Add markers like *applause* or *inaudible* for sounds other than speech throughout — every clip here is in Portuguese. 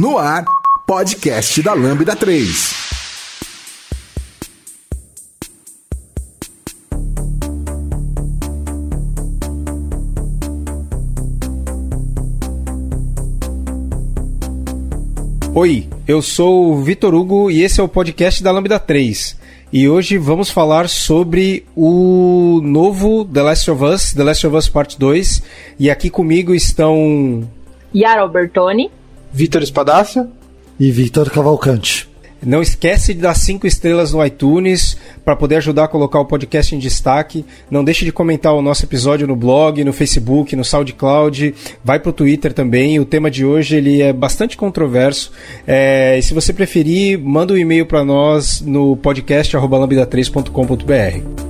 No ar, podcast da Lambda 3. Oi, eu sou o Vitor Hugo e esse é o podcast da Lambda 3. E hoje vamos falar sobre o novo The Last of Us, The Last of Us Part 2. E aqui comigo estão. Yara Albertoni. Vitor Espadácia. E Victor Cavalcante. Não esquece de dar cinco estrelas no iTunes para poder ajudar a colocar o podcast em destaque. Não deixe de comentar o nosso episódio no blog, no Facebook, no SoundCloud. Vai pro Twitter também. O tema de hoje ele é bastante controverso. É, e se você preferir, manda um e-mail para nós no podcast@lambda3.com.br.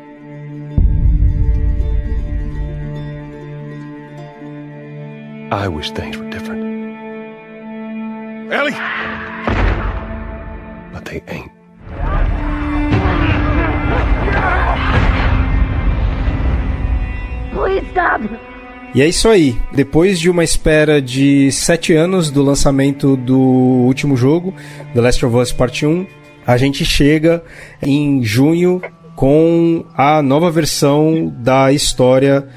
I wish things were different. Ellie! But they ain't. Please stop. E é isso aí. Depois de uma espera de sete anos do lançamento do último jogo, The Last of Us Part 1, a gente chega em junho com a nova versão da história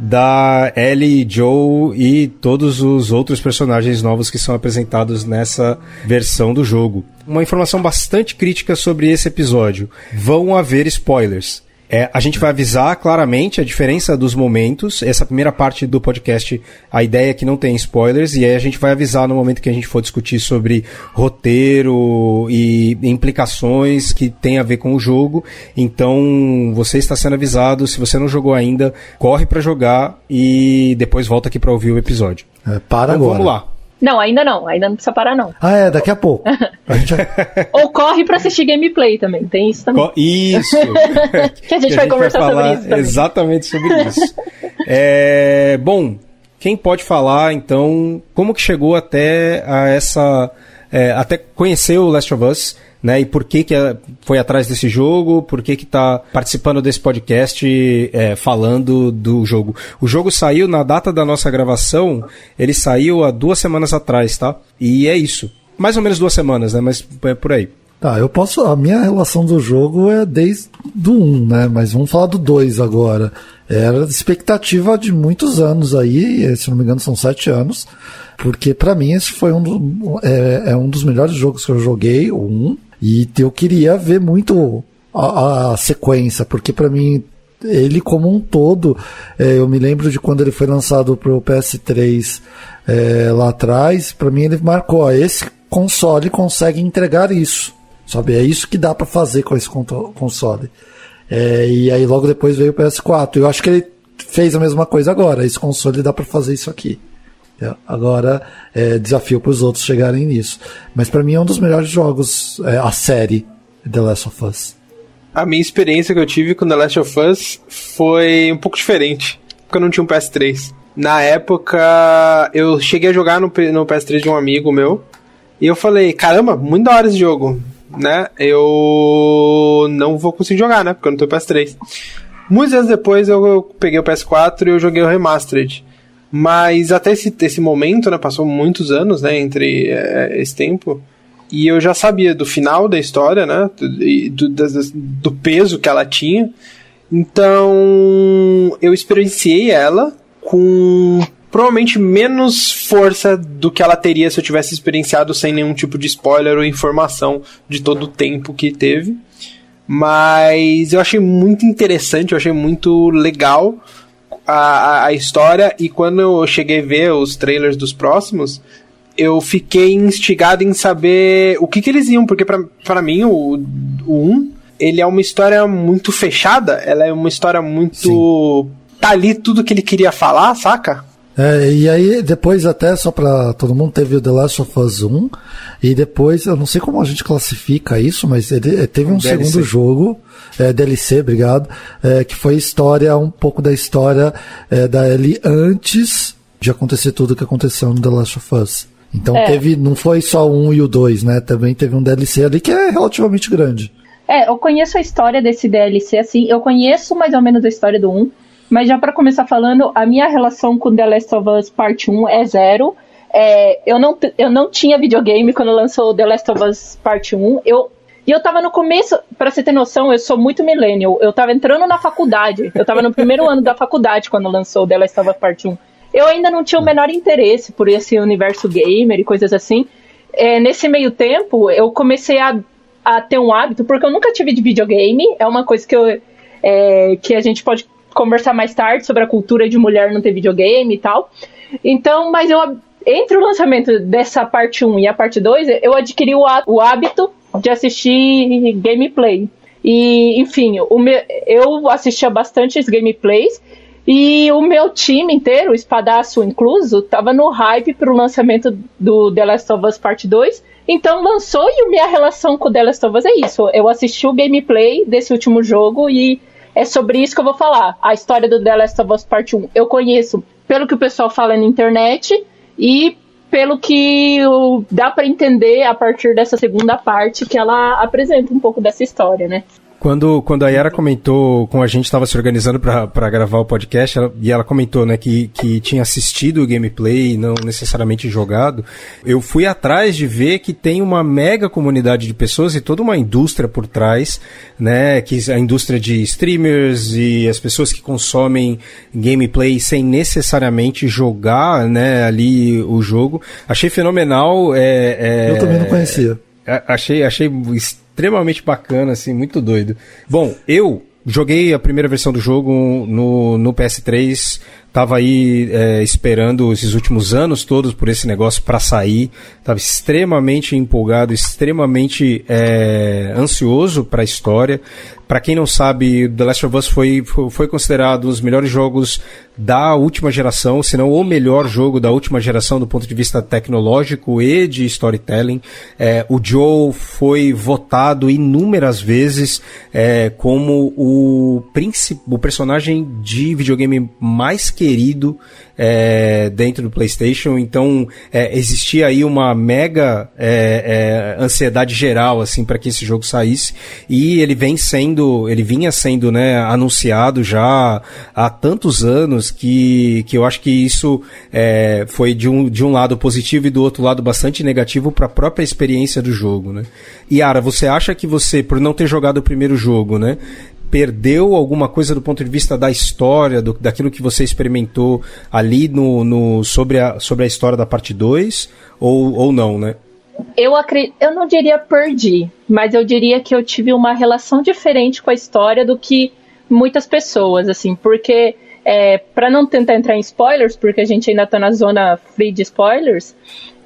da Ellie, Joe e todos os outros personagens novos que são apresentados nessa versão do jogo. Uma informação bastante crítica sobre esse episódio: vão haver spoilers. É, a gente vai avisar claramente a diferença dos momentos. Essa primeira parte do podcast, a ideia é que não tem spoilers, e aí a gente vai avisar no momento que a gente for discutir sobre roteiro e implicações que tem a ver com o jogo. Então, você está sendo avisado. Se você não jogou ainda, corre para jogar e depois volta aqui para ouvir o episódio. É, para Então, agora. vamos lá. Não, ainda não. Ainda não precisa parar, não. Ah, é, daqui a pouco. *laughs* A gente Ou corre pra assistir gameplay também. Tem isso também. Co- Isso! *laughs* Que a gente vai conversar sobre falar isso também. Exatamente sobre *laughs* isso. É, bom, quem pode falar então como que chegou até a essa é, até conhecer o Last of Us, né? E por que que é- foi atrás desse jogo? Por que que tá participando desse podcast é, falando do jogo? O jogo saiu na data da nossa gravação. Ele saiu há duas semanas atrás, tá? E é isso. Mais ou menos duas semanas, né? Mas é por aí. Tá, eu posso. A minha relação do jogo é desde do 1, né? Mas vamos falar do 2 agora. Era expectativa de muitos anos aí, se não me engano, são sete anos. Porque pra mim esse foi um, do, é, é um dos melhores jogos que eu joguei, o 1. E eu queria ver muito a, a sequência, porque pra mim ele como um todo, é, eu me lembro de quando ele foi lançado pro PS3 é, lá atrás, pra mim ele marcou, ó, esse console consegue entregar isso. Sabe, é isso que dá pra fazer com esse console. É, e aí logo depois veio o PS4. Eu acho que ele fez a mesma coisa agora. Esse console dá pra fazer isso aqui. Agora é desafio para os outros chegarem nisso. Mas pra mim é um dos melhores jogos, é, a série The Last of Us. A minha experiência que eu tive com The Last of Us foi um pouco diferente, porque eu não tinha um PS3. Na época, eu cheguei a jogar no, no PS3 de um amigo meu, e eu falei, caramba, muito da hora esse jogo, né? Eu não vou conseguir jogar, né? Porque eu não tenho PS3. Muitos anos depois eu, eu peguei o PS4 e eu joguei o Remastered. Mas até esse, esse momento, né? Passou muitos anos, né? Entre eh, esse tempo. E eu já sabia do final da história, né? Do, do, do peso que ela tinha. Então eu experienciei ela com provavelmente menos força do que ela teria se eu tivesse experienciado sem nenhum tipo de spoiler ou informação de todo o tempo que teve. Mas eu achei muito interessante, eu achei muito legal a, a, história. E quando eu cheguei a ver os trailers dos próximos, eu fiquei instigado em saber o que, que eles iam, porque pra mim o, o 1 ele é uma história muito fechada, ela é uma história muito. Tá ali tudo que ele queria falar, saca? É, e aí, depois, até só pra todo mundo, teve o The Last of Us 1. E depois, eu não sei como a gente classifica isso, mas ele, teve um, um segundo jogo, é, DLC, obrigado, é, que foi história, um pouco da história é, da Ellie antes de acontecer tudo o que aconteceu no The Last of Us. Então é. teve, não foi só o 1 e o 2, né? Também teve um DLC ali que é relativamente grande. É, eu conheço a história desse DLC, assim, eu conheço mais ou menos a história do 1, mas já para começar falando, a minha relação com The Last of Us Part 1 é zero. É, eu, não, eu não tinha videogame quando lançou The Last of Us Part 1. Eu, e eu tava no começo, para você ter noção, eu sou muito millennial. Eu tava entrando na faculdade. Eu tava no primeiro *laughs* ano da faculdade quando lançou The Last of Us Part 1. Eu ainda não tinha o menor interesse por esse universo gamer e coisas assim. É, nesse meio tempo, eu comecei a, a ter um hábito, porque eu nunca tive de videogame. É uma coisa que, eu, é, que a gente pode conversar mais tarde sobre a cultura de mulher não ter videogame e tal. Então, mas eu entre o lançamento dessa parte 1 e a parte 2, eu adquiri o, o hábito de assistir gameplay. E, enfim, meu, eu assistia bastante gameplays e o meu time inteiro, o espadaço incluso, tava no hype pro lançamento do The Last of Us Part 2. Então lançou e minha relação com The Last of Us é isso. Eu assisti o gameplay desse último jogo e é sobre isso que eu vou falar. A história do The Last of Us Part 1 eu conheço pelo que o pessoal fala na internet e pelo que dá para entender a partir dessa segunda parte que ela apresenta um pouco dessa história, né? Quando, quando a Yara comentou, com a gente estava se organizando para gravar o podcast, ela, e ela comentou né, que, que tinha assistido o gameplay, não necessariamente jogado, eu fui atrás de ver que tem uma mega comunidade de pessoas e toda uma indústria por trás, né? Que a indústria de streamers e as pessoas que consomem gameplay sem necessariamente jogar né, ali o jogo. Achei fenomenal. É, é, eu também não conhecia. Achei, achei extremamente bacana, assim, muito doido. Bom, eu joguei a primeira versão do jogo no, no PS3 Tava aí é, esperando esses últimos anos todos por esse negócio para sair. Tava extremamente empolgado, extremamente é, ansioso para a história. Para quem não sabe, The Last of Us foi, foi considerado um dos melhores jogos da última geração, se não o melhor jogo da última geração do ponto de vista tecnológico e de storytelling. É, o Joe foi votado inúmeras vezes é, como o, o personagem de videogame mais querido é, dentro do PlayStation. Então é, existia aí uma mega é, é ansiedade geral assim para que esse jogo saísse e ele vem sendo, ele vinha sendo né, anunciado já há tantos anos que, que eu acho que isso é, foi de um, de um lado positivo e do outro lado bastante negativo para a própria experiência do jogo, né? Yara, você acha que você, por não ter jogado o primeiro jogo, né, perdeu alguma coisa do ponto de vista da história, do, daquilo que você experimentou ali no, no, sobre, a, sobre a história da parte 2, ou, ou não, né? Eu, acredito, eu não diria perdi, mas eu diria que eu tive uma relação diferente com a história do que muitas pessoas, assim, porque é, para não tentar entrar em spoilers, porque a gente ainda está na zona free de spoilers,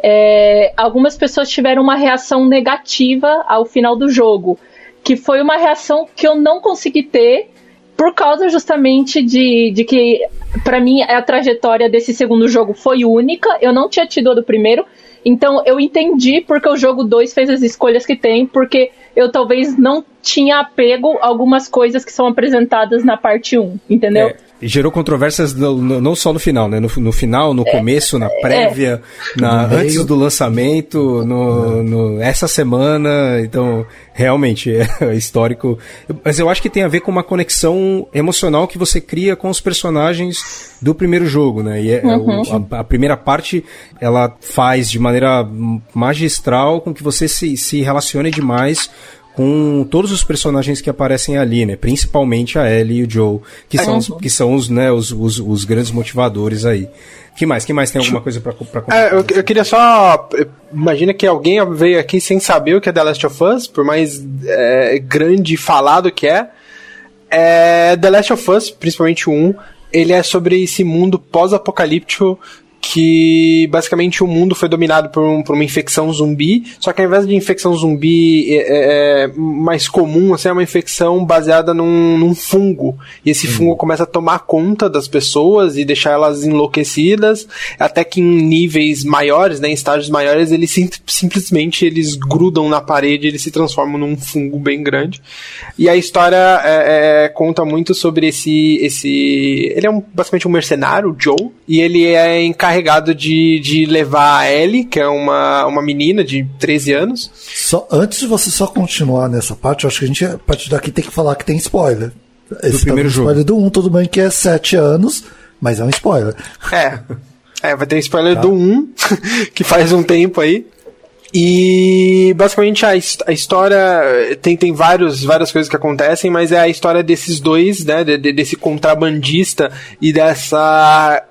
é, algumas pessoas tiveram uma reação negativa ao final do jogo que foi uma reação que eu não consegui ter por causa justamente de, de que, para mim, a trajetória desse segundo jogo foi única. Eu não tinha tido a do primeiro. Então eu entendi porque o jogo 2 fez as escolhas que tem, porque eu talvez não tinha apego a algumas coisas que são apresentadas na parte 1, entendeu? É, gerou controvérsias no, no, não só no final, né? No, no final, no é, começo, na prévia, é. na, antes do lançamento, no, no, essa semana. Então, realmente, *laughs* é histórico. Mas eu acho que tem a ver com uma conexão emocional que você cria com os personagens do primeiro jogo, né? E é, é uhum. a, a, primeira parte, ela faz de maneira magistral com que você se, se relacione demais com todos os personagens que aparecem ali, né? Principalmente a Ellie e o Joe, que são, os, que são os, né, os, os, os grandes motivadores aí. Que mais? Que mais tem alguma coisa para comentar? É, eu, eu, queria só. Imagina que alguém veio aqui sem saber o que é The Last of Us, por mais é, grande falado que é. é. The Last of Us, principalmente o 1, ele é sobre esse mundo pós-apocalíptico que basicamente o mundo foi dominado por, um, por uma infecção zumbi, só que ao invés de infecção zumbi é, é, é mais comum, assim, é uma infecção baseada num, num fungo. E esse fungo começa a tomar conta das pessoas e deixar elas enlouquecidas, até que em níveis maiores, né, em estágios maiores, eles sim, simplesmente eles grudam na parede, eles se transformam num fungo bem grande. E a história é, é, conta muito sobre esse, esse, ele é um, basicamente um mercenário, o Joe, e ele é encarregado encarregado de, de levar a Ellie, que é uma, uma menina de 13 anos. Só, antes de você só continuar nessa parte, eu acho que a gente, a partir daqui, tem que falar que tem spoiler. Esse do primeiro tá jogo. spoiler do 1, tudo bem que é 7 anos, mas é um spoiler. É. É, vai ter spoiler tá. do 1, *laughs* que faz um tempo aí. E basicamente a, a história tem, tem vários, várias coisas que acontecem, mas é a história desses dois, né? De, de, desse contrabandista e dessa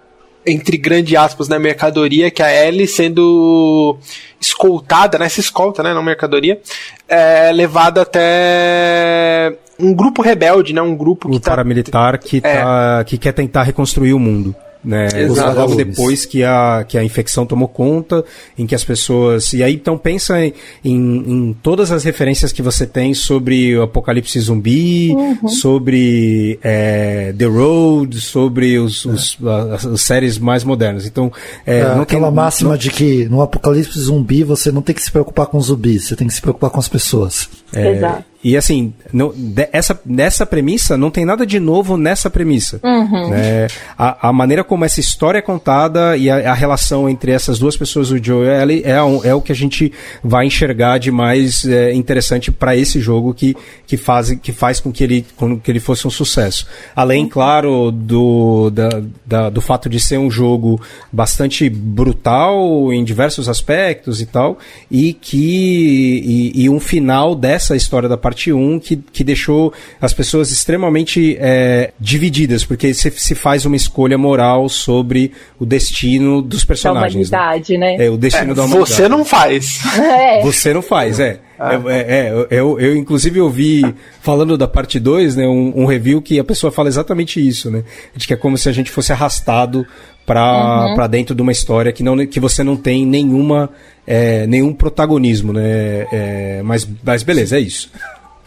entre grande aspas, né, mercadoria, que a Ellie sendo escoltada, né, se escolta, né, não mercadoria, é levada até um grupo rebelde, né, um grupo que um tá, paramilitar que, é. tá, que quer tentar reconstruir o mundo né? Exato. Logo depois que a, que a infecção tomou conta, em que as pessoas. E aí, então, pensa em, em todas as referências que você tem sobre o apocalipse zumbi, uhum. sobre é, The Road, sobre os, os as, as, séries mais modernas. Então, é, é, não aquela tem, máxima não... de que no apocalipse zumbi você não tem que se preocupar com zumbis, você tem que se preocupar com as pessoas. É, Exato. E assim, não, essa, nessa premissa, não tem nada de novo nessa premissa. Uhum. Né? A, a, maneira como essa história é contada e a, a, relação entre essas duas pessoas, o Joe e a Ellie, é, um, é o que a gente vai enxergar de mais é, interessante para esse jogo que, que, faz, que faz com que, ele, com que ele fosse um sucesso. Além, claro, do, da, da, do fato de ser um jogo bastante brutal em diversos aspectos e tal, e que e, e um final dessa história da parte 1 que, que deixou as pessoas extremamente é, divididas, porque se, se faz uma escolha moral sobre o destino dos personagens. Da humanidade, né? né? É, o destino é, da humanidade. Você não faz. *laughs* É. Você não faz, é. Ah. É, é, eu, eu, inclusive, ouvi, falando da parte 2, né, um, um, review que a pessoa fala exatamente isso, né? De que é como se a gente fosse arrastado para uhum. dentro de uma história que, não, que você não tem nenhuma, é, nenhum protagonismo, né? É, mas, mas beleza, é isso.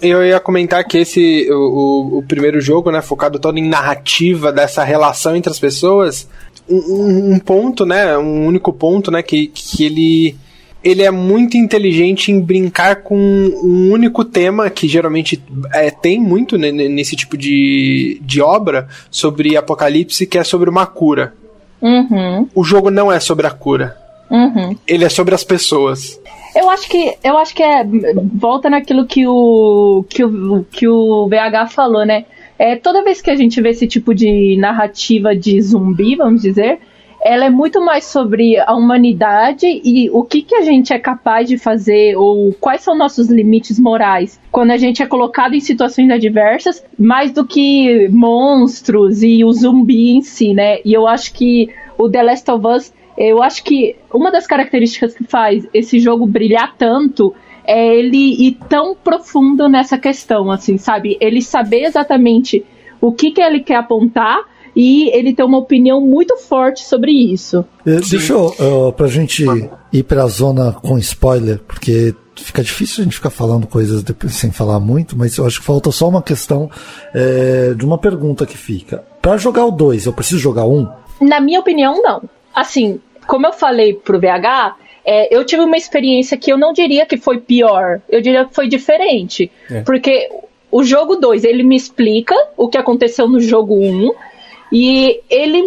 Eu ia comentar que esse, o, o, primeiro jogo, né, focado todo em narrativa dessa relação entre as pessoas, um, um ponto, né, um único ponto, né, que, que ele ele é muito inteligente em brincar com um único tema que geralmente é, tem muito nesse tipo de, de obra sobre apocalipse, que é sobre uma cura. Uhum. O jogo não é sobre a cura. Uhum. Ele é sobre as pessoas. Eu acho que eu acho que é volta naquilo que o que o, que o BH falou, né? É, toda vez que a gente vê esse tipo de narrativa de zumbi, vamos dizer, ela é muito mais sobre a humanidade e o que, que a gente é capaz de fazer ou quais são nossos limites morais quando a gente é colocado em situações adversas, mais do que monstros e o zumbi em si, né? E eu acho que o The Last of Us eu acho que uma das características que faz esse jogo brilhar tanto é ele ir tão profundo nessa questão, assim, sabe? Ele saber exatamente o que, que ele quer apontar e ele ter uma opinião muito forte sobre isso. É, deixa eu, uh, pra gente ir pra zona com spoiler, porque fica difícil a gente ficar falando coisas depois, sem falar muito, mas eu acho que falta só uma questão é, de uma pergunta que fica. Para jogar o 2, eu preciso jogar um? Na minha opinião, não. Assim, como eu falei pro VH, é, eu tive uma experiência que eu não diria que foi pior, eu diria que foi diferente. É. Porque o jogo 2, ele me explica o que aconteceu no jogo 1, um, e ele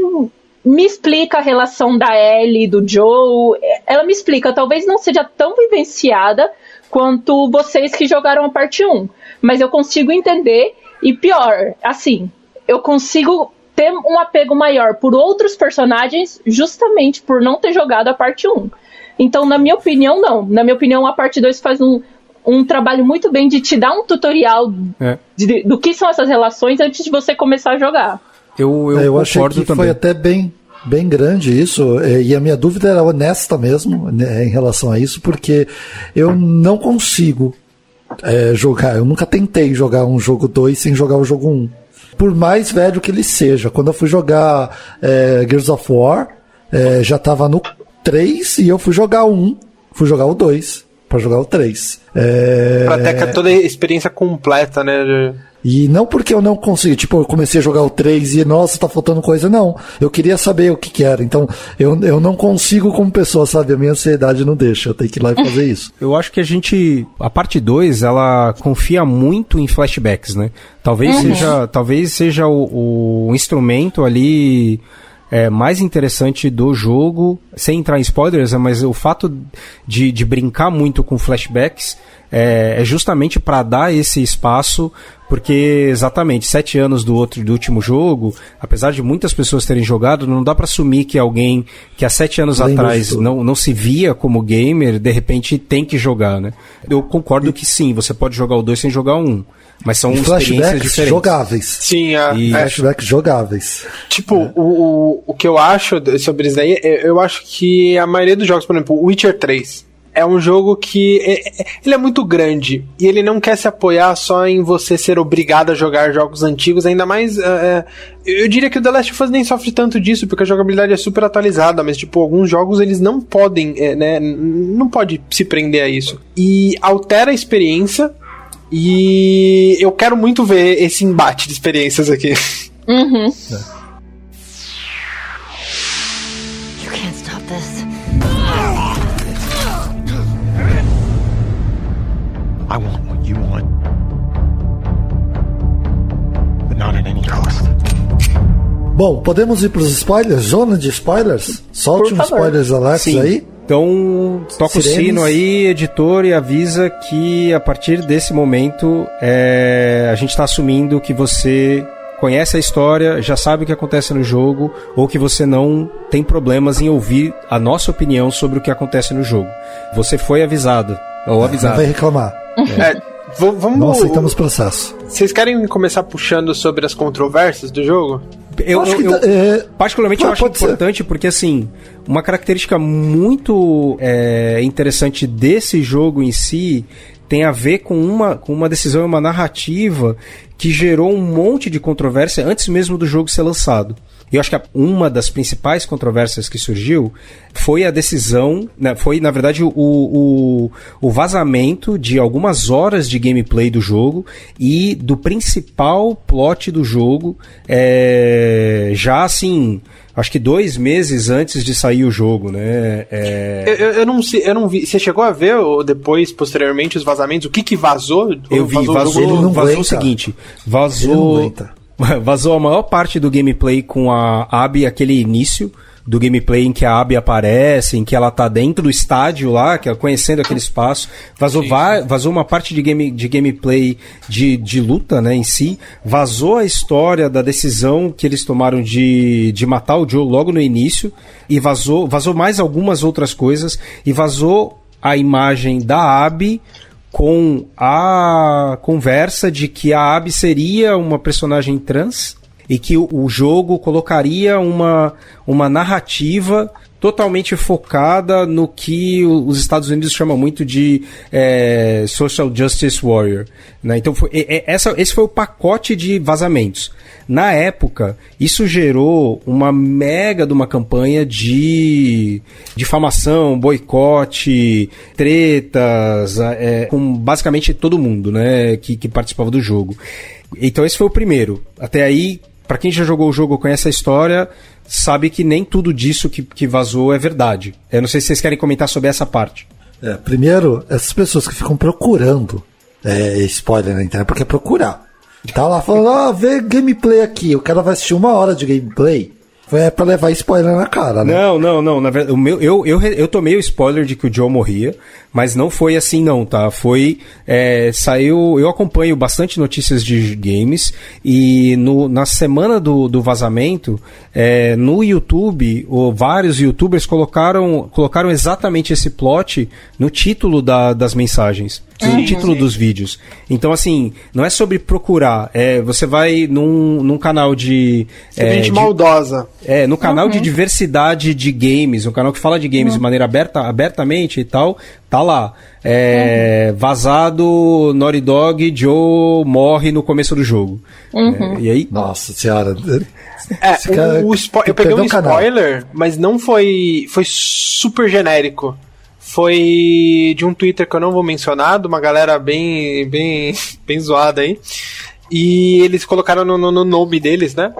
me explica a relação da Ellie e do Joe. Ela me explica, talvez não seja tão vivenciada quanto vocês que jogaram a parte 1. Mas eu consigo entender, e pior, assim, eu consigo ter um apego maior por outros personagens justamente por não ter jogado a parte 1. Então, na minha opinião, não. Na minha opinião, a parte 2 faz um, um trabalho muito bem de te dar um tutorial é. de, do que são essas relações antes de você começar a jogar. Eu, eu, é, eu achei que também. foi até bem, bem grande isso, é, e a minha dúvida era honesta mesmo né, em relação a isso, porque eu não consigo é, jogar, eu nunca tentei jogar um jogo 2 sem jogar o jogo 1. Um por mais velho que ele seja. Quando eu fui jogar é, Gears of War, é, já tava no 3 e eu fui jogar o 1, fui jogar o 2 pra jogar o 3. É... Pra ter toda a experiência completa, né? E não porque eu não consegui, tipo, eu comecei a jogar o 3 e, nossa, tá faltando coisa, não. Eu queria saber o que que era. Então, eu, eu não consigo como pessoa, sabe? A minha ansiedade não deixa, eu tenho que ir lá e fazer isso. *laughs* Eu acho que a gente, a parte 2, ela confia muito em flashbacks, né? Talvez seja, talvez seja o, o instrumento ali é, mais interessante do jogo, sem entrar em spoilers, né, mas o fato de, de brincar muito com flashbacks é, é justamente para dar esse espaço, porque exatamente sete anos do outro do último jogo, apesar de muitas pessoas terem jogado, não dá para assumir que alguém que há sete anos Lembra atrás não, não se via como gamer, de repente tem que jogar, né? Eu concordo que sim, você pode jogar o 2 sem jogar o 1, um, mas são E flashbacks diferentes. jogáveis. Sim, a, E- é, Flashbacks jogáveis. Tipo, o, o, o que eu acho sobre isso daí, é- eu acho que a maioria dos jogos, por exemplo, o Witcher 3, é um jogo que é- é- ele é muito grande e ele não quer se apoiar só em você ser obrigado a jogar jogos antigos, ainda mais. é, é, eu diria que o The Last of Us nem sofre tanto disso, porque a jogabilidade é super atualizada, mas tipo, alguns jogos eles não podem, é, né, não pode se prender a isso. E altera a experiência. E eu quero muito ver esse embate de experiências aqui. Uhum. You can't stop this. I want what you want. But not at any cost. Bom, podemos ir pros spoilers? Zona de spoilers? Solte um favor. spoilers Sim. aí. Então, toca Sirenes. o sino aí, editor, e avisa que a partir desse momento é, a gente está assumindo que você conhece a história, já sabe o que acontece no jogo, ou que você não tem problemas em ouvir a nossa opinião sobre o que acontece no jogo. Você foi avisado, ou Não avisado. vai reclamar. É, v- vamos. Não aceitamos processo. Vocês querem começar puxando sobre as controvérsias do jogo? Eu, Acho eu- que eu- tá- é, Particularmente Ah, eu acho pode ser. importante porque, assim, uma característica muito é, interessante desse jogo em si tem a ver com uma, com uma decisão e uma narrativa que gerou um monte de controvérsia antes mesmo do jogo ser lançado. E eu acho que uma das principais controvérsias que surgiu foi a decisão, né, foi na verdade o, o, o vazamento de algumas horas de gameplay do jogo e do principal plot do jogo, é, já assim, acho que dois meses antes de sair o jogo, né? É, Eu, eu- eu não sei, eu não vi. Você chegou a ver ou depois, posteriormente, os vazamentos? O que que vazou? eu vi, vazou, Ele não vazou o seguinte, vazou. *laughs* vazou a maior parte do gameplay com a Abby, aquele início do gameplay em que a Abby aparece, em que ela tá dentro do estádio lá, que é conhecendo aquele espaço. Vazou, va- vazou uma parte de, game, de gameplay de, de luta, né, em si. Vazou a história da decisão que eles tomaram de, de matar o Joe logo no início. E vazou, vazou mais algumas outras coisas. E vazou a imagem da Abby com a conversa de que a Abby seria uma personagem trans e que o, o jogo colocaria uma, uma narrativa totalmente focada no que os Estados Unidos chamam muito de é, Social Justice Warrior. né? Então, foi, e- e- essa, esse foi o pacote de vazamentos. Na época, isso gerou uma mega de uma campanha de difamação, boicote, tretas, é, com basicamente todo mundo né, que, que participava do jogo. Então esse foi o primeiro. Até aí, pra quem já jogou o jogo conhece a história, sabe que nem tudo disso que, que vazou é verdade. Eu não sei se vocês querem comentar sobre essa parte. É, primeiro, essas pessoas que ficam procurando é, spoiler na internet, porque é procurar. Tá lá falando, ah, vê gameplay aqui. O cara vai assistir uma hora de gameplay. É pra levar spoiler na cara, né? Não, não, não. Na verdade, o meu, eu, eu, eu tomei o spoiler de que o Joe morria, mas não foi assim, não, tá? Foi. é, saiu. Eu acompanho bastante notícias de games e no, na semana do, do vazamento, é, no YouTube, o, vários youtubers colocaram, colocaram exatamente esse plot no título da- das mensagens. No título dos vídeos. Então, assim, não é sobre procurar. É, você vai num, num canal de. É, gente de- maldosa. é, no canal de diversidade de games, um canal que fala de games de maneira aberta, abertamente e tal, tá tá lá. É, Vazado, Naughty Dog, Joe morre no começo do jogo. Uhum. É, e aí? Nossa senhora. É, cara- o, o spo- eu peguei um canal. spoiler, mas não foi. Foi super genérico. Foi de um Twitter que eu não vou mencionar, de uma galera bem, bem, bem zoada aí. E eles colocaram no, no- no nome deles, né?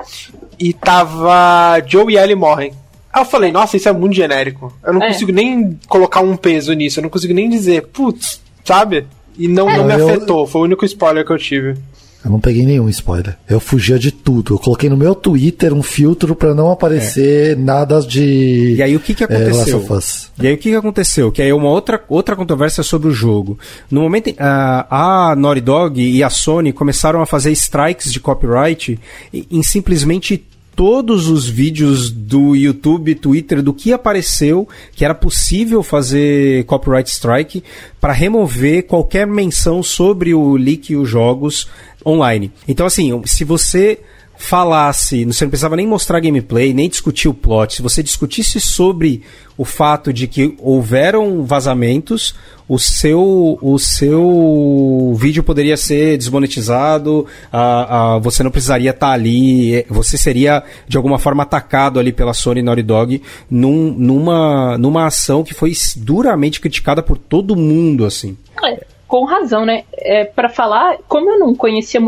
E tava Joe e Ellie morrem. Aí eu falei, nossa, isso é muito genérico. Eu não É. consigo nem colocar um peso nisso, eu não consigo nem dizer, putz, sabe? E não, não me Eu- afetou, foi o único spoiler que eu tive. Eu não peguei nenhum spoiler. Eu fugia de tudo. Eu coloquei no meu Twitter um filtro pra não aparecer nada de. E aí o que que é, aconteceu? Us. E aí o que, que aconteceu? Que aí é uma outra, outra controvérsia sobre o jogo. No momento em- a, a Naughty Dog e a Sony começaram a fazer strikes de copyright em, em simplesmente todos os vídeos do YouTube, Twitter, do que apareceu que era possível fazer copyright strike para remover qualquer menção sobre o leak e os jogos online. Então assim, se você falasse, você não precisava nem mostrar gameplay, nem discutir o plot, se você discutisse sobre o fato de que houveram vazamentos, o seu, o seu vídeo poderia ser desmonetizado, ah, ah, você não precisaria estar ali, eh, você seria de alguma forma atacado ali pela Sony Naughty Dog num, numa, numa ação que foi duramente criticada por todo mundo, assim. É, com razão, né? É, para falar, como eu não conhecia.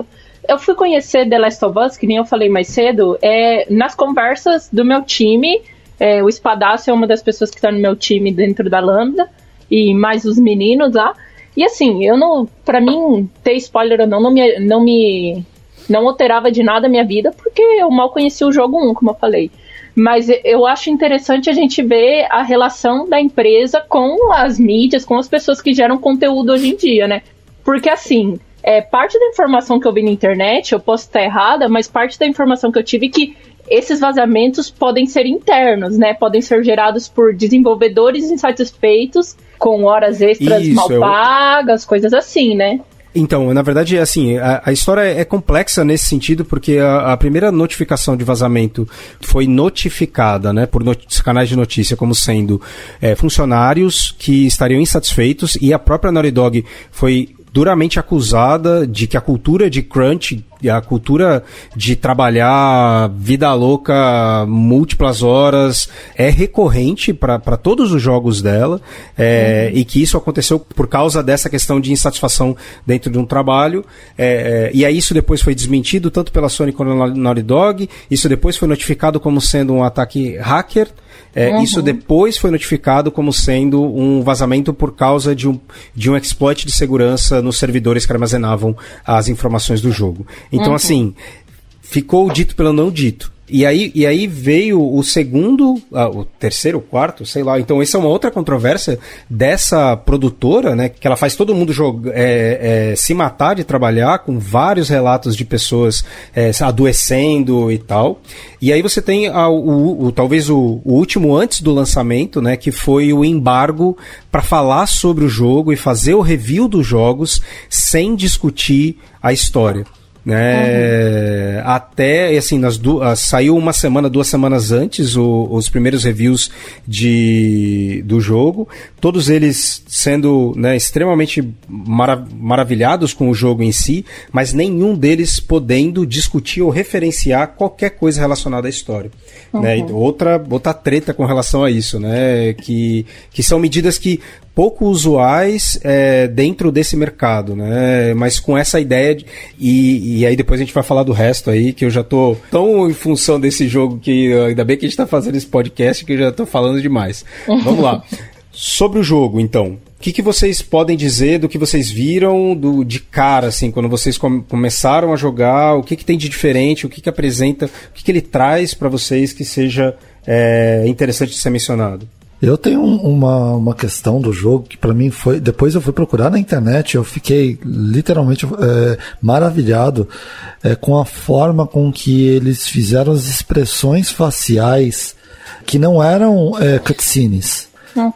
Eu fui conhecer The Last of Us, que nem eu falei mais cedo, é, nas conversas do meu time. é, o Espadaço é uma das pessoas que está no meu time dentro da Lambda, e mais os meninos lá. E assim, eu não. Pra mim, ter spoiler ou não, não me. Não me não alterava de nada a minha vida, porque eu mal conhecia o jogo 1, como eu falei. Mas eu acho interessante a gente ver a relação da empresa com as mídias, com as pessoas que geram conteúdo hoje em dia, né? Porque assim, é, parte da informação que eu vi na internet, eu posso estar errada, mas parte da informação que eu tive é que esses vazamentos podem ser internos, né? Podem ser gerados por desenvolvedores insatisfeitos com horas extras Isso, mal eu- pagas, coisas assim, né? Então, na verdade, assim, a, a história é complexa nesse sentido, porque a, a primeira notificação de vazamento foi notificada, né, por canais de notícia como sendo é, funcionários que estariam insatisfeitos e a própria Naughty Dog foi duramente acusada de que a cultura de crunch, a cultura de trabalhar vida louca múltiplas horas é recorrente para todos os jogos dela é, e que isso aconteceu por causa dessa questão de insatisfação dentro de um trabalho. É, é, e aí isso depois foi desmentido tanto pela Sony quanto pela Naughty Dog. Isso depois foi notificado como sendo um ataque hacker. É, Isso depois foi notificado como sendo um vazamento por causa de um, de um exploit de segurança nos servidores que armazenavam as informações do jogo. Então, assim, ficou dito pelo não dito. E aí, e aí veio o segundo, ah, o terceiro, o quarto, sei lá. Então, essa é uma outra controvérsia dessa produtora, né? Que ela faz todo mundo joga, é, é, se matar de trabalhar, com vários relatos de pessoas é, adoecendo e tal. E aí você tem a- o, o- talvez o, o último antes do lançamento, né? Que foi o embargo para falar sobre o jogo e fazer o review dos jogos sem discutir a história né? Até assim, nas du- ah, saiu uma semana, duas semanas antes o- os primeiros reviews de, do jogo, todos eles sendo né, extremamente mara- maravilhados com o jogo em si, mas nenhum deles podendo discutir ou referenciar qualquer coisa relacionada à história. Né? E Outra, outra treta com relação a isso, né? Que, que são medidas que pouco usuais é, dentro desse mercado, né? Mas com essa ideia de, e, e aí depois a gente vai falar do resto aí, que eu já tô tão em função desse jogo que ainda bem que a gente tá fazendo esse podcast que eu já tô falando demais. *laughs* Vamos lá. Sobre o jogo, então. O que, que vocês podem dizer do que vocês viram do, de cara, assim, quando vocês com- começaram a jogar? O que, que tem de diferente? O que, que apresenta? O que, que ele traz para vocês que seja é, interessante de ser mencionado? Eu tenho um- uma, uma questão do jogo que pra mim foi. Depois eu fui procurar na internet, eu fiquei literalmente é, maravilhado é, com a forma com que eles fizeram as expressões faciais que não eram é, cutscenes.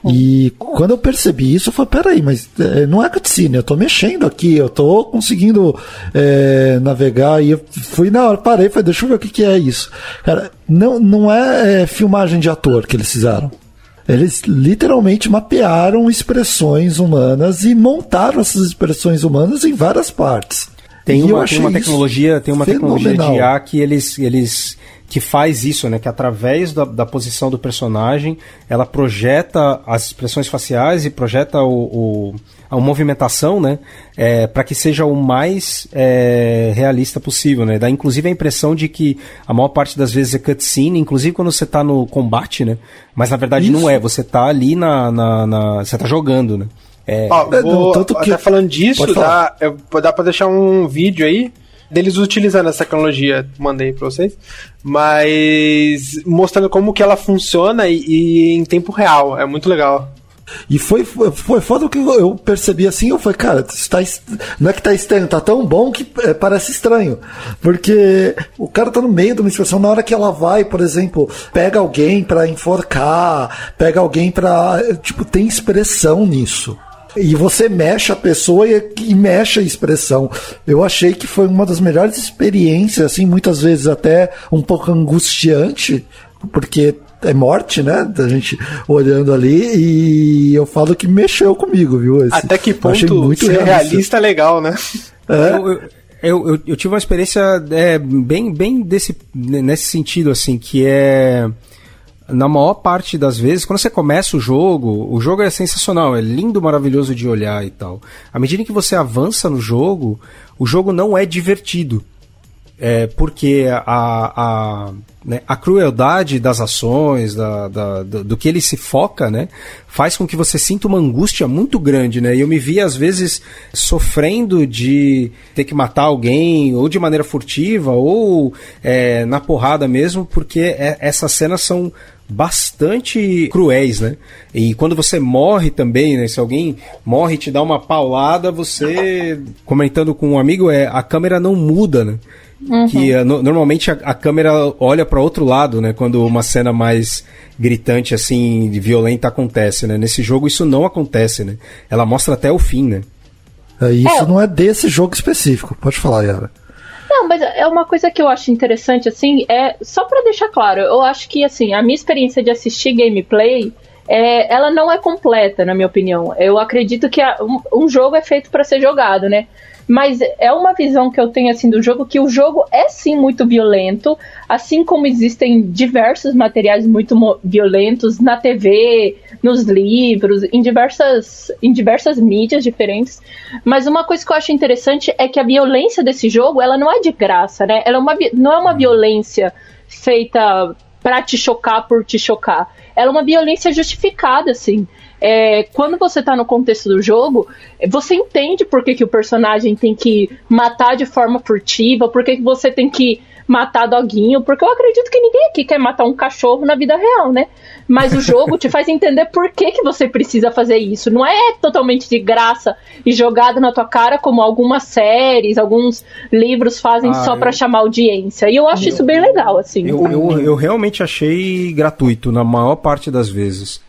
E quando eu percebi isso, eu falei, peraí, mas não é cutscene, eu tô mexendo aqui, eu tô conseguindo é, navegar e eu fui na hora, parei, falei, deixa eu ver o que, que é isso. Cara, não, não é, é filmagem de ator que eles fizeram. Eles literalmente mapearam expressões humanas e montaram essas expressões humanas em várias partes. Tem eu uma, tem uma tecnologia, tem uma tecnologia de fenomenal. IA que eles, eles que faz isso, né? Que através da, da posição do personagem, ela projeta as expressões faciais e projeta o, o- a movimentação, né? para que seja o mais é, realista possível, né? Dá inclusive a impressão de que a maior parte das vezes é cutscene, inclusive quando você tá no combate, né? Mas na verdade não Isso. é, você tá ali na, na, na- você tá jogando, né? É, Ó, É, vou, não, tanto que- até falando disso, dá, eu- dá pra deixar um vídeo aí deles utilizando essa tecnologia, mandei pra vocês, mas mostrando como que ela funciona e, e em tempo real, é muito legal. E foi, foi, foi foda que eu percebi assim, eu falei, cara, isso tá, não é que tá estranho, tá tão bom que é, parece estranho. Porque o cara tá no meio de uma expressão, na hora que ela vai, por exemplo, pega alguém pra enforcar, pega alguém pra. Tipo, tem expressão nisso. E você mexe a pessoa e, e mexe a expressão. Eu achei que foi uma das melhores experiências, assim, muitas vezes até um pouco angustiante, porque é morte, né? Da gente olhando ali, e eu falo que mexeu comigo, viu? Esse- Até que eu achei ponto ser realista é legal, né? É. Eu, eu, eu, eu- eu tive uma experiência é, bem, bem desse, nesse sentido, assim, que é. Na maior parte das vezes, quando você começa o jogo, o jogo é sensacional, é lindo, maravilhoso de olhar e tal. À medida que você avança no jogo, o jogo não é divertido. É, porque a, a, né, a crueldade das ações, da, da- do, que ele se foca, né, faz com que você sinta uma angústia muito grande, né? E eu me vi, às vezes, sofrendo de ter que matar alguém, ou de maneira furtiva, ou é, na porrada mesmo, porque é- essas cenas são bastante cruéis, né? E quando você morre também, né? Se alguém morre e te dá uma paulada, você, comentando com um amigo, é a câmera não muda, né? Que eh, no- normalmente a, a câmera olha para outro lado, né? Quando uma cena mais gritante, assim, de violenta acontece, né? Nesse jogo isso não acontece, né? Ela mostra até o fim, né? É, Isso É. não é desse jogo específico. Pode falar, Yara. Não, mas é uma coisa que eu acho interessante, assim, é só pra deixar claro, eu acho que, assim, a minha experiência de assistir gameplay, é, ela não é completa, na minha opinião. Eu acredito que a- um, um jogo é feito pra ser jogado, né? Mas é uma visão que eu tenho, assim, do jogo, que o jogo é, sim, muito violento, assim como existem diversos materiais muito violentos na TV, nos livros, em diversas, em diversas mídias diferentes. Mas uma coisa que eu acho interessante é que a violência desse jogo, ela não é de graça, né? Ela é uma, não é uma violência feita pra te chocar por te chocar. Ela é uma violência justificada, assim. É, quando você tá no contexto do jogo, você entende por que, que o personagem tem que matar de forma furtiva, por que, que você tem que matar doguinho, porque eu acredito que ninguém aqui quer matar um cachorro na vida real, né? Mas o jogo te faz entender por que, que você precisa fazer isso. Não é totalmente de graça e jogado na tua cara como algumas séries, alguns livros fazem Ah, só eu- pra chamar audiência. E eu acho isso bem legal, assim. Eu, eu, eu realmente achei gratuito na maior parte das vezes.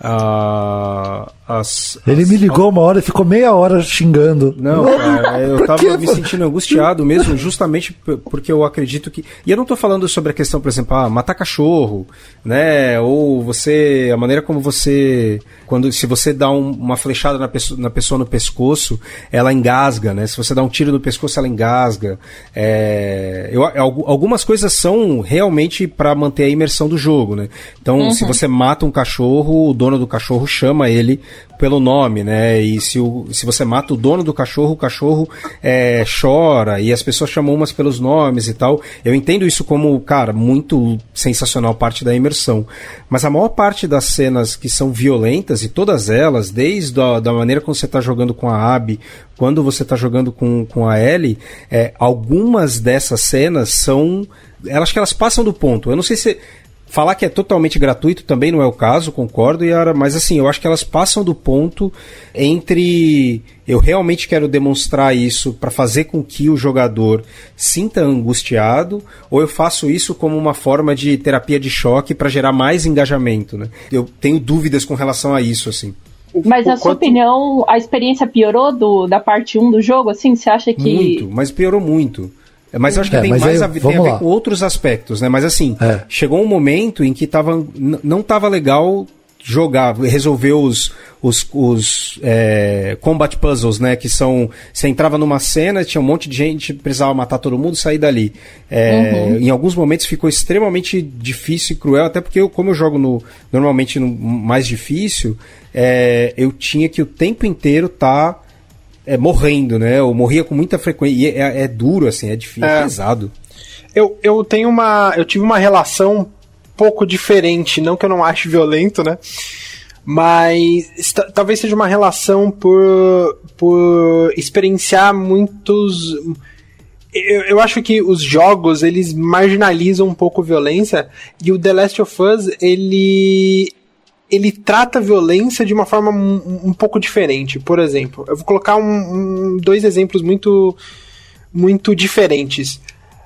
Ah, as, Ele as- me ligou uma hora e ficou meia hora xingando. Não, cara, eu tava quê, me sentindo angustiado mesmo, justamente porque eu acredito que. E eu não tô falando sobre a questão, por exemplo, ah, matar cachorro, né? Ou você. A maneira como você. Quando, se você dá um- uma flechada na pessoa, na pessoa no pescoço, ela engasga, né? Se você dá um tiro no pescoço, ela engasga. É, eu, algu- algumas coisas são realmente para manter a imersão do jogo, né? Então, se você mata um cachorro, o dono do cachorro chama ele pelo nome, né? E se, o, se você mata o dono do cachorro, o cachorro é, chora e as pessoas chamam umas pelos nomes e tal. Eu entendo isso como, cara, muito sensacional, parte da imersão. Mas a maior parte das cenas que são violentas, e todas elas, desde a da maneira como você está jogando com a Abby, quando você está jogando com, com a Ellie, é, algumas dessas cenas são. Elas que elas passam do ponto. Eu não sei se. Falar que é totalmente gratuito também não é o caso, concordo, Yara, mas assim, eu acho que elas passam do ponto entre eu realmente quero demonstrar isso para fazer com que o jogador sinta angustiado, ou eu faço isso como uma forma de terapia de choque para gerar mais engajamento, né? Eu tenho dúvidas com relação a isso, assim. Mas na sua quanto- opinião, a experiência piorou do, da parte 1 do jogo? Assim, você acha que. Muito, mas piorou muito. Mas eu acho que É, tem mais aí, a, ver- tem a ver lá. com outros aspectos, né? Mas assim, É. chegou um momento em que tava, não tava legal jogar, resolver os, os, os é, combat puzzles, né? Que são. Você entrava numa cena, tinha um monte de gente, precisava matar todo mundo sair dali. É, uhum. Em alguns momentos ficou extremamente difícil e cruel, até porque eu, como eu jogo no, normalmente no mais difícil, é, eu tinha que o tempo inteiro estar. Tá, é, morrendo, né? Eu morria com muita frequência. E é, é duro, assim, é difícil, é pesado. Eu, eu tenho uma. Eu tive uma relação um pouco diferente. Não que eu não ache violento, né? Mas talvez seja uma relação por, por experienciar muitos. Eu, eu, acho que os jogos eles marginalizam um pouco a violência e o The Last of Us ele ele trata a violência de uma forma um, um pouco diferente. Por exemplo, eu vou colocar um, um, dois exemplos muito, muito diferentes.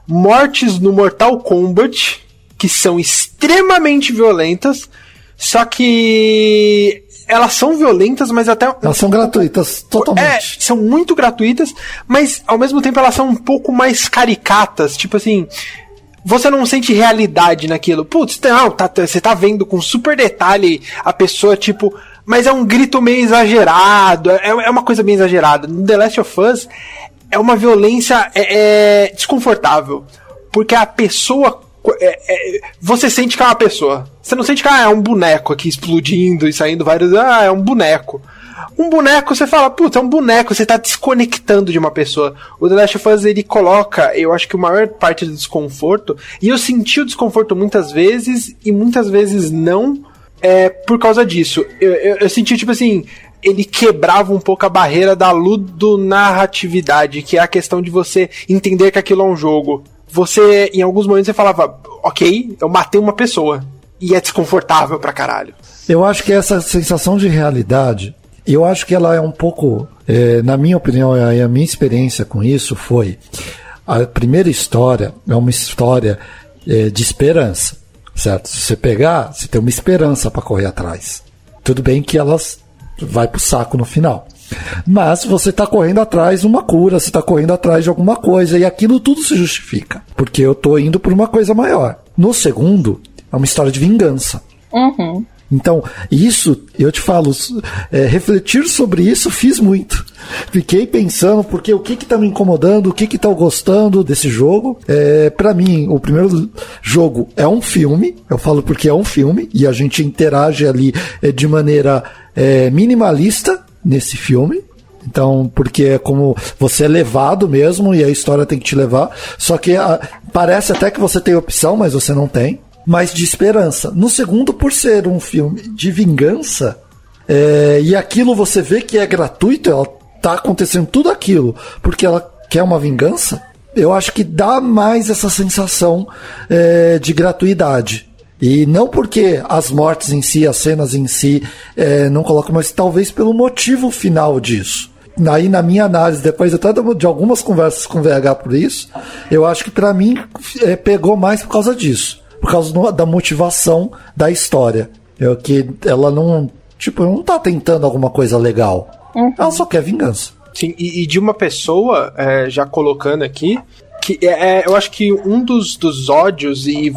Mortes no Mortal Kombat, que são extremamente violentas, só que elas são violentas, mas até. Elas são gratuitas, totalmente. É, são muito gratuitas, mas ao mesmo tempo elas são um pouco mais caricatas. Tipo assim, você não sente realidade naquilo. Putz, não, tá, você tá vendo com super detalhe a pessoa, tipo. Mas é um grito meio exagerado, é, é uma coisa bem exagerada. No The Last of Us, é uma violência é, é desconfortável. Porque a pessoa. É, é, você sente que é uma pessoa. Você não sente que ah, é um boneco aqui explodindo e saindo vários. Ah, é um boneco. Um boneco, você fala, puta, é um boneco, você tá desconectando de uma pessoa. O The Last of Us, ele coloca, eu acho que a maior parte do desconforto, e eu senti o desconforto muitas vezes, e muitas vezes não, é por causa disso. Eu, eu, eu senti, tipo assim, ele quebrava um pouco a barreira da ludonarratividade, que é a questão de você entender que aquilo é um jogo. Você, em alguns momentos, você falava, ok, eu matei uma pessoa. E é desconfortável pra caralho. Eu acho que essa sensação de realidade eu acho que ela é um pouco, é, na minha opinião, e a minha experiência com isso foi a primeira história é uma história é, de esperança, certo? Se você pegar, você tem uma esperança para correr atrás. Tudo bem que elas vai pro saco no final. Mas você está correndo atrás de uma cura, você está correndo atrás de alguma coisa, e aquilo tudo se justifica. Porque eu estou indo por uma coisa maior. No segundo, é uma história de vingança. Uhum. Então, isso, eu te falo, é, refletir sobre isso fiz muito. Fiquei pensando, porque o que que tá me incomodando, o que que tá gostando desse jogo. É, para mim, o primeiro jogo é um filme, eu falo porque é um filme, e a gente interage ali é, de maneira é, minimalista nesse filme. Então, porque é como você é levado mesmo e a história tem que te levar. Só que a, parece até que você tem opção, mas você não tem mas de esperança. No segundo, por ser um filme de vingança, é, e aquilo você vê que é gratuito, ela tá acontecendo tudo aquilo porque ela quer uma vingança, eu acho que dá mais essa sensação é, de gratuidade. E não porque as mortes em si, as cenas em si, é, não colocam, mas talvez pelo motivo final disso. Aí, na minha análise, depois até de algumas conversas com o VH por isso, eu acho que para mim é, pegou mais por causa disso por causa da motivação da história. É que ela não, tipo, não tá tentando alguma coisa legal. Uhum. Ela só quer vingança. Sim, e, e de uma pessoa, é, já colocando aqui, que é, é, eu acho que um dos, dos ódios, e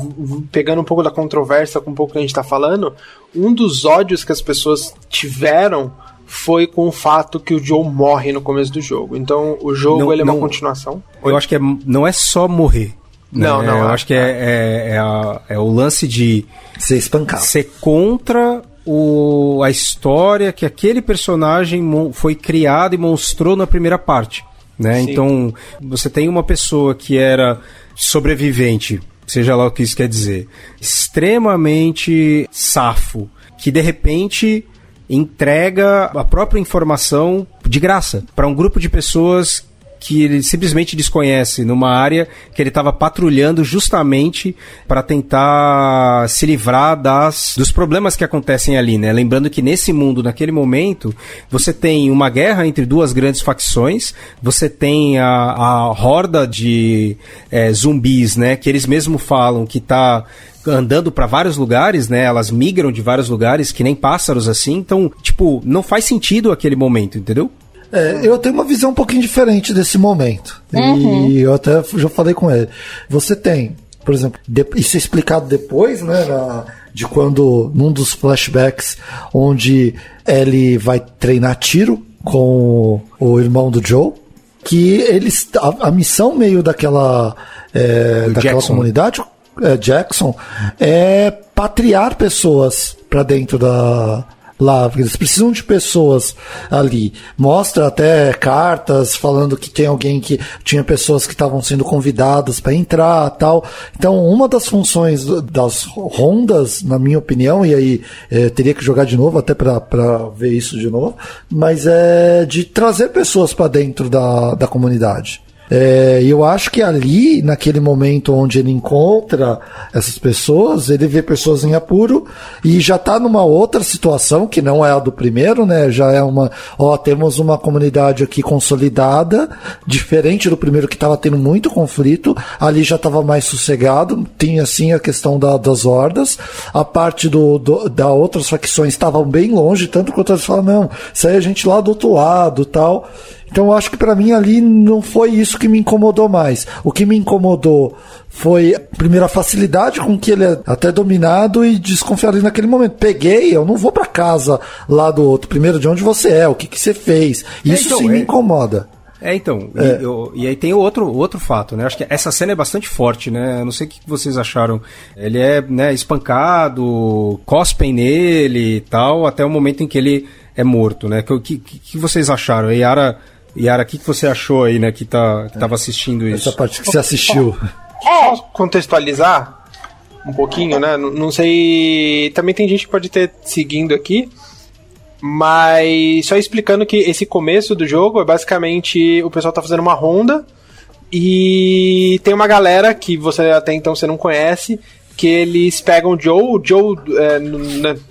pegando um pouco da controvérsia com um pouco que a gente tá falando, um dos ódios que as pessoas tiveram foi com o fato que o Joe morre no começo do jogo. Então o jogo não, ele é uma continuação. Eu acho que é, não é só morrer. Não, né? não. Eu acho que é, é, é, a, é, o lance de ser espancado. Ser contra o, a história que aquele personagem foi criado e mostrou na primeira parte. Né? Então, você tem uma pessoa que era sobrevivente, seja lá o que isso quer dizer, extremamente safo, que de repente entrega a própria informação de graça para um grupo de pessoas que ele simplesmente desconhece numa área que ele estava patrulhando justamente para tentar se livrar das, dos problemas que acontecem ali, né? Lembrando que nesse mundo, naquele momento, você tem uma guerra entre duas grandes facções, você tem a, a horda de é, zumbis, né? Que eles mesmo falam que está andando para vários lugares, né? Elas migram de vários lugares, que nem pássaros assim. Então, tipo, não faz sentido aquele momento, entendeu? É, eu tenho uma visão um pouquinho diferente desse momento. Uhum. E eu até já falei com ele. Você tem por exemplo, de, isso é explicado depois, né? Na, de quando, num dos flashbacks, onde ele vai treinar tiro com o irmão do Joe, que eles. A, a missão meio daquela. É, daquela Jackson. comunidade, é, Jackson, é patriar pessoas para dentro da. Lá, eles precisam de pessoas ali. Mostra até cartas falando que tem alguém que tinha pessoas que estavam sendo convidadas para entrar tal. Então, uma das funções das rondas, na minha opinião, e aí é, teria que jogar de novo até para ver isso de novo, mas é de trazer pessoas para dentro da, da comunidade. É, eu acho que ali, naquele momento onde ele encontra essas pessoas, ele vê pessoas em apuro e já está numa outra situação que não é a do primeiro, né? Já é uma, ó, temos uma comunidade aqui consolidada, diferente do primeiro que estava tendo muito conflito. Ali já estava mais sossegado, tinha assim a questão da- das hordas. A parte do, do- da outras facções estavam bem longe, tanto quanto eles falam, não, isso aí é a gente lá do outro lado, tal. Então eu acho que pra mim ali não foi isso que me incomodou mais. O que me incomodou foi, primeiro, a facilidade com que ele é até dominado e desconfiado ali naquele momento. Peguei, eu não vou pra casa lá do outro. Primeiro, de onde você é, o que, que você fez. Isso então, sim é- me incomoda. É, então, E, eu- e aí tem outro, outro fato, né? Acho que essa cena é bastante forte, né? Eu não sei o que vocês acharam. Ele é né, espancado, cospem nele e tal, até o momento em que ele é morto, né? O que, que, que vocês acharam? Yara, Yara, o que, que você achou aí, né, que, tá, que tava assistindo isso? Essa parte que você assistiu. É, Só contextualizar um pouquinho, né? Não, não sei. Também tem gente que pode ter seguindo aqui. Mas só explicando que esse começo do jogo é basicamente o pessoal tá fazendo uma ronda e tem uma galera que você até então você não conhece que eles pegam o Joe, o Joe, é,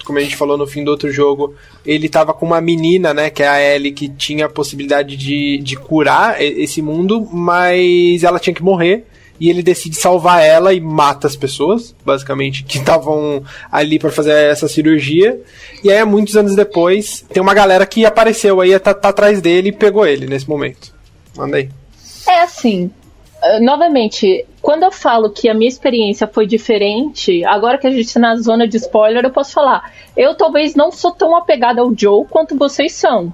como a gente falou no fim do outro jogo, ele tava com uma menina, né, que é a Ellie, que tinha a possibilidade de, de curar esse mundo, mas ela tinha que morrer, e ele decide salvar ela e mata as pessoas, basicamente, que estavam ali para fazer essa cirurgia, e aí, muitos anos depois, tem uma galera que apareceu aí, tá, tá atrás dele e pegou ele nesse momento. Manda aí. É assim, eh, novamente, quando eu falo que a minha experiência foi diferente, agora que a gente tá na zona de spoiler, eu posso falar. Eu talvez não sou tão apegada ao Joe quanto vocês são.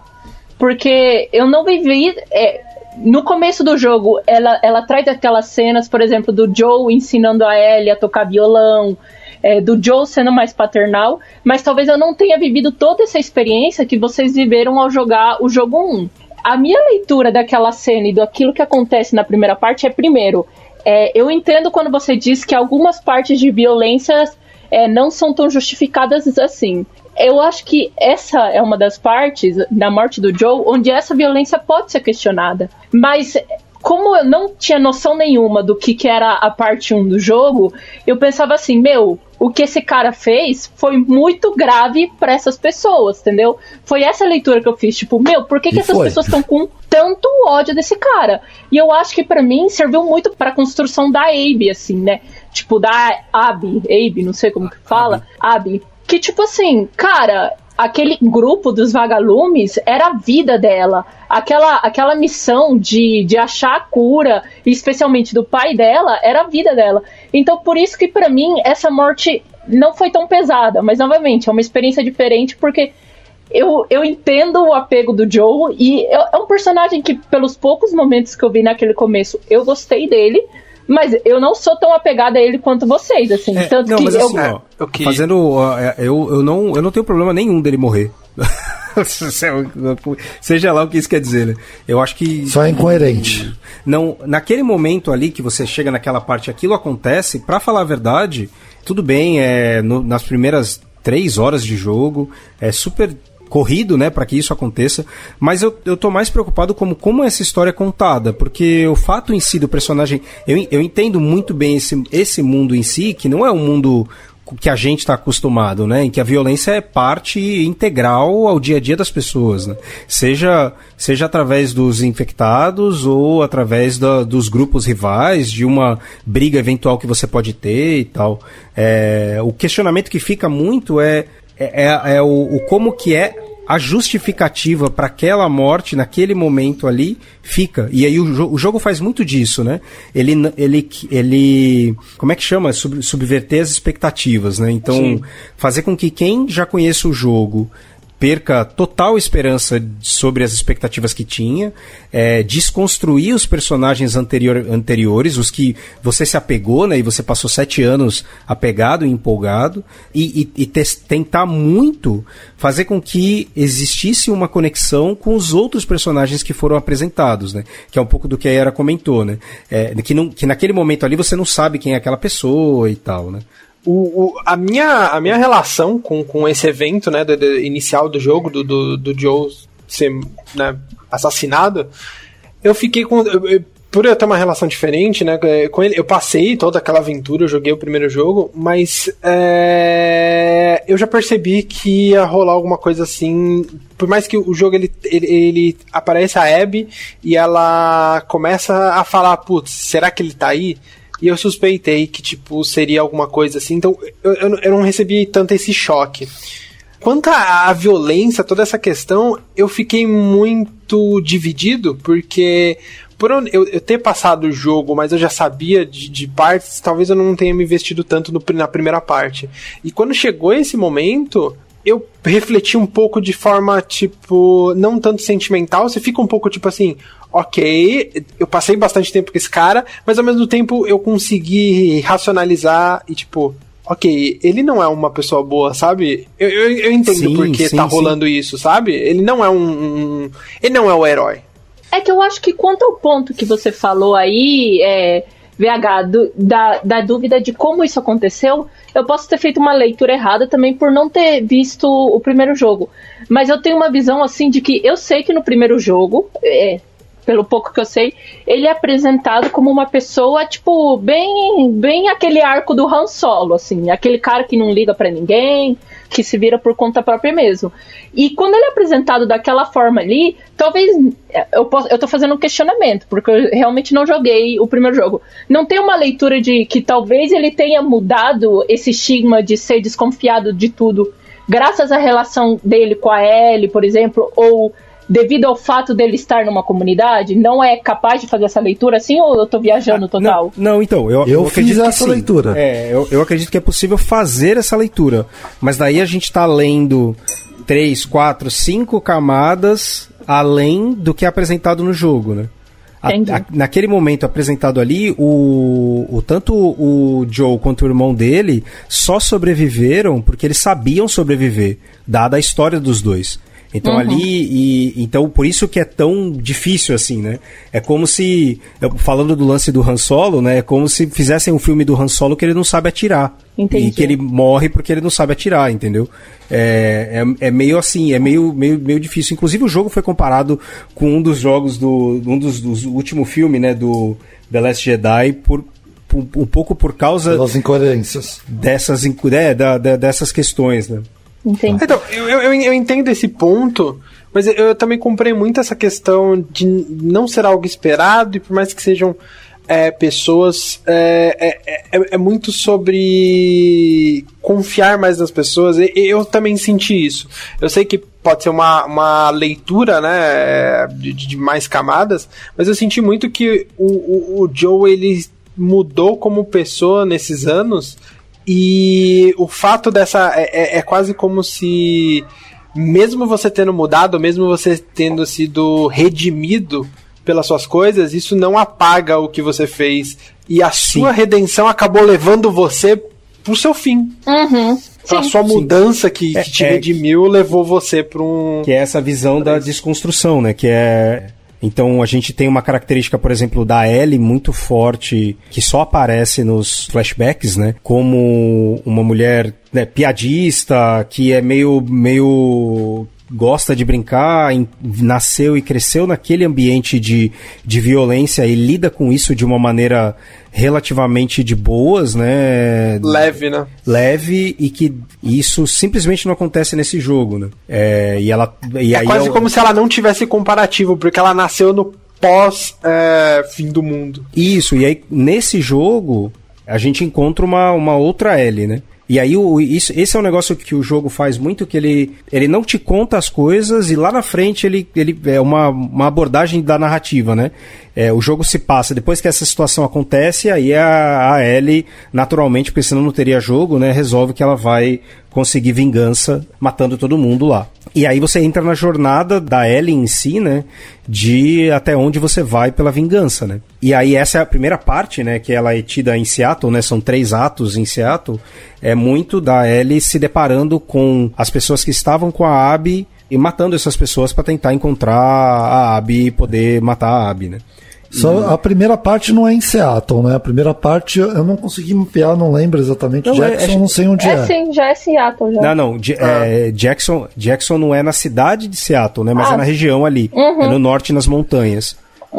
Porque eu não vivi. é, no começo do jogo, ela, ela traz aquelas cenas, por exemplo, do Joe ensinando a Ellie a tocar violão, é, do Joe sendo mais paternal, mas talvez eu não tenha vivido toda essa experiência que vocês viveram ao jogar o jogo 1. A minha leitura daquela cena e daquilo que acontece na primeira parte é, primeiro, é, eu entendo quando você diz que algumas partes de violência é, não são tão justificadas assim. Eu acho que essa é uma das partes da morte do Joe onde essa violência pode ser questionada. Mas como eu não tinha noção nenhuma do que, que era a parte 1 do jogo, eu pensava assim, meu, o que esse cara fez foi muito grave para essas pessoas, entendeu? Foi essa leitura que eu fiz, tipo, meu, por que, que essas foi. pessoas estão com tanto ódio desse cara? E eu acho que para mim serviu muito para construção da Abe, assim, né? Tipo, da Abby, Abe, não sei como que fala, Abby. Que tipo assim, cara, aquele grupo dos vagalumes era a vida dela. Aquela, aquela missão de, de achar a cura, especialmente do pai dela, era a vida dela. Então, por isso que pra mim essa morte não foi tão pesada. Mas, novamente, é uma experiência diferente porque eu, eu entendo o apego do Joe e é é um personagem que, pelos poucos momentos que eu vi naquele começo, eu gostei dele. Mas eu não sou tão apegada a ele quanto vocês, assim. É, tanto não, que mas eu, assim, ó, eu que- fazendo. é, eu, eu, não, eu não tenho problema nenhum dele morrer. *laughs* Seja lá o que isso quer dizer, né? Eu acho que. Só é incoerente. Não, naquele momento ali que você chega naquela parte, aquilo acontece, pra falar a verdade, tudo bem, é no- nas primeiras três horas de jogo, é super corrido, né, para que isso aconteça, mas eu, eu tô mais preocupado como como essa história é contada, porque o fato em si do personagem, eu, eu entendo muito bem esse, esse mundo em si, que não é um mundo que a gente está acostumado, né? Em que a violência é parte integral ao dia a dia das pessoas, né? Seja, seja através dos infectados ou através da- dos grupos rivais, de uma briga eventual que você pode ter e tal. É, o questionamento que fica muito é, é, é o, o como que é a justificativa para aquela morte naquele momento ali fica. E aí o, jo o, jogo faz muito disso, né? Ele, ele, ele como é que chama? Sub subverter as expectativas, né? Então, Sim. fazer com que quem já conheça o jogo perca total esperança sobre as expectativas que tinha, é, desconstruir os personagens anterior, anteriores, os que você se apegou, né, e você passou sete anos apegado e empolgado, e, e, e tentar muito fazer com que existisse uma conexão com os outros personagens que foram apresentados, né, que é um pouco do que a Era comentou, né, é, que, não, que naquele momento ali você não sabe quem é aquela pessoa e tal, né. O, o, a, minha, a minha relação com, com esse evento, né, do, do inicial do jogo, do, do, do Joe ser né, assassinado, eu fiquei com. Eu, por eu ter uma relação diferente, né, com ele, eu passei toda aquela aventura, eu joguei o primeiro jogo, mas é, eu já percebi que ia rolar alguma coisa assim. Por mais que o jogo ele, ele, ele aparece a Abby e ela começa a falar, putz, será que ele tá aí? E eu suspeitei que, tipo, seria alguma coisa assim. Então, eu, eu, eu não recebi tanto esse choque. Quanto à violência, toda essa questão, eu fiquei muito dividido, porque por eu, eu, ter passado o jogo, mas eu já sabia de, de, partes, talvez eu não tenha me investido tanto no, na primeira parte. E quando chegou esse momento, eu refleti um pouco de forma, tipo, não tanto sentimental, você fica um pouco tipo assim, ok, eu passei bastante tempo com esse cara, mas ao mesmo tempo eu consegui racionalizar e tipo, ok, ele não é uma pessoa boa, sabe? Eu, eu, eu entendo sim, porque sim, tá rolando sim. isso, sabe? Ele não é um, um, Ele não é o herói. É que eu acho que quanto ao ponto que você falou aí, é, VH, do, da, da dúvida de como isso aconteceu, eu posso ter feito uma leitura errada também por não ter visto o primeiro jogo. Mas eu tenho uma visão assim de que eu sei que no primeiro jogo, é, pelo pouco que eu sei, ele é apresentado como uma pessoa, tipo, bem, bem aquele arco do Han Solo, assim, aquele cara que não liga para ninguém, que se vira por conta própria mesmo. E quando ele é apresentado daquela forma ali, talvez eu posso, eu tô fazendo um questionamento, porque eu realmente não joguei o primeiro jogo. Não tem uma leitura de que talvez ele tenha mudado esse estigma de ser desconfiado de tudo, graças à relação dele com a Ellie, por exemplo, ou devido ao fato dele estar numa comunidade, não é capaz de fazer essa leitura assim ou eu tô viajando ah, total? Não, não então, eu, eu, eu fiz essa sim. leitura. É, eu, eu acredito que é possível fazer essa leitura. Mas daí a gente tá lendo três, quatro, cinco camadas além do que é apresentado no jogo, né? A, a, naquele momento apresentado ali, o, o, tanto o Joe quanto o irmão dele só sobreviveram porque eles sabiam sobreviver, dada a história dos dois. Então uhum. ali, e, então por isso que é tão difícil assim, né? É como se, falando do lance do Han Solo, né? É como se fizessem um filme do Han Solo que ele não sabe atirar. Entendi. E que ele morre porque ele não sabe atirar, entendeu? É, é, é, meio assim, é meio, meio, meio difícil. Inclusive o jogo foi comparado com um dos jogos do. um dos, dos último filme, né? Do The Last Jedi por, um pouco por causa das incoerências dessas, é, da, da, dessas questões, né? Entendi. Então, eu, eu, eu entendo esse ponto, mas eu, eu, também comprei muito essa questão de não ser algo esperado, e por mais que sejam é, pessoas, é, é, é, é muito sobre confiar mais nas pessoas. E, eu também senti isso. Eu sei que pode ser uma, uma leitura né, de, de mais camadas, mas eu senti muito que o, o, o Joe ele mudou como pessoa nesses anos e o fato dessa. É, é, é quase como se. Mesmo você tendo mudado, mesmo você tendo sido redimido pelas suas coisas, isso não apaga o que você fez. E a Sim. sua redenção acabou levando você pro seu fim. Uhum. A sua mudança que, que te é, é redimiu levou você para um. Que é essa visão da desconstrução, né? Que é então a gente tem uma característica, por exemplo, da Ellie muito forte, que só aparece nos flashbacks, né? Como uma mulher né, piadista, que é meio, meio gosta de brincar, em, nasceu e cresceu naquele ambiente de, de violência e lida com isso de uma maneira relativamente de boas, né? Leve, né? Leve e que isso simplesmente não acontece nesse jogo, né? É, e ela, e é quase como se ela não tivesse comparativo, porque ela nasceu no pós é, fim do mundo. Isso, e aí nesse jogo a gente encontra uma, uma outra Ellie, né? E aí, o, isso, esse é um negócio que o jogo faz muito, que ele, ele não te conta as coisas e lá na frente ele, ele é uma, uma abordagem da narrativa, né? É, o jogo se passa, depois que essa situação acontece, aí a, a Ellie, naturalmente, porque senão não teria jogo, né? Resolve que ela vai conseguir vingança matando todo mundo lá. E aí você entra na jornada da Ellie em si, né? De até onde você vai pela vingança, né? E aí essa é a primeira parte, né? Que ela é tida em Seattle, né? São três atos em Seattle. É muito da Ellie se deparando com as pessoas que estavam com a Abby e matando essas pessoas para tentar encontrar a Abby e poder matar a Abby, né? Só a primeira parte não é em Seattle, né? A primeira parte eu não consegui mapear, não lembro exatamente. Não, é- Jackson, é- não sei onde é. É sim, já é Seattle já. Não, não. J- é, Jackson, Jackson não é na cidade de Seattle, né? Mas Ah. é na região ali. É no norte, nas montanhas.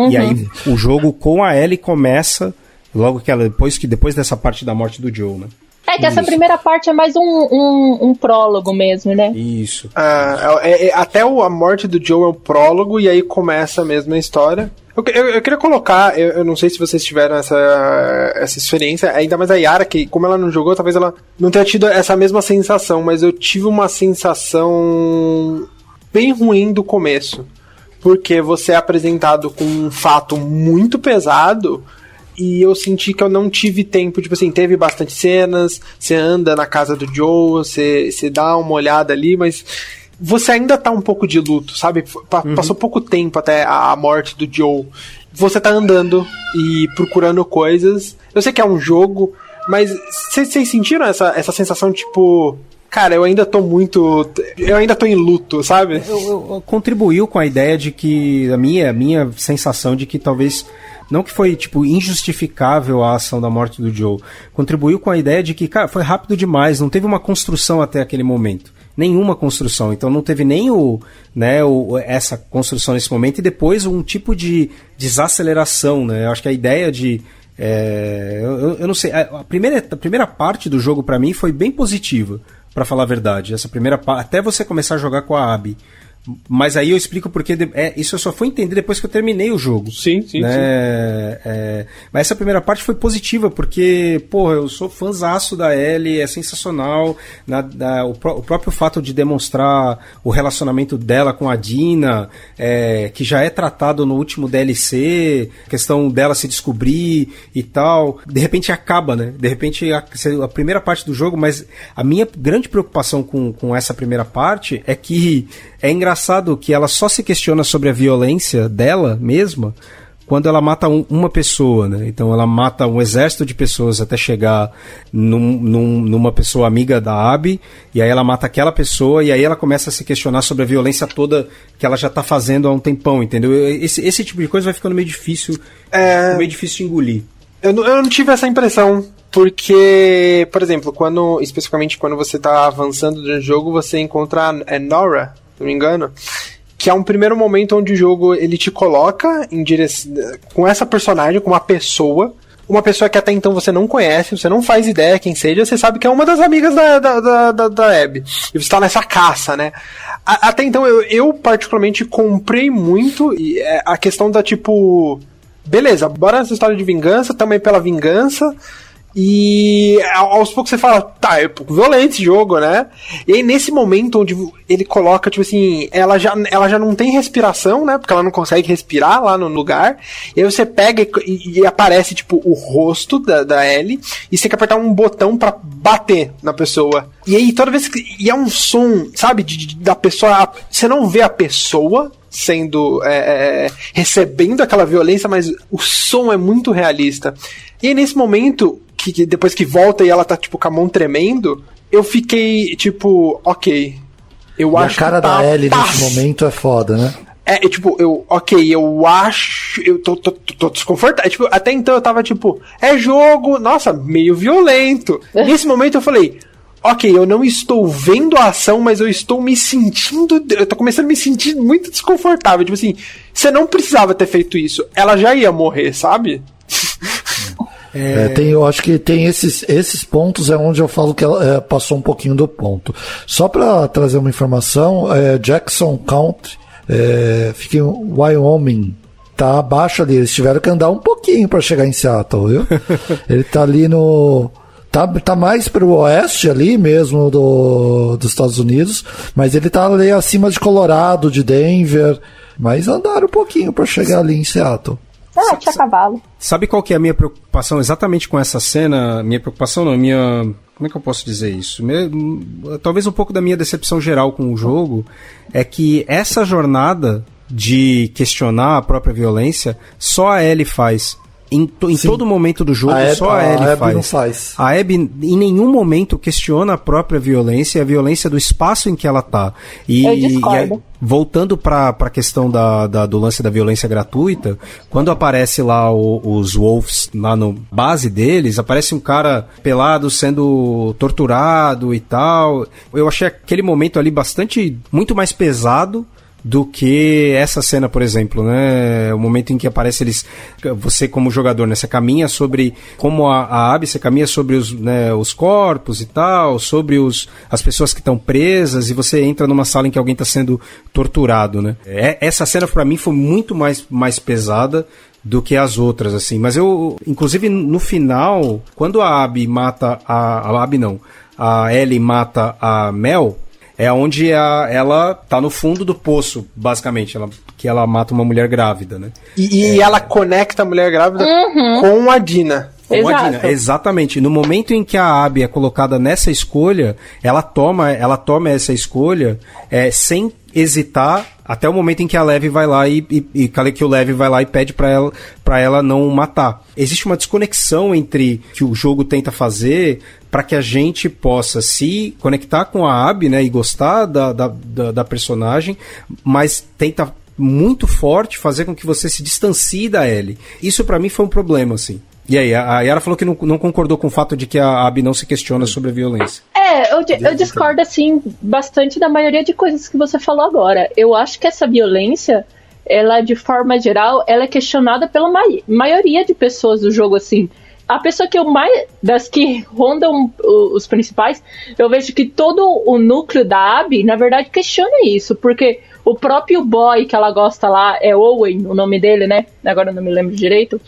E aí o jogo com a Ellie começa logo que ela depois que depois dessa parte da morte do Joe, né? É que essa Isso. primeira parte é mais um, um, um prólogo mesmo, né? Isso. Ah, é- é- até o- a morte do Joe é o prólogo e aí começa mesmo a história. Eu, eu- eu queria colocar, eu, eu não sei se vocês tiveram essa, essa experiência, ainda mais a Yara, que como ela não jogou, talvez ela não tenha tido essa mesma sensação, mas eu tive uma sensação bem ruim do começo. Porque você é apresentado com um fato muito pesado e eu senti que eu não tive tempo, tipo assim, teve bastante cenas, você anda na casa do Joe, você, você dá uma olhada ali, mas você ainda tá um pouco de luto, sabe? Pa- Passou pouco tempo até a morte do Joe. Você tá andando e procurando coisas. Eu sei que é um jogo, mas vocês vocês sentiram essa, essa sensação, tipo. Cara, eu ainda tô muito. Eu ainda tô em luto, sabe? Eu- eu- eu- contribuiu com a ideia de que a minha, a minha sensação de que talvez não que foi tipo injustificável a ação da morte do Joe, contribuiu com a ideia de que cara foi rápido demais, não teve uma construção até aquele momento, nenhuma construção, então não teve nem o, né, o, essa construção nesse momento e depois um tipo de desaceleração, né? Eu acho que a ideia de é, eu, eu- não sei. A primeira, a primeira parte do jogo pra mim foi bem positiva, pra falar a verdade. Essa primeira até você começar a jogar com a Abby. Mas aí eu explico porque de- é, isso eu só fui entender depois que eu terminei o jogo. Sim, sim, né? sim. É, mas essa primeira parte foi positiva, porque, porra, eu sou fãzaço da Ellie, é sensacional. Na- da- o, pró- o próprio fato de demonstrar o relacionamento dela com a Dina, é, que já é tratado no último DLC, questão dela se descobrir e tal. De repente acaba, né? De repente a, a primeira parte do jogo, mas a minha grande preocupação com, com essa primeira parte é que é engraçado que ela só se questiona sobre a violência dela mesma quando ela mata um- uma pessoa, né? Então ela mata um exército de pessoas até chegar num- num- numa pessoa amiga da Abby, e aí ela mata aquela pessoa, e aí ela começa a se questionar sobre a violência toda que ela já tá fazendo há um tempão, entendeu? Esse, esse tipo de coisa vai ficando meio difícil, É. meio difícil de engolir. Eu não, eu não tive essa impressão. Porque, por exemplo, quando. Especificamente quando você tá avançando no jogo, você encontra a é Nora, não me engano. Que é um primeiro momento onde o jogo ele te coloca em direção. com essa personagem, com uma pessoa. Uma pessoa que até então você não conhece, você não faz ideia quem seja, você sabe que é uma das amigas da, da, da, da, da Abby. E você tá nessa caça, né? A- até então eu, eu particularmente comprei muito e, é, a questão da tipo beleza, bora nessa história de vingança, também pela vingança. E aos poucos você fala, tá, é um pouco violento esse jogo, né? E aí nesse momento onde ele coloca, tipo assim, ela já, ela já não tem respiração, né? Porque ela não consegue respirar lá no lugar. E aí você pega e, e aparece, tipo, o rosto da, da Ellie. E você tem que apertar um botão pra bater na pessoa. E aí toda vez que. E é um som, sabe, de- de- da pessoa. Você não vê a pessoa sendo é, é, recebendo aquela violência, mas o som é muito realista. E aí nesse momento que, que depois que volta e ela tá tipo com a mão tremendo, eu fiquei tipo, ok, eu E a acho cara que tá da Ellie nesse momento é foda, né? é, é, tipo, eu, ok, eu acho. Eu tô, tô, tô, tô desconfortável. É, tipo, até então eu tava tipo, é jogo, nossa, meio violento. *laughs* Nesse momento eu falei, ok, eu não estou vendo a ação, mas eu estou me sentindo. Eu tô começando a me sentir muito desconfortável. Tipo assim, você não precisava ter feito isso. Ela já ia morrer, sabe? É, tem, eu acho que tem esses, esses pontos é onde eu falo que ela é, passou um pouquinho do ponto. Só para trazer uma informação, é, Jackson County é, fica em Wyoming. Tá abaixo ali, eles tiveram que andar um pouquinho para chegar em Seattle, viu? *laughs* Ele tá ali no Tá, tá mais pro oeste ali mesmo do, dos Estados Unidos, mas ele tá ali acima de Colorado, de Denver. Mas andaram um pouquinho para chegar ali em Seattle. Ah, tinha cavalo. Sabe qual que é a minha preocupação exatamente com essa cena? Minha preocupação não, minha. Como é que eu posso dizer isso? Minha- talvez um pouco da minha decepção geral com o jogo é que essa jornada de questionar a própria violência só a Ellie faz. Em, to- em todo momento do jogo, A Abby- só a, a Ellie Abby faz. não faz. A Abby em nenhum momento questiona a própria violência e a violência do espaço em que ela tá. E, Eu discordo. e aí, voltando pra, pra questão da, da- do lance da violência gratuita, quando aparece lá o- os Wolves lá no base deles, aparece um cara pelado sendo torturado e tal. Eu achei aquele momento ali bastante, muito mais pesado do que essa cena, por exemplo, né? O momento em que aparece eles, você como jogador, né? Você caminha sobre, como a, a Abby, você caminha sobre os, né, os corpos e tal, sobre os, as pessoas que estão presas e você entra numa sala em que alguém está sendo torturado, né? É, essa cena para mim foi muito mais, mais pesada do que as outras, assim. Mas eu, inclusive no final, quando a Abby mata a, a Abby não, a Ellie mata a Mel, é onde a, ela tá no fundo do poço, basicamente, ela, que ela mata uma mulher grávida, né? E, e ela conecta a mulher grávida com a Exato. Dina, Exatamente. No momento em que a Abby é colocada nessa escolha, ela toma, ela toma essa escolha é, sem hesitar até o momento em que a Leve vai lá e, e, e que o Leve vai lá e pede pra ela para ela não matar. Existe uma desconexão entre que o jogo tenta fazer para que a gente possa se conectar com a Abby, né, e gostar da, da, da, da personagem, mas tenta muito forte fazer com que você se distancie da Ellie. Isso pra mim foi um problema, assim. E aí, a a Yara falou que não, não concordou com o fato de que a Abby não se questiona sobre a violência. É, eu, eu discordo, assim, bastante da maioria de coisas que você falou agora. Eu acho que essa violência, ela, de forma geral, ela é questionada pela mai- maioria de pessoas do jogo, assim. A pessoa que eu mais. das que rondam os principais, eu vejo que todo o núcleo da Abby, na verdade, questiona isso, porque o próprio boy que ela gosta lá é Owen, o nome dele, né? Agora eu não me lembro direito.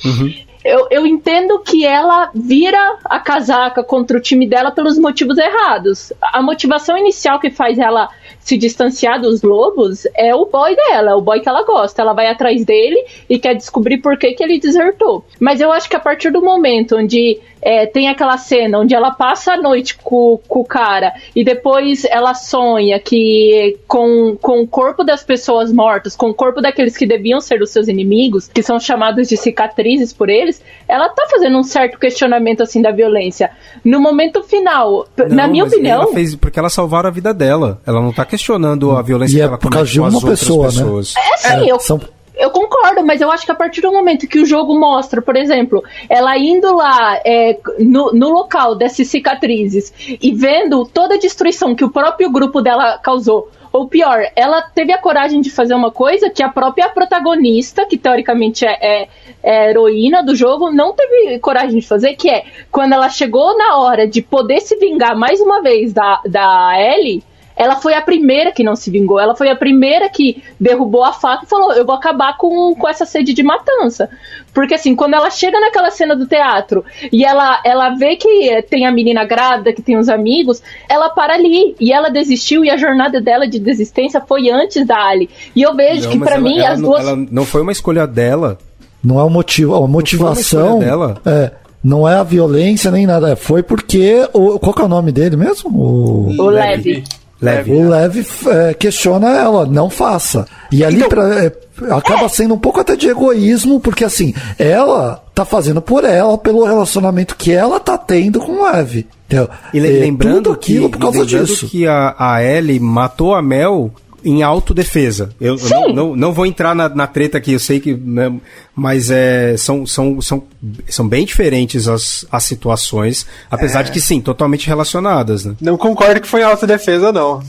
Eu, eu entendo que ela vira a casaca contra o time dela pelos motivos errados. A motivação inicial que faz ela se distanciar dos lobos é o boy dela, é o boy que ela gosta. Ela vai atrás dele e quer descobrir por que, que ele desertou. Mas eu acho que a partir do momento onde é, tem aquela cena onde ela passa a noite com, com o cara e depois ela sonha que com, com o corpo das pessoas mortas, com o corpo daqueles que deviam ser os seus inimigos, que são chamados de cicatrizes por eles, ela tá fazendo um certo questionamento assim da violência. No momento final, p- na Não, minha opinião, Ela fez porque ela salvaram a vida dela. Ela não tá questionando a violência E que é ela por causa de uma outras pessoa, né? pessoas. é assim, eu, São, Eu concordo, mas eu acho que a partir do momento que o jogo mostra, por exemplo, ela indo lá é, no, no local dessas cicatrizes e vendo toda a destruição que o próprio grupo dela causou, ou pior, ela teve a coragem de fazer uma coisa que a própria protagonista, que teoricamente é, é, é heroína do jogo, não teve coragem de fazer, que é quando ela chegou na hora de poder se vingar mais uma vez da, da Ellie, ela foi a primeira que não se vingou. Ela foi a primeira que derrubou a faca e falou: Eu vou acabar com, com essa sede de matança. Porque, assim, quando ela chega naquela cena do teatro e ela, ela vê que tem a menina grávida, que tem os amigos, ela para ali. E ela desistiu e a jornada dela de desistência foi antes da Ali. E eu vejo Não, que, ela- mim, ela as não- duas. ela não foi uma escolha dela. Não é o motivo, a motivação escolha dela. é não é a violência nem nada, é, foi porque o, qual que é o nome dele mesmo? O, O leve. Leve. o Lev é, questiona ela, não faça. E ali Então- pra, é, acaba sendo um pouco até de egoísmo, porque assim, ela tá fazendo por ela, pelo relacionamento que ela tá tendo com o Lev. entendeu? E É, lembrando tudo aquilo que, por causa disso. que a, a Ellie matou a Mel em autodefesa. Eu, eu não, não, não vou entrar na, na treta aqui, eu sei que. né, mas é, são, são, são, são bem diferentes as, as situações, apesar É. de que sim, totalmente relacionadas. Né? Não concordo que foi em autodefesa, não.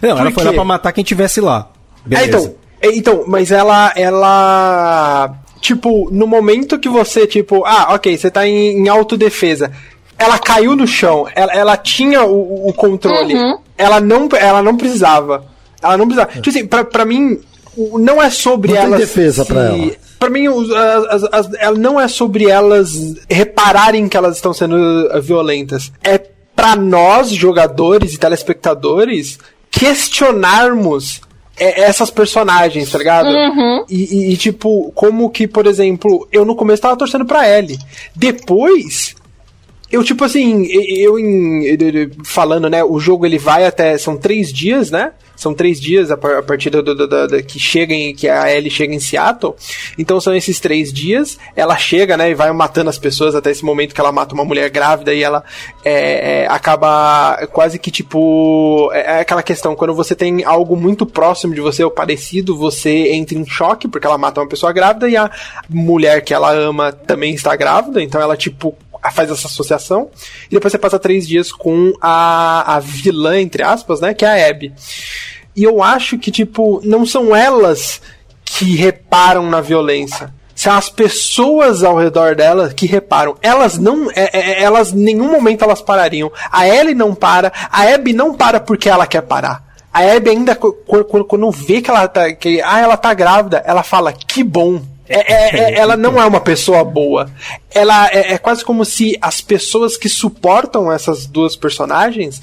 Não, ela Por foi lá quê? pra matar quem tivesse lá. É, Beleza. então, é, então, mas ela, ela, tipo, no momento que você, tipo, ah, ok, você tá em, em autodefesa, ela caiu no chão, ela, ela tinha o, o controle, Uhum. ela não, ela não precisava, ela não precisava. Tipo assim, pra, pra mim, não é sobre Não tem ela defesa se- pra ela. Pra mim, as- as- as- ela não é sobre elas repararem que elas estão sendo uh, violentas. É pra nós, jogadores e telespectadores, questionarmos é, essas personagens, tá ligado? E, e- e, tipo, como que, por exemplo, eu no começo tava torcendo pra Ellie. Depois, eu, tipo assim, eu em, falando, né, o jogo ele vai até, são três dias, né? São três dias a, par- a partir do- do- do- que chega em, que a Ellie chega em Seattle. Então são esses três dias. Ela chega, né, e vai matando as pessoas até esse momento que ela mata uma mulher grávida e ela é, é, acaba quase que tipo. É é aquela questão, quando você tem algo muito próximo de você ou parecido, você entra em choque porque ela mata uma pessoa grávida e a mulher que ela ama também está grávida, então ela, tipo, faz essa associação. E depois você passa três dias com a, a vilã, entre aspas, né? Que é a Abby. E eu acho que, tipo, não são elas que reparam na violência. São as pessoas ao redor dela que reparam. Elas não. é- é- elas, em nenhum momento elas parariam. A Ellie não para. A Abby não para porque ela quer parar. A Abby ainda, quando, quando vê que ela tá. Que, ah, ela tá grávida, ela fala, que bom. É- é- é- *laughs* ela não é uma pessoa boa. Ela é, é quase como se as pessoas que suportam essas duas personagens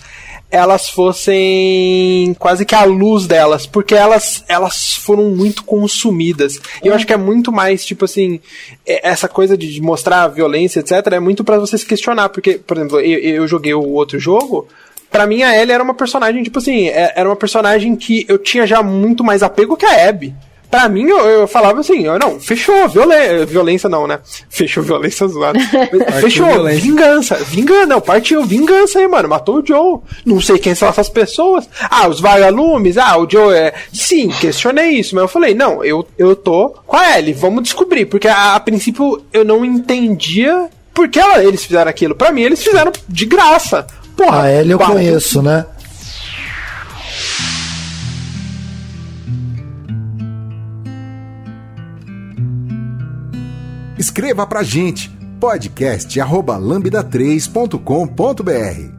elas fossem quase que a luz delas, porque elas elas foram muito consumidas. E eu acho que é muito mais, tipo assim, é- essa coisa de mostrar a violência, etc, é muito pra você se questionar, porque, por exemplo, eu, eu joguei o outro jogo, Pra mim, a Ellie era uma personagem, tipo assim, é- era uma personagem que eu tinha já muito mais apego que a Abby. Pra mim, eu, eu falava assim, eu, não, fechou, violen violência não, né? Fechou violência zoada. *laughs* fechou, violência. vingança, vingança, não, partiu, vingança aí, mano, matou o Joe. Não sei quem são essas pessoas. Ah, os vagalumes, ah, o Joe é. Sim, questionei isso, mas eu falei, não, eu, eu tô com a Ellie, vamos descobrir, porque a, a princípio eu não entendia por que ela- eles fizeram aquilo. Pra mim, eles fizeram de graça. Porra, A Ellie eu conheço, né? Escreva pra gente podcast@lambda3.com.br.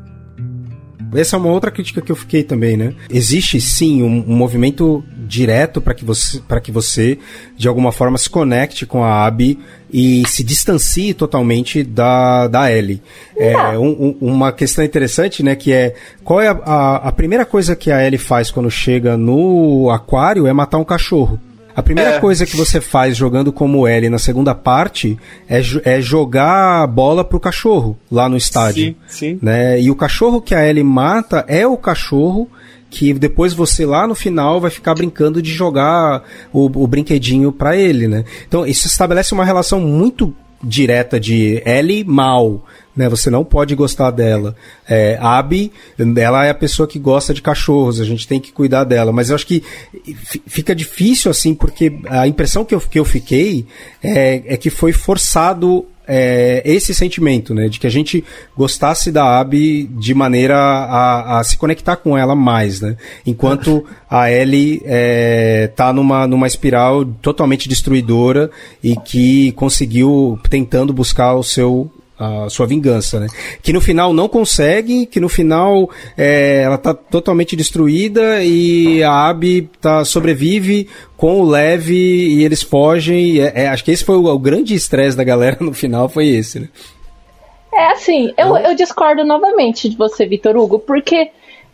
Essa é uma outra crítica que eu fiquei também, né? Existe sim um, um movimento direto para que você para que você de alguma forma se conecte com a Abby e se distancie totalmente da, da Ellie. É um- um- uma questão interessante, né, que é qual é a, a, a primeira coisa que a Ellie faz quando chega no aquário é matar um cachorro. A primeira É. coisa que você faz jogando como Ellie na segunda parte é, é jogar a bola pro cachorro lá no estádio Sim, sim. né? E o cachorro que a Ellie mata é o cachorro que depois você lá no final vai ficar brincando de jogar o, o brinquedinho pra ele, né? Então isso estabelece uma relação muito direta de Ellie mal, né? Você não pode gostar dela. É, Abby, ela é a pessoa que gosta de cachorros, a gente tem que cuidar dela. Mas eu acho que fi- fica difícil assim, porque a impressão que eu, que eu fiquei é, é que foi forçado é, esse sentimento, né? De que a gente gostasse da Abby de maneira a, a se conectar com ela mais, né? Enquanto *laughs* a Ellie é, tá numa, numa espiral totalmente destruidora e que conseguiu tentando buscar o seu a sua vingança, né? Que no final não consegue, que no final é, ela tá totalmente destruída e a Abby tá, sobrevive com o Lev e eles fogem. e é- é, acho que esse foi o, o grande estresse da galera *laughs* no final, foi esse, né? É assim, eu, eu discordo novamente de você, Vitor Hugo, porque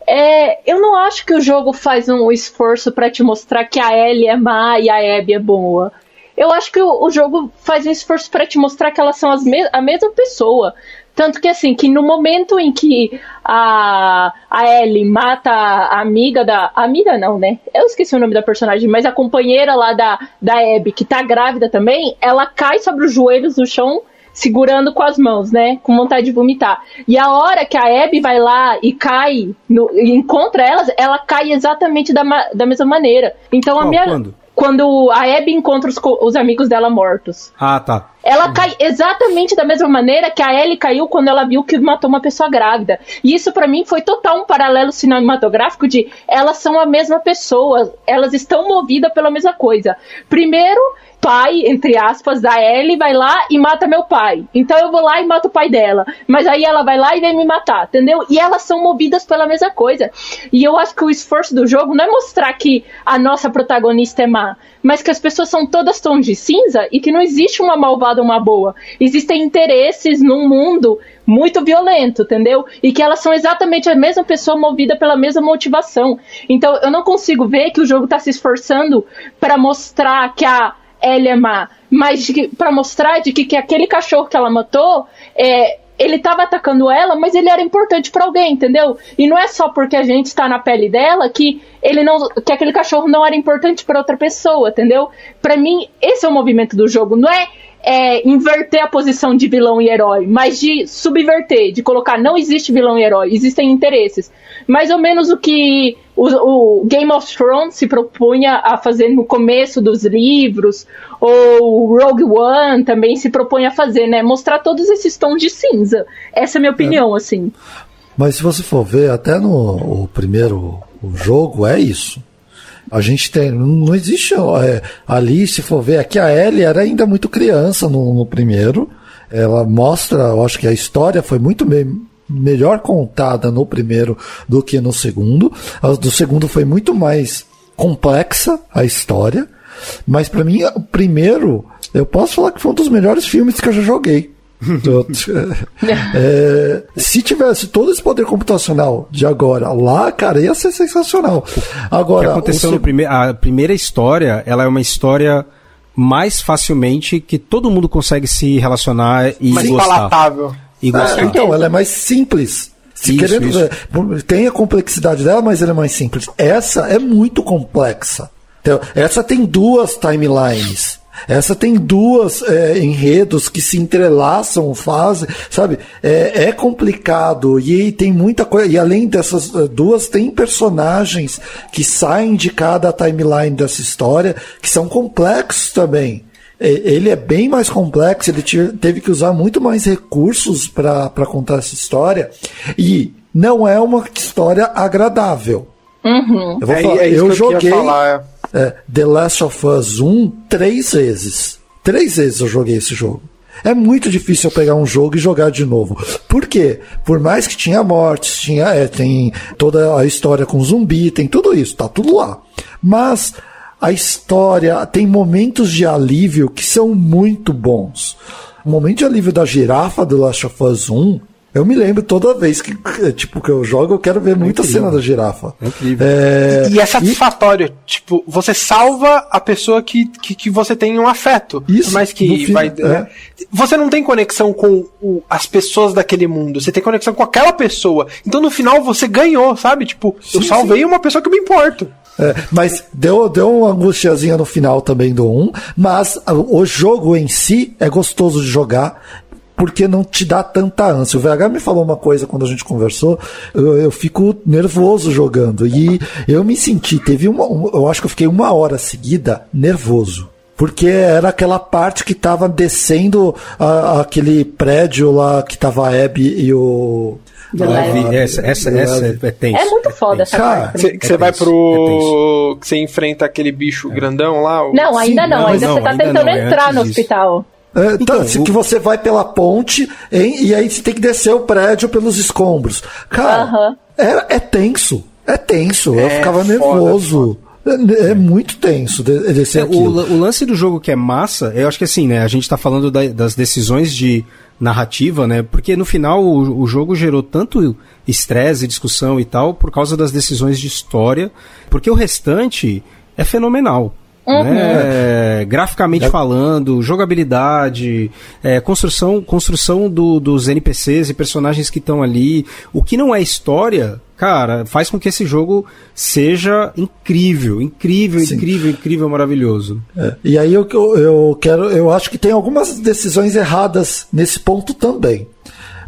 é, eu não acho que o jogo faz um esforço pra te mostrar que a Ellie é má e a Abby é boa. Eu acho que o, o jogo faz um esforço pra te mostrar que elas são as me a mesma pessoa. Tanto que assim, que no momento em que a, a Ellie mata a amiga da. a amiga não, né? Eu esqueci o nome da personagem, mas a companheira lá da, da Abby, que tá grávida também, ela cai sobre os joelhos no chão segurando com as mãos, né? Com vontade de vomitar. E a hora que a Abby vai lá e cai, no, e encontra elas, ela cai exatamente da, da mesma maneira. Então a Qual? minha. Quando? Quando a Abby encontra os, os amigos dela mortos. Ah, tá. Ela cai exatamente da mesma maneira que a Ellie caiu quando ela viu que matou uma pessoa grávida. E isso pra mim foi total um paralelo cinematográfico de elas são a mesma pessoa, elas estão movidas pela mesma coisa. Primeiro, pai, entre aspas, da Ellie vai lá e mata meu pai. Então eu vou lá e mato o pai dela. Mas aí ela vai lá e vem me matar, entendeu? E elas são movidas pela mesma coisa. E eu acho que o esforço do jogo não é mostrar que a nossa protagonista é má, mas que as pessoas são todas tons de cinza e que não existe uma malvada ou uma boa. Existem interesses num mundo muito violento, entendeu? E que elas são exatamente a mesma pessoa movida pela mesma motivação. Então eu não consigo ver que o jogo está se esforçando para mostrar que a Ellie é má, mas para mostrar de que, que aquele cachorro que ela matou é, ele estava atacando ela, mas ele era importante para alguém, entendeu? E não é só porque a gente está na pele dela que ele não, que aquele cachorro não era importante para outra pessoa, entendeu? Para mim esse é o movimento do jogo, não é, é, inverter a posição de vilão e herói, mas de subverter, de colocar não existe vilão e herói, existem interesses. Mais ou menos o que o, o Game of Thrones se propunha a fazer no começo dos livros, ou Rogue One também se propõe a fazer, né? Mostrar todos esses tons de cinza. Essa é a minha opinião, é. assim. Mas se você for ver, até no primeiro jogo é isso. A gente tem. Não existe. É, ali, se for ver, aqui a Ellie era ainda muito criança no, no primeiro. Ela mostra, eu acho que a história foi muito me, melhor contada no primeiro do que no segundo. A do segundo foi muito mais complexa a história. Mas para mim, o primeiro, eu posso falar que foi um dos melhores filmes que eu já joguei. *laughs* é, se tivesse todo esse poder computacional de agora lá, cara, ia ser sensacional. Agora, o que aconteceu no prime a primeira história, ela é uma história mais facilmente que todo mundo consegue se relacionar e mais gostar. palatável. E gostar. É, então, ela é mais simples. Se isso, querendo isso. Tem a complexidade dela, mas ela é mais simples. Essa é muito complexa. Então, essa tem duas timelines. Essa tem duas é, enredos que se entrelaçam, fazem, sabe? É, é, complicado e tem muita coisa. E além dessas é, duas, tem personagens que saem de cada timeline dessa história que são complexos também. Ele é bem mais complexo, ele teve que usar muito mais recursos para contar essa história. E não é uma história agradável. Uhum. Eu, vou é, falar, é eu que joguei. Eu é, The Last of Us 1 três vezes. Três vezes eu joguei esse jogo. É muito difícil eu pegar um jogo e jogar de novo. Por quê? Por mais que tinha mortes, tinha, é, tem toda a história com zumbi, tem tudo isso, tá tudo lá. Mas a história tem momentos de alívio que são muito bons. O momento de alívio da girafa do Last of Us 1 eu me lembro toda vez que, tipo, que eu jogo, eu quero ver é muita incrível. cena da girafa. É incrível. É... E é satisfatório. E... Tipo, você salva a pessoa que, que, que você tem um afeto. Isso. Mas que vai. Fim, né? é. Você não tem conexão com o, as pessoas daquele mundo. Você tem conexão com aquela pessoa. Então no final você ganhou, sabe? Tipo, sim, eu salvei sim. uma pessoa que eu me importo. É, mas deu, deu uma angustiazinha no final também do 1, mas o jogo em si é gostoso de jogar porque não te dá tanta ânsia. O VH me falou uma coisa quando a gente conversou, eu, eu fico nervoso jogando. E eu me senti, teve uma, eu acho que eu fiquei uma hora seguida nervoso. Porque era aquela parte que tava descendo a, aquele prédio lá que tava a Abby e o. Ah, essa, essa, essa é, é tenso. É muito foda essa parte. Que você é vai pro. que você enfrenta aquele bicho grandão lá? O... Não, ainda Sim, não, ainda você tá tentando é entrar no hospital. É, então, tá, o... que você vai pela ponte hein, e aí você tem que descer o prédio pelos escombros. Cara, é, é tenso. É tenso. eu é ficava nervoso. É, é, muito tenso descer é, o, o, lance do jogo que é massa, eu acho que assim, né? A gente tá falando da, das decisões de narrativa, né? Porque no final o, o jogo gerou tanto estresse, discussão e tal, por causa das decisões de história, porque o restante é fenomenal. Uhum. Né? Graficamente é. falando, jogabilidade, é, construção, construção do, dos NPCs e personagens que estão ali. O que não é história, cara, faz com que esse jogo seja incrível, incrível, Sim. incrível, incrível, maravilhoso. É. E aí eu, eu quero, eu acho que tem algumas decisões erradas nesse ponto também.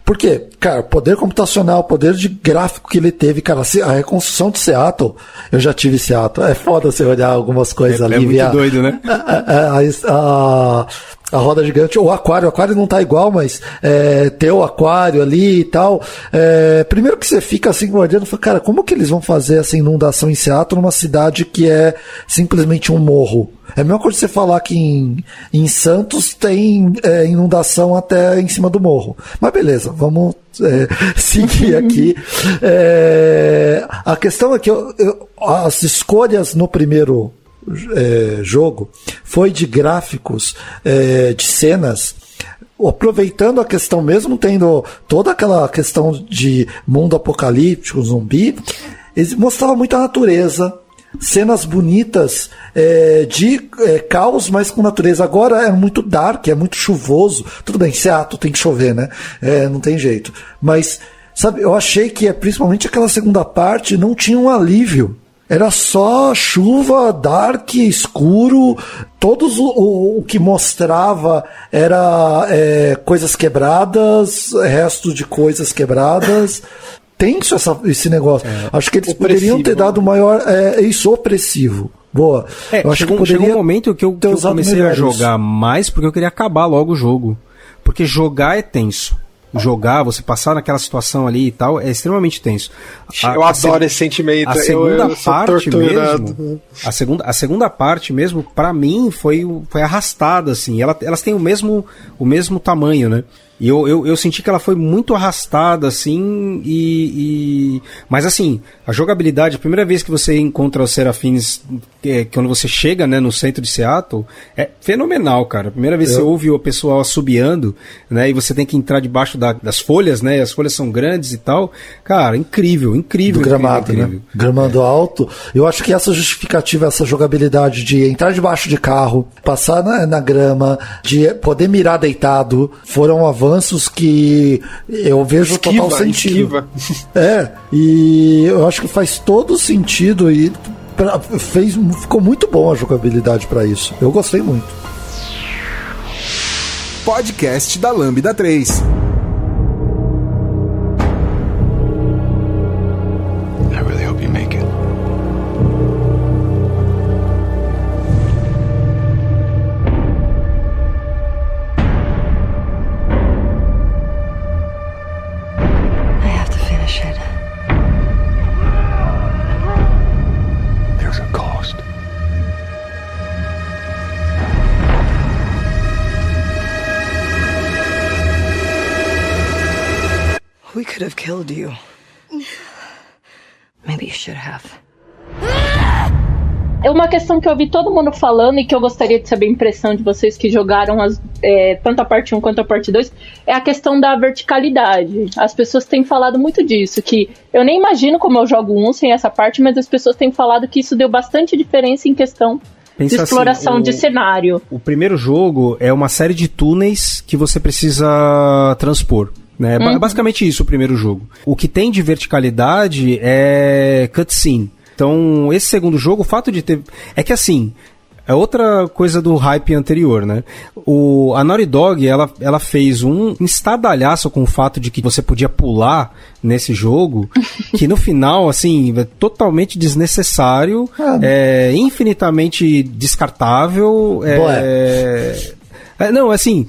Porque, cara, poder computacional, poder de gráfico que ele teve, cara, a reconstrução de Seattle, eu já tive Seattle, é foda você olhar algumas coisas é, ali. É muito doido, né? A, a, a, a roda gigante, ou aquário, o aquário não tá igual, mas é, ter o aquário ali e tal. É, primeiro que você fica assim guardando, cara, como que eles vão fazer essa inundação em Seattle numa cidade que é simplesmente um morro? É a mesma coisa você falar que em, em Santos tem é, inundação até em cima do morro. Mas beleza, vamos é, *laughs* seguir aqui. É, a questão é que eu, eu, as escolhas no primeiro é, jogo foi de gráficos, é, de cenas, aproveitando a questão, mesmo tendo toda aquela questão de mundo apocalíptico, zumbi, eles mostravam muita natureza, cenas bonitas é, de é, caos, mas com natureza. Agora é muito dark, é muito chuvoso. Tudo bem, Seattle tem que chover, né? É, não tem jeito. Mas, sabe, eu achei que é, principalmente aquela segunda parte não tinha um alívio. Era só chuva, dark, escuro. Todos o, o, o que mostrava era é, coisas quebradas, resto de coisas quebradas. *laughs* Tenso essa, esse negócio. É, Acho que eles poderiam ter dado maior. É, isso opressivo. Boa. É, eu acho chegou, que chegou um momento que eu, que eu comecei a jogar mais porque eu queria acabar logo o jogo. Porque jogar é tenso jogar, você passar naquela situação ali e tal, é extremamente tenso. A, eu adoro esse sentimento. A segunda eu, eu parte mesmo, a segunda, a segunda parte mesmo, para mim foi, foi arrastada assim. Ela, elas têm o mesmo o mesmo tamanho, né? E eu, eu, eu, senti que ela foi muito arrastada, assim, e, e, Mas assim, a jogabilidade, a primeira vez que você encontra os Serafins, é, quando você chega né, no centro de Seattle, é fenomenal, cara. A primeira vez que você ouve o pessoal assobiando, né? E você tem que entrar debaixo da, das folhas, né? as folhas são grandes e tal. Cara, incrível, incrível. Do gramado, incrível, né? incrível. Gramado é. alto. Eu acho que essa justificativa, essa jogabilidade de entrar debaixo de carro, passar na, na grama, de poder mirar deitado, foram avanços avanços que eu vejo esquiva, total sentido. Esquiva. *laughs* É, e eu acho que faz todo sentido e pra, fez, ficou muito bom a jogabilidade para isso. Eu gostei muito. Podcast da Lambda 3. Killed you. Maybe you should have. É uma questão que eu vi todo mundo falando e que eu gostaria de saber a impressão de vocês que jogaram as, é, tanto a parte 1 quanto a parte 2, é a questão da verticalidade. As pessoas têm falado muito disso, que eu nem imagino como eu jogo um sem essa parte, mas as pessoas têm falado que isso deu bastante diferença em questão Pensa de assim, exploração assim, o, de cenário. O primeiro jogo é uma série de túneis que você precisa transpor. Né? Uhum. Basicamente isso o primeiro jogo. O que tem de verticalidade é cutscene. Então, esse segundo jogo, o fato de ter. É que assim. É outra coisa do hype anterior, né? O, a Naughty Dog, ela, ela fez um estadalhaço com o fato de que você podia pular nesse jogo, *laughs* que no final, assim, é totalmente desnecessário, ah, é infinitamente descartável, é, é, não, assim,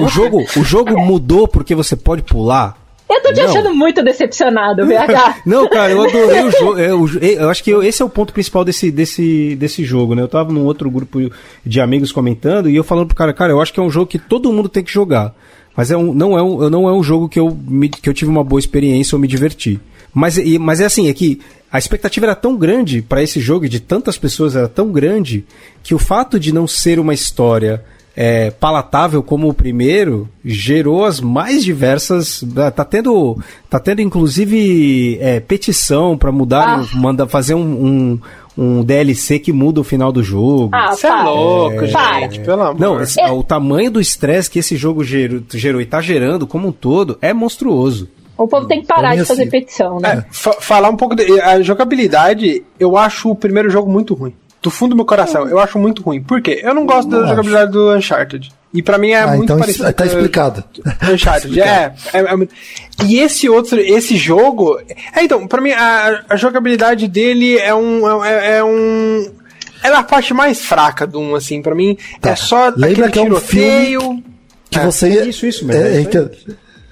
o, *laughs* jogo, o jogo mudou porque você pode pular. Eu tô te não. achando muito decepcionado, VH. *laughs* não, cara, eu adorei o jogo. Eu, eu, acho que eu, esse é o ponto principal desse, desse, desse jogo, né? Eu tava num outro grupo de amigos comentando e eu falando pro cara, cara, eu acho que é um jogo que todo mundo tem que jogar. Mas é um, não, é um, não é um jogo que eu, me, que eu tive uma boa experiência ou me diverti. Mas, e, mas é assim, é que a expectativa era tão grande para esse jogo e de tantas pessoas era tão grande que o fato de não ser uma história é, palatável como o primeiro gerou as mais diversas. Ah, tá tendo, tá tendo inclusive é, petição para mudar, ah. manda fazer um, um, um, DLC que muda o final do jogo. Ah, Você é louco, é, gente, pelo amor. Não, esse, o tamanho do estresse que esse jogo gerou, gerou e tá gerando como um todo é monstruoso. O povo tem que parar de fazer petição, né? É, falar um pouco de, a jogabilidade, eu acho o primeiro jogo muito ruim do fundo do meu coração, eu acho muito ruim. Por quê? Eu não gosto não da acho. jogabilidade do Uncharted. E para mim é ah, muito então parecido. Tá explicado. Uncharted, *laughs* tá é, é, é, E esse outro, esse jogo. É, então, para mim, a, a, jogabilidade dele é um. É, é, um. ela é a parte mais fraca do 1, assim, pra mim. Tá. É só Lembra aquele que é um tiroteio. Que É, você. isso, isso mesmo, É, é isso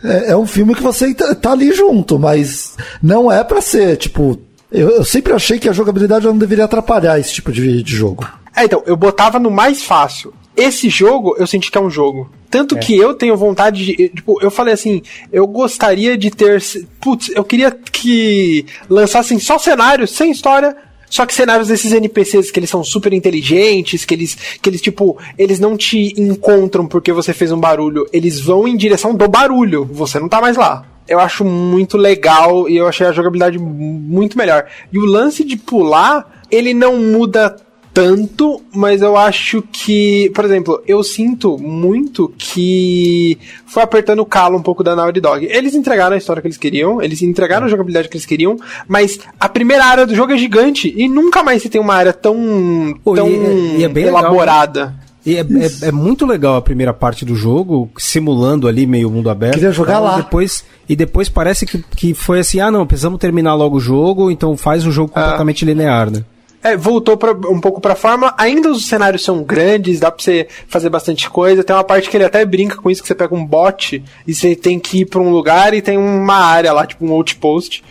é, é um filme que você tá, tá ali junto, mas não é pra ser, tipo. Eu, eu sempre achei que a jogabilidade não deveria atrapalhar esse tipo de, de jogo. É, então, eu botava no mais fácil. Esse jogo, eu senti que é um jogo. Tanto que eu tenho vontade de. Tipo, eu falei assim, eu gostaria de ter. Putz, eu queria que lançassem só cenários sem história. Só que cenários desses NPCs que eles são super inteligentes, que eles, que eles, tipo, eles não te encontram porque você fez um barulho, eles vão em direção do barulho, você não tá mais lá. Eu acho muito legal e eu achei a jogabilidade muito melhor. E o lance de pular, ele não muda tanto, mas eu acho que, por exemplo, eu sinto muito que foi apertando o calo um pouco da Naughty Dog. Eles entregaram a história que eles queriam, eles entregaram a jogabilidade que eles queriam, mas a primeira área do jogo é gigante e nunca mais se tem uma área tão, Pô, tão e é- e é bem legal, elaborada. E é, é- é muito legal a primeira parte do jogo, simulando ali meio mundo aberto. Queria jogar Tal, lá. Depois, e depois parece que, que foi assim, ah não, precisamos terminar logo o jogo, então faz o jogo completamente linear, né? É, voltou pra, um pouco pra forma. Ainda os cenários são grandes, dá pra você fazer bastante coisa. Tem uma parte que ele até brinca com isso, que você pega um bot e você tem que ir pra um lugar e tem uma área lá, tipo um outpost.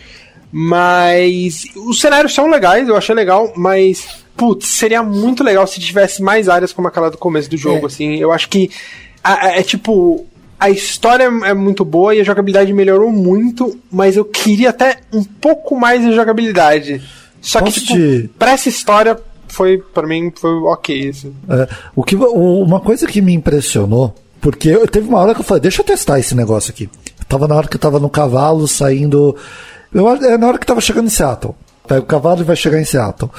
Mas os cenários são legais, eu achei legal, mas putz, seria muito legal se tivesse mais áreas como aquela do começo do jogo, É. assim. Eu acho que a- a- é tipo a história é muito boa e a jogabilidade melhorou muito, mas eu queria até um pouco mais de jogabilidade. Só que Posso tipo, te- pra essa história foi para mim foi ok assim. É, o que, uma coisa que me impressionou, porque eu, teve uma hora que eu falei, deixa eu testar esse negócio aqui. Eu tava na hora que eu tava no cavalo saindo. Eu, é na hora que eu tava chegando em Seattle. Pega o cavalo e vai chegar em Seattle.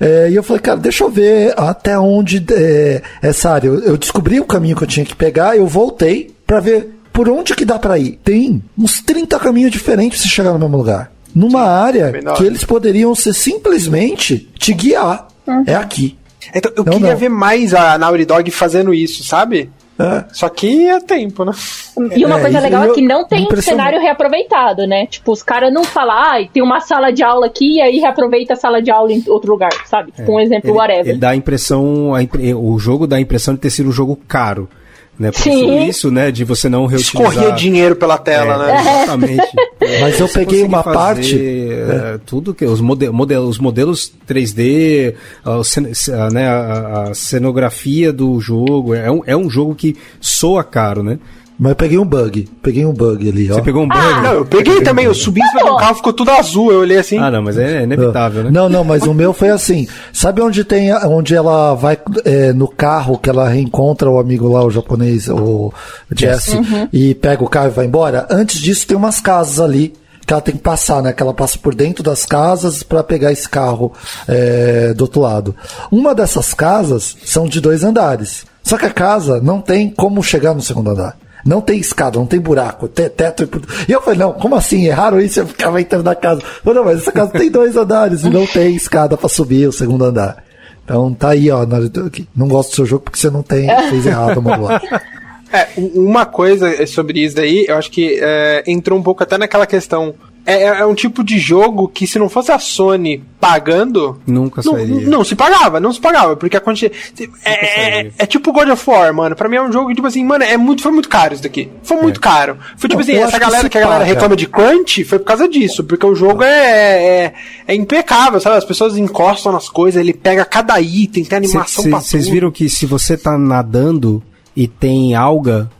É, e eu falei, cara, deixa eu ver até onde é, essa área. Eu, eu descobri o caminho que eu tinha que pegar, eu voltei pra ver por onde que dá pra ir. Tem uns 30 caminhos diferentes se chegar no mesmo lugar. Numa área da que eles poderiam ser simplesmente te guiar. É aqui. Então eu Não, queria não. ver mais a Naughty Dog fazendo isso, sabe? É. Só que é tempo, né? E uma É, coisa legal eu- é que não tem impressionou. cenário reaproveitado, né? Tipo, os caras não falam, ah, tem uma sala de aula aqui e aí reaproveita a sala de aula em outro lugar, sabe? Tipo, um exemplo, Ele, whatever. ele dá a impressão, a impre- o jogo dá a impressão de ter sido um jogo caro. Né? Por Sim. isso, né, de você não reutilizar. Escorria dinheiro pela tela, É, né? *laughs* Exatamente. *laughs* Mas eu Você peguei uma fazer, parte- é, tudo que os, mode, model- os modelos 3D, a, cen- a, né, a, a cenografia do jogo, é um, é um jogo que soa caro, né? Mas eu peguei um bug. Peguei um bug ali, ó. Você pegou um bug? Não, eu peguei também, eu subi em cima do carro, ficou tudo azul, eu olhei assim. Ah, não, mas é inevitável, né? Não, não, mas o meu foi assim. Sabe onde tem, onde ela vai é, no carro que ela reencontra o amigo lá, o japonês, o Jesse, e pega o carro e vai embora? Antes disso tem umas casas ali que ela tem que passar, né? Que ela passa por dentro das casas para pegar esse carro é, do outro lado. Uma dessas casas são de dois andares. Só que a casa não tem como chegar no segundo andar. Não tem escada, não tem buraco, te- teto. E eu falei, não, como assim? Erraram isso? Eu ficava entrando na casa. Eu falei, não, mas essa casa tem dois andares e não tem escada pra subir o segundo andar. Então tá aí, ó. Não gosto do seu jogo porque você não tem, fez errado, modular. *laughs* É, uma coisa sobre isso daí, eu acho que é, entrou um pouco até naquela questão. É, é- é um tipo de jogo que se não fosse a Sony pagando. Nunca não, sairia. não se pagava, não se pagava, porque a quantidade. É, é, sairia. é tipo God of War, mano. Pra mim é um jogo que, tipo assim, mano, é muito, foi muito caro isso daqui. Foi muito caro. Foi tipo Não, assim, essa que galera se que, a galera paga. reclama de crunch foi por causa disso, porque o jogo é, é, é impecável, sabe? As pessoas encostam nas coisas, ele pega cada item, tem animação Vocês tudo. viram que se você tá nadando e tem alga,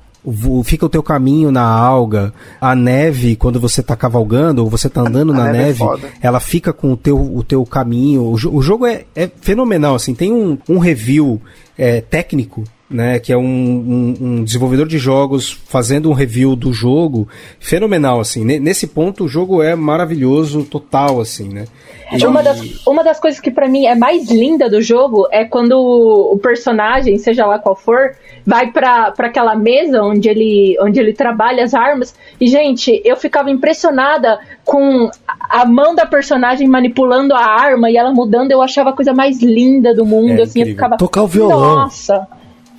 fica o teu caminho na alga, a neve, quando você tá cavalgando, ou você tá andando A na neve é neve, foda. ela fica com o teu, o teu caminho. O, o jogo é, é fenomenal, assim, tem um, um review é, técnico. Né, que é um, um- um desenvolvedor de jogos fazendo um review do jogo fenomenal assim Ne- nesse ponto o jogo é maravilhoso total assim né E- Uma das, uma das coisas que pra mim é mais linda do jogo é quando o personagem, seja lá qual for, vai pra pra aquela mesa onde ele, onde ele trabalha as armas. E, gente, eu ficava impressionada com a mão da personagem manipulando a arma e ela mudando. Eu achava a coisa mais linda do mundo. É assim, eu ficava. Tocar o violão. Nossa!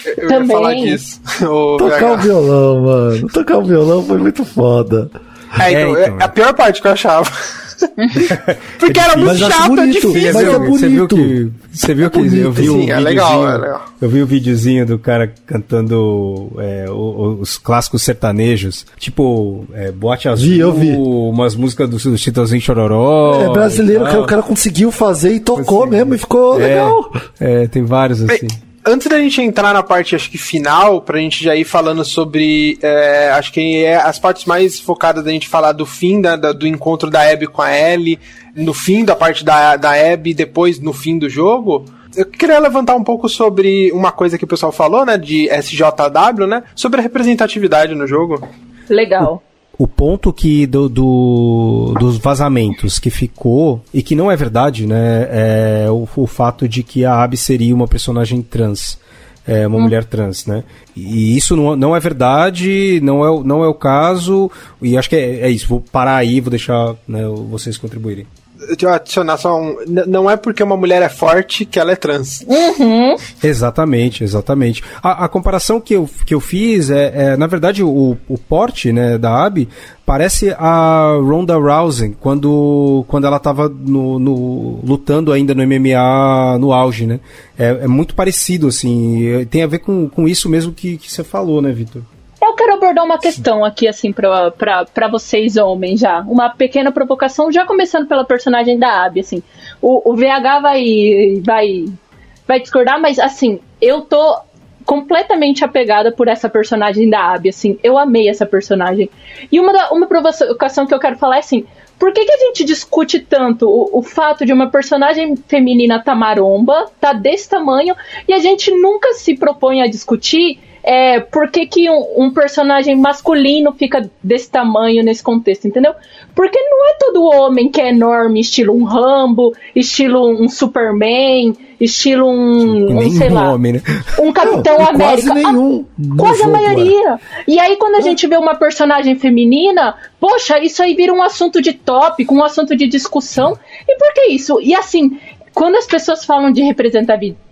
Eu também. ia falar disso. *laughs* Ô, Tocar o violão, mano. Tocar o violão foi muito foda. É, então, É, então, é a pior parte que eu achava. *laughs* Porque era muito chato, é bonito, difícil. mas é Você viu bonito. que, você viu que eu vi sim, um é legal, é legal. eu vi o videozinho do cara cantando é, os clássicos sertanejos, tipo é, Boate Azul, Vi, eu vi. umas músicas do, do Chitãozinho Chororó. É brasileiro que o cara conseguiu fazer e tocou Conseguiu. mesmo e ficou É, legal. É, tem vários assim. Antes da gente entrar na parte, acho que final, pra gente já ir falando sobre, é, acho que é as partes mais focadas da gente falar do fim da, da- do encontro da Abby com a Ellie, no fim da parte da, da Abby, depois no fim do jogo. Eu queria levantar um pouco sobre uma coisa que o pessoal falou, né, de SJW, né, sobre a representatividade no jogo. Legal. O ponto que do, do- dos vazamentos que ficou, e que não é verdade, né? É o, o fato de que a Abby seria uma personagem trans. É, uma mulher trans, né? E isso não, não é verdade, não é, o- não é o caso, e acho que é, é isso. Vou parar aí, vou deixar né, vocês contribuírem. Deixa eu adicionar só um. Não é porque uma mulher é forte que ela é trans. Exatamente, exatamente. A, a comparação que eu, que eu fiz é, é, na verdade, o, o porte né, da Abby parece a Ronda Rousey quando, quando ela estava no, no- lutando ainda no MMA no auge, né? É, é muito parecido, assim. Tem a ver com, com isso mesmo que, que você falou, né, Vitor? Abordar uma questão aqui, assim, pra, pra, pra vocês, homens, já. Uma pequena provocação, já começando pela personagem da Abby, assim. O, o VH vai, vai, vai discordar, mas, assim, eu tô completamente apegada por essa personagem da Abby, assim. Eu amei essa personagem. E uma, da, uma provocação que eu quero falar é, assim, por que, que a gente discute tanto o, o fato de uma personagem feminina tá maromba, tá desse tamanho, e a gente nunca se propõe a discutir é, por que, que um, um personagem masculino fica desse tamanho nesse contexto, entendeu? Porque não é todo homem que é enorme, estilo um Rambo, estilo um Superman, estilo um, um sei um lá, homem, né? um Capitão Não, América. quase nenhum no Quase a jogo, é. maioria. E aí, quando a gente vê uma personagem feminina, poxa, isso aí vira um assunto de tópico, um assunto de discussão. E por que isso? E assim, quando as pessoas falam de representatividade,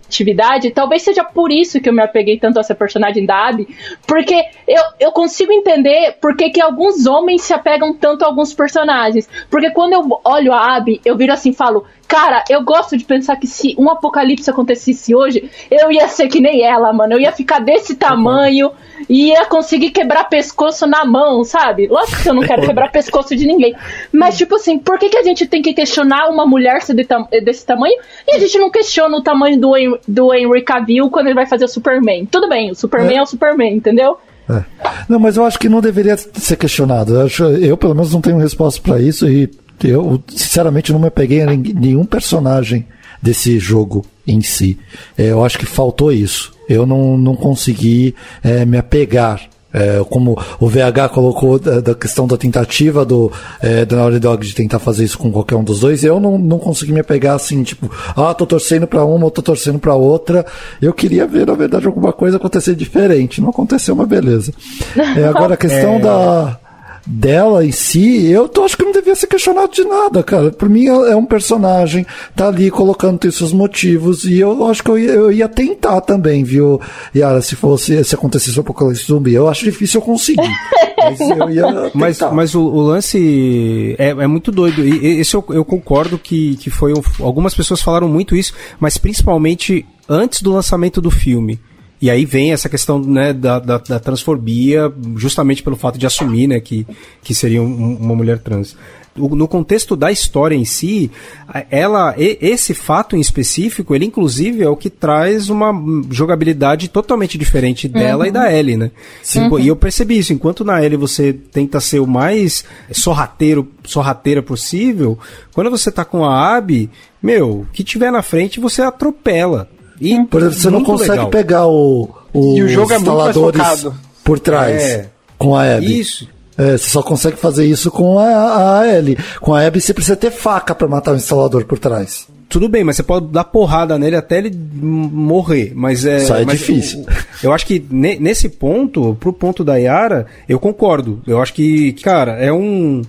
talvez seja por isso que eu me apeguei tanto a essa personagem da Abby, porque eu, eu consigo entender por que que alguns homens se apegam tanto a alguns personagens. Porque quando eu olho a Abby, eu viro assim e falo, cara, eu gosto de pensar que se um apocalipse acontecesse hoje, eu ia ser que nem ela, mano. Eu ia ficar desse tamanho e ia conseguir quebrar pescoço na mão, sabe? Lógico que eu não quero quebrar *laughs* pescoço de ninguém. Mas, tipo assim, por que, que a gente tem que questionar uma mulher ser de tam- desse tamanho e a gente não questiona o tamanho do, Hen- do Henry Cavill quando ele vai fazer o Superman? Tudo bem, o Superman é, o Superman, entendeu? É. Não, mas eu acho que não deveria ser questionado. Eu, acho- eu, pelo menos, não tenho resposta para isso e eu, sinceramente, não me peguei a nin- nenhum personagem desse jogo em si. É, eu acho que faltou isso. Eu não, não consegui é, me apegar. É, como o VH colocou da, da questão da tentativa do, é, do Naughty Dog de tentar fazer isso com qualquer um dos dois, eu não, não consegui me apegar assim, tipo, ah, tô torcendo pra uma ou tô torcendo pra outra. Eu queria ver, na verdade, alguma coisa acontecer diferente. Não aconteceu, mas beleza. É, agora a questão *laughs* da dela em si, eu tô, acho que não devia ser questionado de nada, cara. Por mim é um personagem, tá ali colocando seus motivos, e eu acho que eu ia, eu ia tentar também, viu, Yara, se fosse, se acontecesse um apocalipse zumbi. Eu acho difícil eu conseguir. *laughs* mas eu ia tentar. Mas, mas o, o lance é, é muito doido. E, e esse eu, eu concordo que, que foi. um- algumas pessoas falaram muito isso, mas principalmente antes do lançamento do filme. E aí vem essa questão né, da, da, da transfobia, justamente pelo fato de assumir né, que, que seria um- uma mulher trans. No contexto da história em si, ela, esse fato em específico, ele inclusive é o que traz uma jogabilidade totalmente diferente dela e da Ellie, né? Tipo, E eu percebi isso, enquanto na Ellie você tenta ser o mais sorrateiro, sorrateira possível, quando você tá com a Abby, meu, o que tiver na frente você atropela. E Por exemplo, você não consegue legal. pegar o, o E o jogo é instaladores focado. por trás É. com a Abby. Isso. É, você só consegue fazer isso com a, a Ellie. Com a Abby você precisa ter faca pra matar o instalador por trás. Tudo bem, mas você pode dar porrada nele até ele morrer. Mas é. Isso aí é mas difícil. o- Eu acho que ne- nesse ponto, pro ponto da Yara, eu concordo. Eu acho que, cara, é um.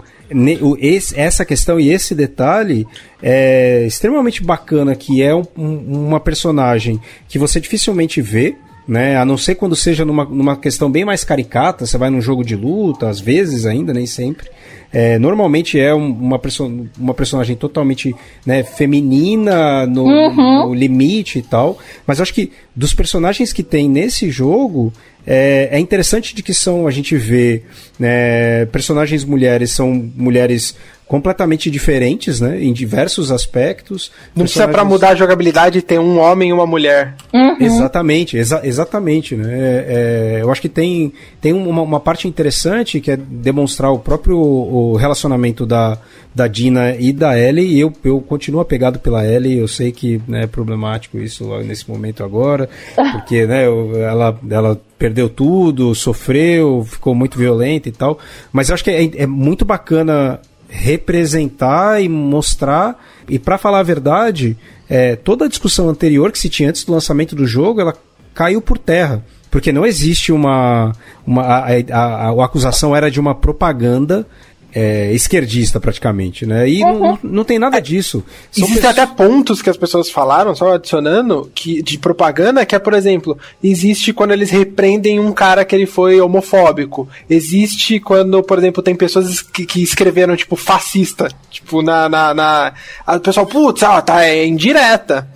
Essa questão e esse detalhe é extremamente bacana, que é um- uma personagem que você dificilmente vê. Né? A não ser quando seja numa, numa questão bem mais caricata, você vai num jogo de luta, às vezes ainda, nem sempre. É, normalmente é um- uma, perso uma personagem totalmente né, feminina no, Uhum. no limite e tal. Mas eu acho que dos personagens que tem nesse jogo, é, é interessante de que são, a gente vê né, personagens mulheres, são mulheres completamente diferentes, né? Em diversos aspectos. Não precisa Personagens- mudar a jogabilidade ter um homem e uma mulher. Uhum. Exatamente, exa- exatamente, né? É, é, eu acho que tem, tem uma, uma parte interessante que é demonstrar o próprio o relacionamento da, da Dina e da Ellie, e eu, eu continuo apegado pela Ellie, eu sei que né, é problemático isso lá nesse momento agora, porque né, eu- ela, ela perdeu tudo, sofreu, ficou muito violenta e tal, mas eu acho que é, é muito bacana representar e mostrar, e para falar a verdade, é, toda a discussão anterior que se tinha antes do lançamento do jogo, ela caiu por terra. Porque não existe uma. uma a, a, a- a acusação era de uma propaganda é, esquerdista, praticamente, né? E não, não, não tem nada disso. São Existem pessoas- até pontos que as pessoas falaram, só adicionando, que, de propaganda, que é, por exemplo, existe quando eles repreendem um cara que ele foi homofóbico. Existe quando, por exemplo, tem pessoas que, que escreveram, tipo, fascista. Tipo, na. na, na a- o pessoal, putz, ah, tá, é indireta.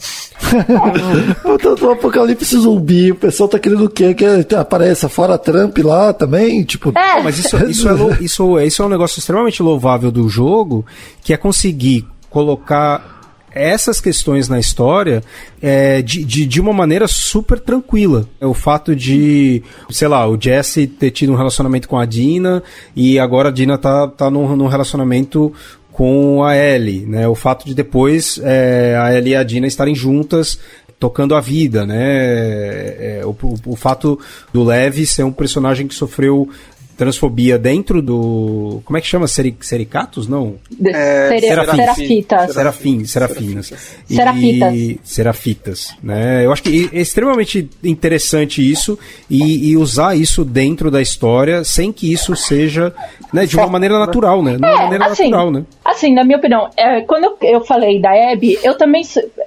*laughs* Eu tô no apocalipse zumbi, o pessoal tá querendo o quê? Que apareça fora Trump lá também? Tipo, É. Mas isso, isso, é isso, isso é um negócio extremamente louvável do jogo, que é conseguir colocar essas questões na história é, de, de, de uma maneira super tranquila. É O fato de, sei lá, o Jesse ter tido um relacionamento com a Dina e agora a Dina tá, tá num, num relacionamento com a Ellie, né? O fato de depois é, a Ellie e a Dina estarem juntas tocando a vida, né? É, o, o, o fato do Levi ser um personagem que sofreu transfobia dentro do. Como é que chama? Seri, sericatos? Não. De- É, seri- Serafim. Serafitas. Serafim, serafinas. E- Serafitas. Serafitas, né? Eu acho que é extremamente interessante isso e, e usar isso dentro da história sem que isso seja né, de uma maneira natural, né? De uma É, maneira assim, natural, né? Assim, na minha opinião, é, quando eu, eu falei da Abby, eu também.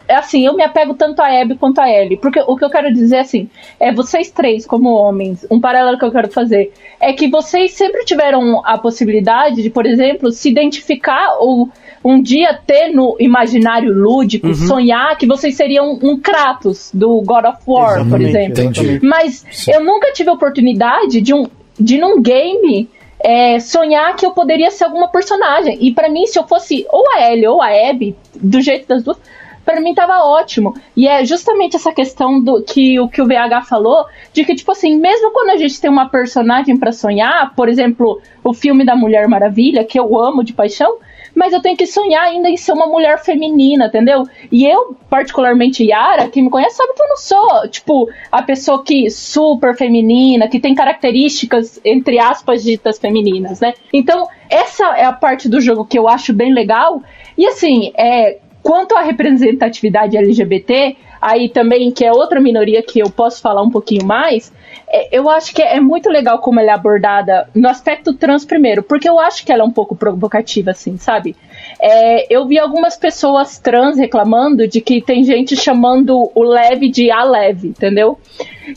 é Assim, eu me apego tanto a Abby quanto a Ellie. Porque o que eu quero dizer, assim, é vocês três, como homens, um paralelo que eu quero fazer, é que vocês sempre tiveram a possibilidade de, por exemplo, se identificar ou um dia ter no imaginário lúdico, sonhar que vocês seriam um Kratos do God of War, por Exatamente, exemplo. Entendi. Mas eu nunca tive a oportunidade de, um, de num game é, sonhar que eu poderia ser alguma personagem. E pra mim, se eu fosse ou a Ellie ou a Abby, do jeito das duas, pra mim tava ótimo. E é justamente essa questão do que o que o VH falou, de que, tipo assim, mesmo quando a gente tem uma personagem pra sonhar, por exemplo, o filme da Mulher Maravilha, que eu amo de paixão, mas eu tenho que sonhar ainda em ser uma mulher feminina, entendeu? E eu, particularmente Yara, quem me conhece sabe que eu não sou, tipo, a pessoa que super feminina, que tem características, entre aspas, ditas femininas, né? Então, essa é a parte do jogo que eu acho bem legal. E assim, é, quanto à representatividade LGBT, aí também, que é outra minoria que eu posso falar um pouquinho mais, é, eu acho que é muito legal como ela é abordada no aspecto trans primeiro, porque eu acho que ela é um pouco provocativa, assim, sabe? É, eu vi algumas pessoas trans reclamando de que tem gente chamando o leve de a leve, entendeu?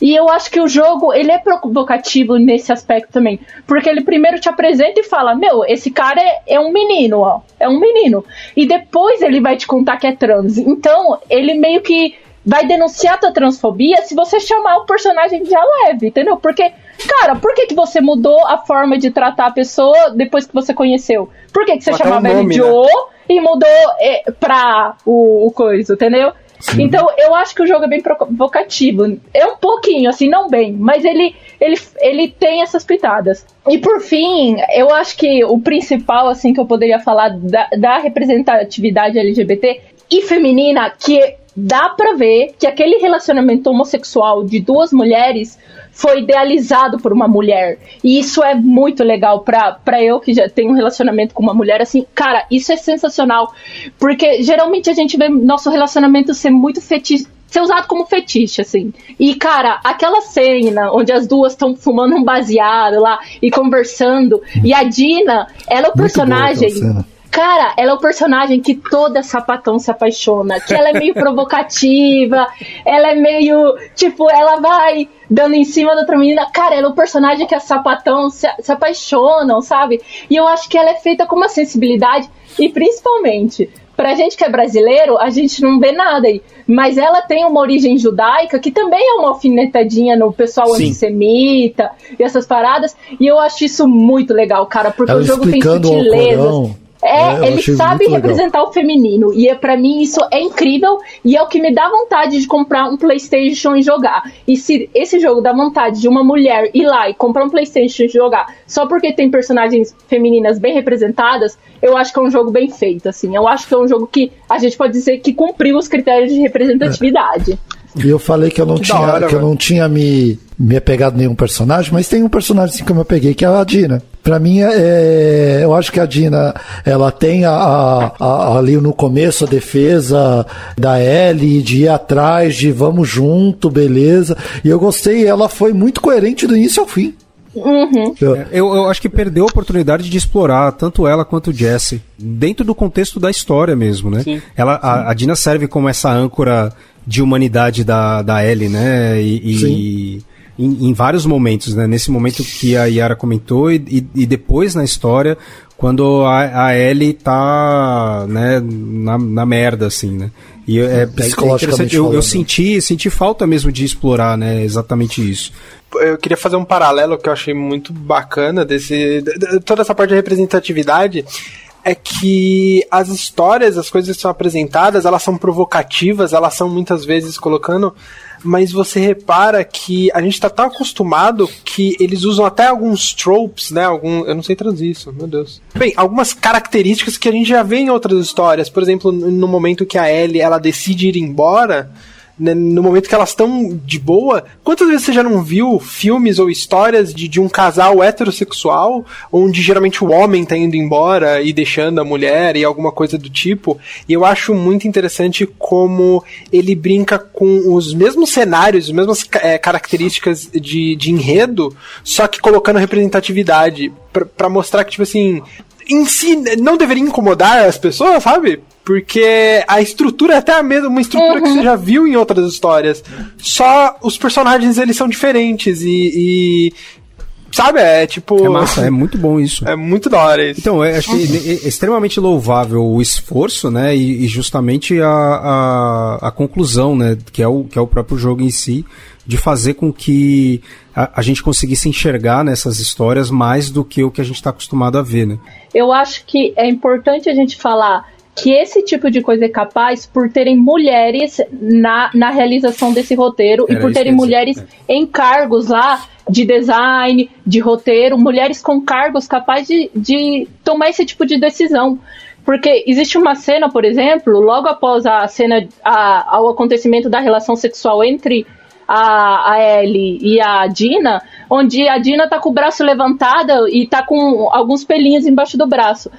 E eu acho que o jogo, ele é provocativo nesse aspecto também, porque ele primeiro te apresenta e fala, meu, esse cara é, é um menino, ó, é um menino. E depois ele vai te contar que é trans. Então, ele meio que vai denunciar tua transfobia se você chamar o personagem de a leve, entendeu? Porque, cara, por que, que você mudou a forma de tratar a pessoa depois que você conheceu? Por que, que você Até chamava o ele nome, de né? E mudou é, pra o, o coisa, entendeu? Então, eu acho que o jogo é bem provocativo. É um pouquinho, assim, não bem, mas ele, ele, ele tem essas pitadas. E por fim, eu acho que o principal, assim, que eu poderia falar da, da representatividade LGBT e feminina, que dá pra ver que aquele relacionamento homossexual de duas mulheres foi idealizado por uma mulher. E isso é muito legal pra, pra eu que já tenho um relacionamento com uma mulher, assim, cara, isso é sensacional. Porque geralmente a gente vê nosso relacionamento ser muito fetiche ser usado como fetiche, assim. E, cara, aquela cena onde as duas estão fumando um baseado lá e conversando, e a Dina, ela é o Muito personagem. Cara, ela é o personagem que toda sapatão se apaixona. Que ela é meio *laughs* provocativa, ela é meio. Tipo, ela vai dando em cima da outra menina. Cara, ela é o personagem que a sapatão se, se apaixonam, sabe? E eu acho que ela é feita com uma sensibilidade. E principalmente, pra gente que é brasileiro, a gente não vê nada aí. Mas ela tem uma origem judaica que também é uma alfinetadinha no pessoal Sim. antissemita e essas paradas. E eu acho isso muito legal, cara, porque Ela o jogo tem sutilezas. É, É, ele sabe legal. representar o feminino. E é, para mim isso é incrível e é o que me dá vontade de comprar um PlayStation e jogar. E se esse jogo dá vontade de uma mulher ir lá e comprar um PlayStation e jogar só porque tem personagens femininas bem representadas, eu acho que é um jogo bem feito. Assim, eu acho que é um jogo que a gente pode dizer que cumpriu os critérios de representatividade. E eu falei que eu não Que tinha, hora, que eu não tinha me, me apegado a nenhum personagem, mas tem um personagem assim que eu me apeguei, que é a Dina. Pra mim, é, eu acho que a Dina, ela tem a, a- a- ali no começo a defesa da Ellie, de ir atrás, de vamos junto, beleza. E eu gostei, ela foi muito coerente do início ao fim. Eu- Eu, eu acho que perdeu a oportunidade de explorar tanto ela quanto o Jesse, dentro do contexto da história mesmo, né? Sim. Ela, a, a Dina serve como essa âncora de humanidade da, da Ellie, né? E, e- em, em vários momentos, né? Nesse momento que a Yara comentou e, e- e depois na história, quando a, a Ellie tá, né, na, na merda, assim, né? E é, é Psicologicamente interessante, eu, eu senti, senti falta mesmo de explorar, né? Exatamente isso. eu queria fazer um paralelo que eu achei muito bacana desse toda essa parte de representatividade é que as histórias, as coisas que são apresentadas, elas são provocativas, elas são muitas vezes colocando, mas você repara que a gente tá tão acostumado que eles usam até alguns tropes, né? Algum, eu não sei traduzir isso, meu Deus. Bem, algumas características que a gente já vê em outras histórias, por exemplo, no momento que a Ellie ela decide ir embora, né, no momento que elas estão de boa, quantas vezes você já não viu filmes ou histórias de, de um casal heterossexual, onde geralmente o homem tá indo embora e deixando a mulher e alguma coisa do tipo? E eu acho muito interessante como ele brinca com os mesmos cenários, as mesmas eh, características de, de enredo, só que colocando representatividade, pra mostrar que, tipo assim, em si não deveria incomodar as pessoas, sabe? Porque a estrutura é até a mesma, uma estrutura que você já viu em outras histórias. Só os personagens eles são diferentes e. e- sabe? É tipo. É massa, é muito bom isso. é muito da hora isso. Então, eu acho que é é extremamente louvável o esforço, né? E, e justamente a, a, a conclusão, né? Que é, o, que é o próprio jogo em si, de fazer com que a, a gente conseguisse enxergar nessas histórias mais do que o que a gente está acostumado a ver, né? Eu acho que é importante a gente falar que esse tipo de coisa é capaz por terem mulheres na, na realização desse roteiro e Era por isso que terem dizer, mulheres em cargos lá de design, de roteiro, mulheres com cargos capazes de, de tomar esse tipo de decisão. Porque existe uma cena, por exemplo, logo após a cena, a, ao acontecimento da relação sexual entre a, a Ellie e a Dina, onde a Dina tá com o braço levantado e tá com alguns pelinhos embaixo do braço.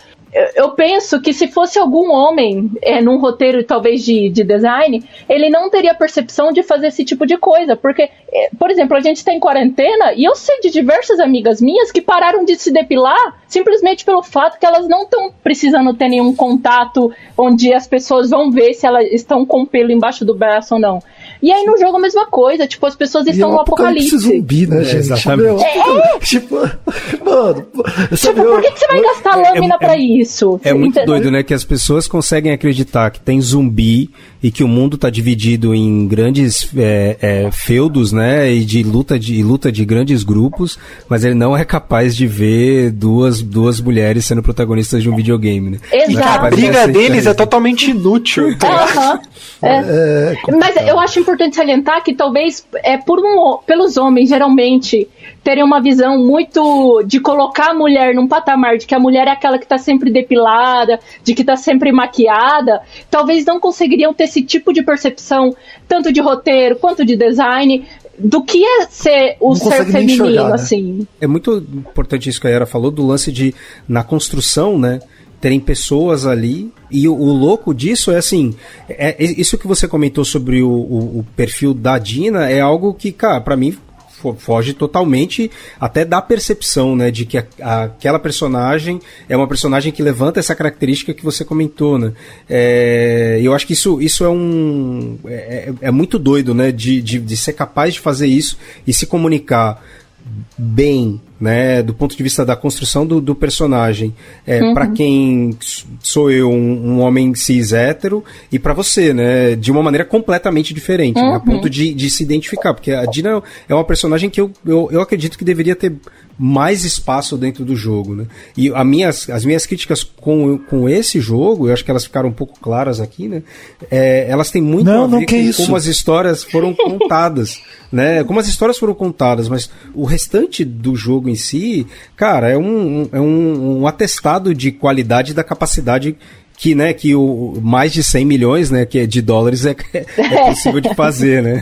Eu- penso que se fosse algum homem é, num roteiro talvez de, de design, ele não teria percepção de fazer esse tipo de coisa. Porque, é, por exemplo, a gente está em quarentena e eu sei de diversas amigas minhas que pararam de se depilar simplesmente pelo fato que elas não estão precisando ter nenhum contato onde as pessoas vão ver se elas estão com pelo embaixo do braço ou não. E aí no jogo a mesma coisa, tipo, as pessoas E é estão um no apocalipse apocalipse. zumbi, né, gente? exatamente. Meu, tipo, mano, sabe, Tipo, por que, que você vai gastar é- lâmina é- pra isso? É muito doido, né? Que as pessoas conseguem acreditar que tem zumbi e que o mundo tá dividido em grandes é, é, feudos, né? E de luta de luta de grandes grupos, mas ele não é capaz de ver duas, duas mulheres sendo protagonistas de um videogame, né? Exato. Não é a de briga aceitar deles é totalmente inútil. *laughs* tá? Aham. É. Mas eu acho importante salientar que talvez é por um, pelos homens, geralmente, terem uma visão muito de colocar a mulher num patamar de que a mulher é aquela que tá sempre depilada, de que tá sempre maquiada, talvez não conseguiriam ter esse tipo de percepção, tanto de roteiro quanto de design, do que é ser o Não ser feminino, enxergar, né? assim. É muito importante isso que a Yara falou, do lance de, na construção, né? Terem pessoas ali. E o, o louco disso é assim: é, é- isso que você comentou sobre o, o- o perfil da Dina é algo que, cara, pra mim foge totalmente até da percepção, né, de que a- a- aquela personagem é uma personagem que levanta essa característica que você comentou, né. É, eu acho que isso, isso é um é, é- é muito doido, né, de, de, de ser capaz de fazer isso e se comunicar bem, né, do ponto de vista da construção do, do personagem, é, para quem sou eu, um, um homem cis hétero, e para você, né, de uma maneira completamente diferente, né, a ponto de, de se identificar, porque a Dina é uma personagem que eu, eu, eu acredito que deveria ter mais espaço dentro do jogo, né, e a minhas, as minhas críticas com, com esse jogo, eu acho que elas ficaram um pouco claras aqui, né, é, elas têm muito Não, a ver que com isso. como as histórias foram *laughs* contadas, né? Como as histórias foram contadas, mas o restante do jogo em si, cara, é um, é um, um atestado de qualidade da capacidade que, né, que o mais de 100 milhões, né, que é de dólares é, é possível de fazer, né?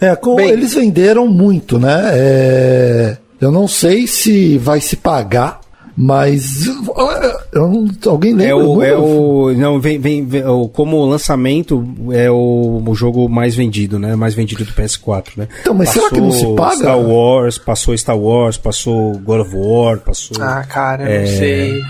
É, co- Bem- eles venderam muito, né? É, eu não sei se vai se pagar, mas eu não- alguém lembra? É o, é o não vem, vem, vem- o- como lançamento é o, o jogo mais vendido, né? Mais vendido do PS4, né? Então, mas será que não se paga? Star Wars, passou Star Wars, passou God of War, passou Ah, cara, eu É. não sei.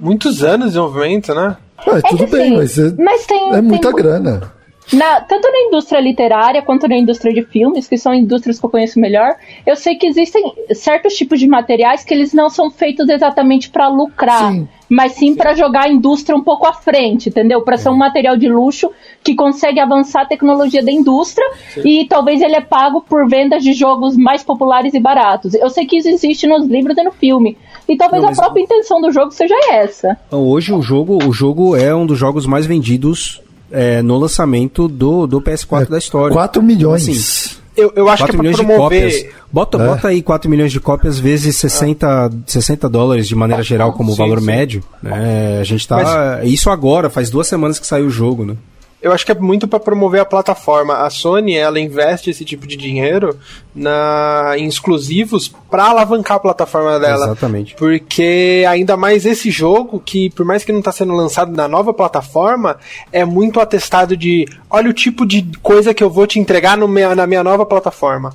Muitos anos de desenvolvimento, né? Ah, tudo que, bem, assim, mas é, mas tem- é muita tem- grana. Na- tanto na indústria literária quanto na indústria de filmes, que são indústrias que eu conheço melhor, eu sei que existem certos tipos de materiais que eles não são feitos exatamente para lucrar, Sim. mas sim para jogar a indústria um pouco à frente, entendeu? Para ser um material de luxo que consegue avançar a tecnologia da indústria e talvez ele é pago por vendas de jogos mais populares e baratos. Eu sei que isso existe nos livros e no filme. E talvez Não, a própria intenção do jogo seja essa. Hoje o jogo, o jogo é um dos jogos mais vendidos é, no lançamento do, do PS4 da história. 4 milhões. Assim, Eu, eu acho 4 que é pra milhões de promover. cópias. Bota, É. bota aí 4 milhões de cópias vezes 60, 60 dólares de maneira geral como Sim, valor sim. médio. né? a gente tá. Isso agora, faz duas semanas que saiu o jogo, né? Eu acho que é muito pra promover a plataforma. A Sony, ela investe esse tipo de dinheiro na, em exclusivos pra alavancar a plataforma dela. Exatamente. Porque ainda mais esse jogo, que por mais que não tá sendo lançado na nova plataforma, é muito atestado de olha o tipo de coisa que eu vou te entregar no meu- na minha nova plataforma.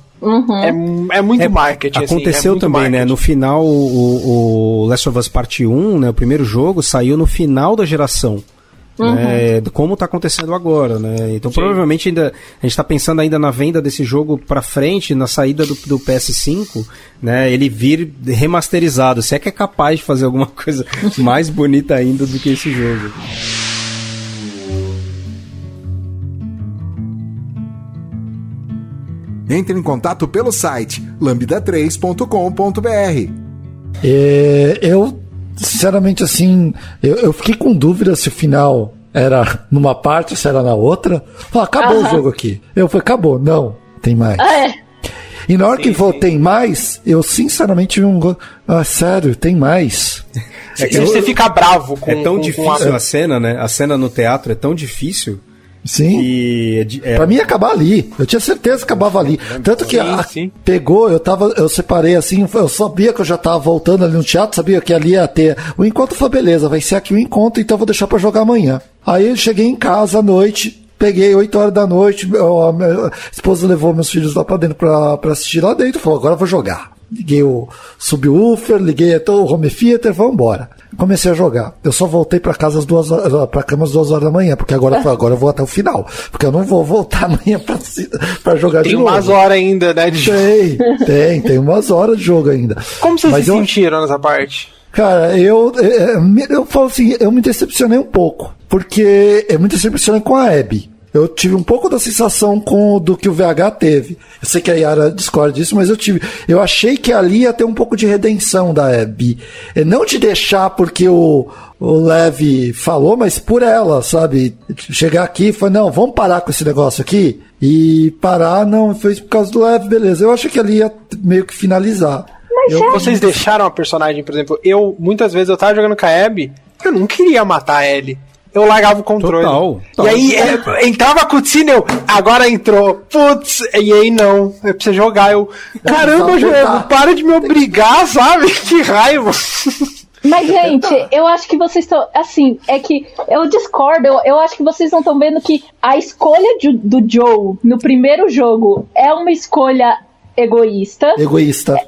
É, mu- é muito É, marketing. assim, Aconteceu é muito também, né? marketing. No final, o, o Last of Us Part 1, né? O primeiro jogo saiu no final da geração. Né, do como tá acontecendo agora, né? Então provavelmente ainda a gente tá pensando ainda na venda desse jogo pra frente, na saída do, do PS5, né? Ele vir remasterizado. Se é que é capaz de fazer alguma *laughs* coisa mais bonita ainda do que esse jogo. Entre em contato pelo site lambda3.com.br. É, eu, sinceramente, assim, eu, eu fiquei com dúvida se o final era numa parte, se era na outra. Falei, acabou o jogo aqui. Eu falei, acabou. Não, tem mais. Ah, é. E na hora que falou, tem mais, eu sinceramente não gosto. Ah, sério, tem mais. Você, você fica bravo com É tão com- com difícil a- a cena, né? A cena no teatro é tão difícil Sim. que é é, Pra mim ia acabar ali. Eu tinha certeza que acabava ali. Tanto que Sim, a- sim. pegou, eu tava, eu separei assim, eu sabia que eu já tava voltando ali no teatro, sabia que ali ia ter. O encontro foi beleza, vai ser aqui o encontro, então eu vou deixar pra jogar amanhã. Aí eu cheguei em casa à noite, peguei 8 horas da noite, a minha esposa levou meus filhos lá pra dentro pra, pra assistir lá dentro, falou, agora eu vou jogar. Liguei o subwoofer, liguei até o home theater, vamos embora. Comecei a jogar. Eu só voltei pra casa às duas horas, pra cama às duas horas da manhã, porque agora, eu agora eu vou até o final. Porque eu não vou voltar *laughs* amanhã pra, pra jogar Tem de novo. umas horas ainda, né? De... Tem, tem, tem umas horas de jogo ainda. Como vocês Mas se eu, sentiram nessa parte? Cara, eu, é, é, me- eu falo assim, eu me decepcionei um pouco, porque eu me decepcionei com a Abby. Eu tive um pouco da sensação com do que o VH teve. Eu sei que a Yara discorda disso, mas eu tive. Eu achei que ali ia ter um pouco de redenção da Abby. É, não de deixar porque o, o Lev falou, mas por ela, sabe? Chegar aqui e falar, não, vamos parar com esse negócio aqui. E parar, não, foi por causa do Lev, beleza. Eu achei que ali ia meio que finalizar. Eu- Vocês deixaram a personagem, por exemplo, eu, muitas vezes eu tava jogando com a Abby, eu não queria matar a Ellie. Eu largava o controle. Total, E total. aí é, entrava a cutscene, eu, agora entrou. Putz, e aí não, eu preciso jogar. Eu, caramba, jogo, para de me obrigar, sabe? *laughs* Que raiva. Mas, gente, eu acho que vocês estão. Assim, é que eu discordo. Eu, eu acho que vocês não estão vendo que a escolha de- do Joe no primeiro jogo é uma escolha egoísta. Egoísta.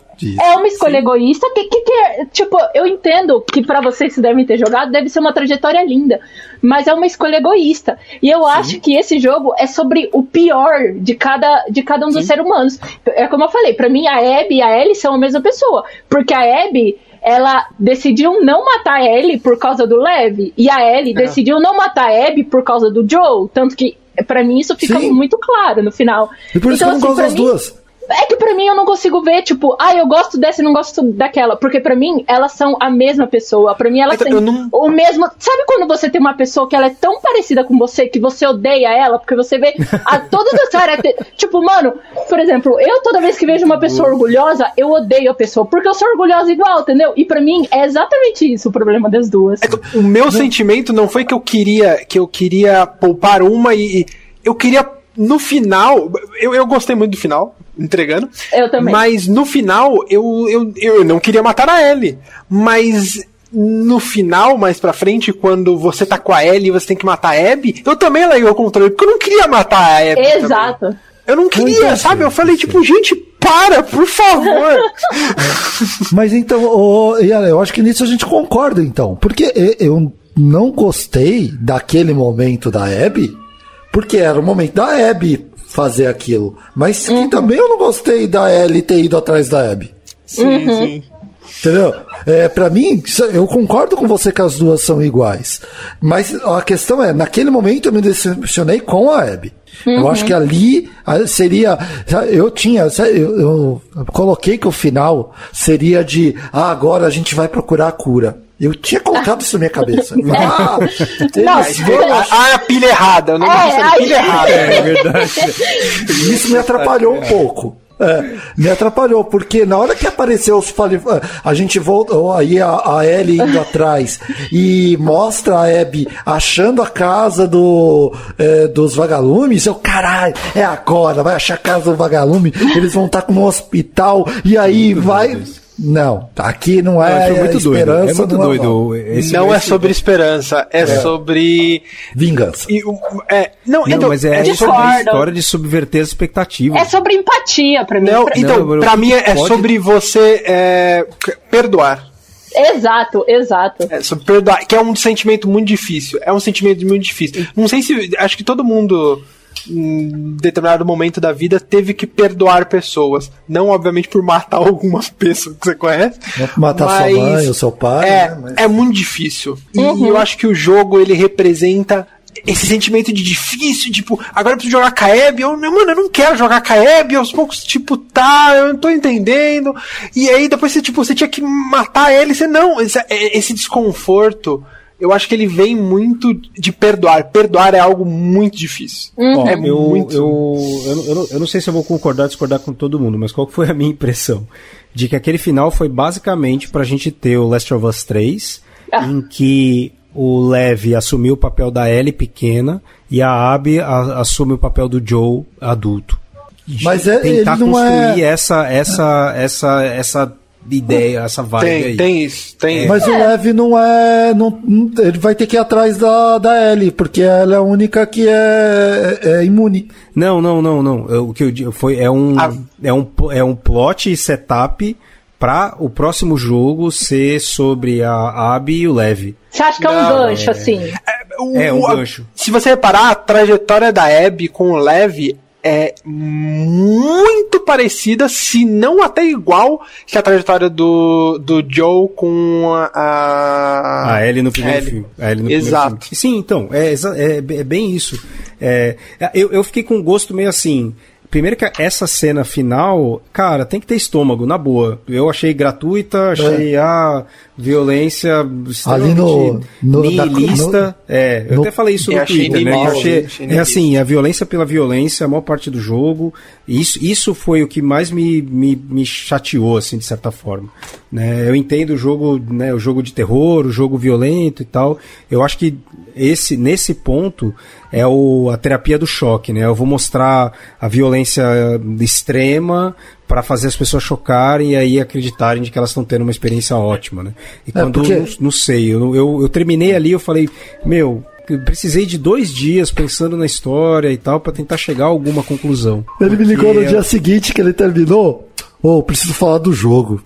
É uma escolha egoísta que, que, que é, tipo, eu entendo que pra vocês que devem ter jogado deve ser uma trajetória linda, mas é uma escolha egoísta. E eu acho que esse jogo é sobre o pior de cada, de cada um dos seres humanos. É como eu falei, pra mim a Abby e a Ellie são a mesma pessoa, porque a Abby ela decidiu não matar a Ellie por causa do Lev, e a Ellie decidiu não matar a Abby por causa do Joe, tanto que pra mim isso fica Sim. muito claro no final. E por isso Então, que eu não assim, gosto das mim- duas. É que pra mim eu não consigo ver, tipo, ah, eu gosto dessa e não gosto daquela. Porque pra mim elas são a mesma pessoa. Pra mim elas Então, têm não- o mesmo. Sabe quando você tem uma pessoa que ela é tão parecida com você que você odeia ela? Porque você vê a *laughs* todas as características. tipo, mano, por exemplo, eu toda vez que vejo uma pessoa orgulhosa, eu odeio a pessoa. Porque eu sou orgulhosa igual, entendeu? E pra mim é exatamente isso o problema das duas. É O meu sentimento não foi que eu queria que eu queria poupar uma e, e eu queria no final, eu, eu gostei muito do final, entregando. Eu também. Mas no final eu, eu, eu não queria matar a Ellie, mas no final, mais pra frente, quando você tá com a Ellie e você tem que matar a Abby, eu também larguei o controle, porque eu não queria matar a Abby. também. Exato. Eu não queria, entendi, sabe? Eu falei, tipo, gente, para, por favor. *laughs* Mas então, Yara, eu acho que nisso a gente concorda, então. Porque eu não gostei daquele momento da Abby, porque era o momento da Abby fazer aquilo. Mas que também eu não gostei da Ellie ter ido atrás da Abby. sim, sim. Entendeu? É, para mim, eu concordo com você que as duas são iguais. Mas a questão é, naquele momento eu me decepcionei com a Abby. Eu acho que ali ah, seria. Eu tinha. Eu, eu coloquei que o final seria de. Ah, agora a gente vai procurar a cura. Eu tinha colocado isso na minha cabeça. *laughs* Ah, Não, eles vão- Ah, a pilha errada, o nome É, disso é aí- pilha errada. É verdade. Isso me atrapalhou um pouco. É, me atrapalhou, porque na hora que apareceu os fale, a gente volta, aí a, a Ellie indo *laughs* atrás e mostra a Abby achando a casa do, é, dos vagalumes, eu, caralho, é agora, vai achar a casa do vagalume, eles vão estar no hospital, e aí vai. Não, aqui não é, Foi muito doido. esperança. É muito não doido. não. Esse- não é sobre esperança, é, sobre. Vingança. e é, não, Não, então, mas é, é sobre a história de subverter as expectativas. É sobre empatia pra mim. Não, Pra- então, Não, pra mim é pode- sobre você é, perdoar. Exato, exato. É sobre perdoar, que é um sentimento muito difícil. É um sentimento muito difícil. Não sei se. Acho que todo mundo, em determinado momento da vida, teve que perdoar pessoas. Não, obviamente, por matar *laughs* algumas pessoas que você conhece. Matar mas sua mãe ou seu pai. É, né, mas- é muito difícil. E Uhum. eu acho que o jogo ele representa esse sentimento de difícil, tipo, agora eu preciso jogar Abby, eu, mano, eu não quero jogar Abby, aos poucos, tipo, tá, eu não tô entendendo. E aí depois você, tipo, você tinha que matar ele, você não, esse, esse desconforto, eu acho que ele vem muito de perdoar. Perdoar é algo muito difícil. Ó, É eu, muito. eu, eu, não- eu, não, eu não sei se eu vou concordar ou discordar com todo mundo, mas qual foi a minha *laughs* impressão? De que aquele final foi basicamente pra gente ter o Last of Us 3, Ah. em que o Lev assumiu o papel da Ellie pequena e a Abby a- assume o papel do Joe adulto. Mas é- tentar ele não construir é- essa, essa, essa, essa ideia, essa vibe Tem, aí. tem isso, tem isso. Mas o Lev não é. Não, ele vai ter que ir atrás da, da Ellie, porque ela é a única que é, é imune. Não, não, não, não. O que eu digo foi é um Ah. é um é um plot e setup para o próximo jogo ser sobre a Abby e o Lev. Você acha que é um Não, gancho, assim? O- É, um a- gancho. Se você reparar, a trajetória da Abby com o Lev é muito parecida, se não até igual, que a trajetória do, do Joe com a. a... A Ellie no primeiro Ellie. filme. A Ellie no Exato. primeiro filme. Sim, então, é, é, é bem isso. É, eu, eu fiquei com um gosto meio assim. Primeiro que essa cena final, cara, tem que ter estômago, na boa. Eu achei gratuita, achei a violência Ali no- no- da- nihilista. é, eu no- até falei isso no Twitter, né? achei, achei é assim, a violência pela violência, a maior parte do jogo. Isso, isso foi o que mais me, me, me chateou, assim, de certa forma. Né? Eu entendo o jogo, né, o jogo de terror, o jogo violento e tal. Eu acho que esse, nesse ponto é o, a terapia do choque, né? Eu vou mostrar a violência extrema para fazer as pessoas chocarem e aí acreditarem de que elas estão tendo uma experiência ótima, né? E É, quando porque- não, não sei, eu, eu, eu terminei ali, eu falei, meu, precisei de dois dias pensando na história e tal para tentar chegar a alguma conclusão. Ele me ligou no dia seguinte que ele terminou. Ô, preciso falar do jogo.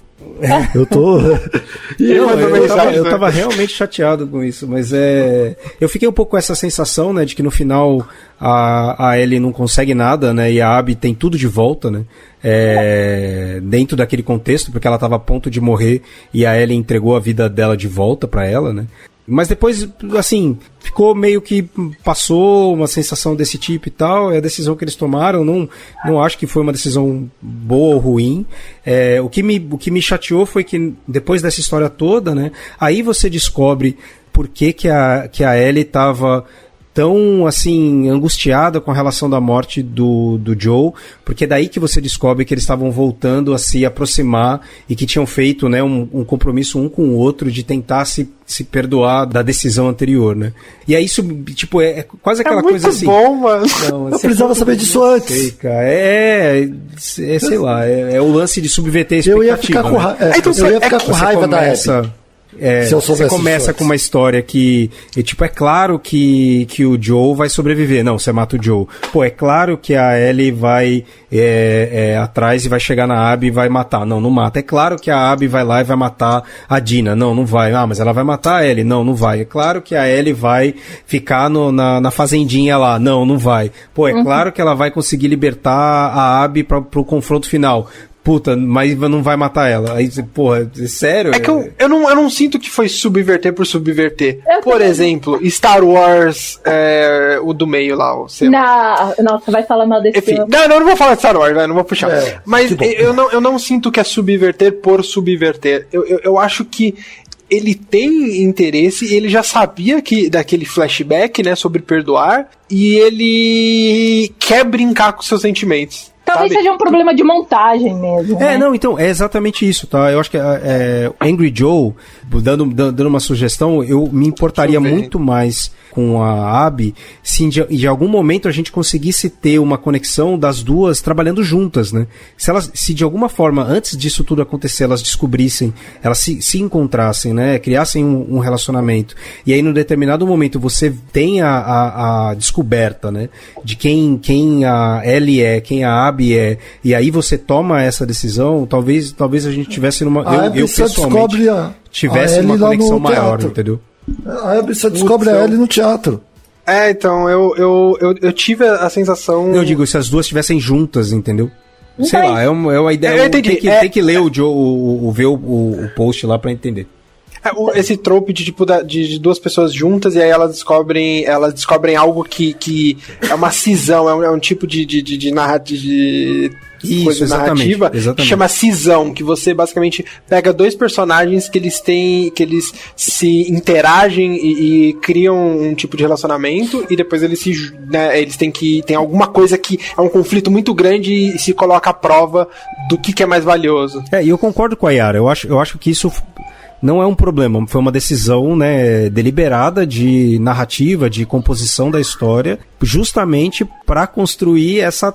Eu tô. *laughs* Eu, mandou eu, tava, eu tava realmente chateado com isso, mas é. Eu fiquei um pouco com essa sensação, né, de que no final a, a Ellie não consegue nada, né, e a Abby tem tudo de volta, né, é, dentro daquele contexto, porque ela tava a ponto de morrer e a Ellie entregou a vida dela de volta pra ela, né. Mas depois, assim, ficou meio que passou uma sensação desse tipo e tal. É a decisão que eles tomaram. Não, não acho que foi uma decisão boa ou ruim. É, o, que me, o que me chateou foi que depois dessa história toda, né? Aí você descobre por que, que, a, que a Ellie tava tão assim angustiada com a relação da morte do, do Joe, porque é daí que você descobre que eles estavam voltando a se aproximar e que tinham feito né, um, um compromisso um com o outro de tentar se, se perdoar da decisão anterior, né? E aí isso, tipo, é, é quase É aquela muito coisa assim. bom, mano. Não, *laughs* Eu você precisava foi- saber disso antes. sei, cara. É, é, é, sei lá, é, é o lance de subverter a Eu expectativa. ia ficar com, né? ra... é, Então, eu ia é ficar com raiva da Abby. É, Se eu você começa com uma história que, e, tipo, é claro que, que o Joe vai sobreviver. Não, você mata o Joe. Pô, é claro que a Ellie vai é, é, atrás e vai chegar na Abby e vai matar. Não, não mata. É claro que a Abby vai lá e vai matar a Dina. Não, não vai. Ah, mas ela vai matar a Ellie. Não, não vai. É claro que a Ellie vai ficar no- na, na fazendinha lá. Não, não vai. Pô, é claro que ela vai conseguir libertar a Abby pra, pro confronto final. Puta, mas não vai matar ela. Aí, você, porra, é sério? É que eu, eu, não, eu não sinto que foi subverter por subverter. Eu Por também. exemplo, Star Wars, é, o do meio lá, o. Na... Nossa, vai falar mal desse Enfim, filme. não, não, não vou falar de Star Wars, não vou puxar. É, Mas eu não, eu não sinto que é subverter por subverter. Eu, eu, eu acho que ele tem interesse, e ele já sabia que daquele flashback, né, sobre perdoar, e ele quer brincar com seus sentimentos. Talvez sabe? seja um problema de montagem mesmo. É, né? não, então, é exatamente isso, tá? Eu acho que é, é, Angry Joe, dando, dando uma sugestão, eu me importaria eu muito mais com a Abby se de, de algum momento a gente conseguisse ter uma conexão das duas trabalhando juntas, né? Se elas, se de alguma forma, antes disso tudo acontecer, elas descobrissem, elas se, se encontrassem, né? Criassem um, um relacionamento. E aí, no determinado momento, você tem a, a, a descoberta, né? De quem, quem a Ellie é, quem a Abby é, e aí você toma essa decisão, talvez, talvez a gente tivesse numa. A eu, eu pessoalmente descobre a, tivesse a uma conexão maior, teatro. entendeu? A Abby só descobre Putz, a Ellie no teatro. É, então, eu, eu, eu, eu tive a sensação. Eu digo, se as duas estivessem juntas, entendeu? Sei Então, lá, é uma, é uma ideia. Eu entendi, Tem que, é- tem que ler o, Joe, o, o, ver o, o, o post lá pra entender. *laughs* Esse trope de tipo de, de duas pessoas juntas e aí elas descobrem elas descobrem algo que, que é uma cisão é um, é um tipo de de, de, de, de- Isso, coisa exatamente, narrativa que exatamente. chama cisão que você basicamente pega dois personagens que eles têm que eles se interagem e, e criam um tipo de relacionamento e depois eles se né, eles têm que tem alguma coisa que é um conflito muito grande e se coloca à prova do que, que é mais valioso É, e eu concordo com a Yara. Eu acho, eu acho que isso não é um problema. Foi uma decisão né, deliberada de narrativa, de composição da história, justamente para construir essa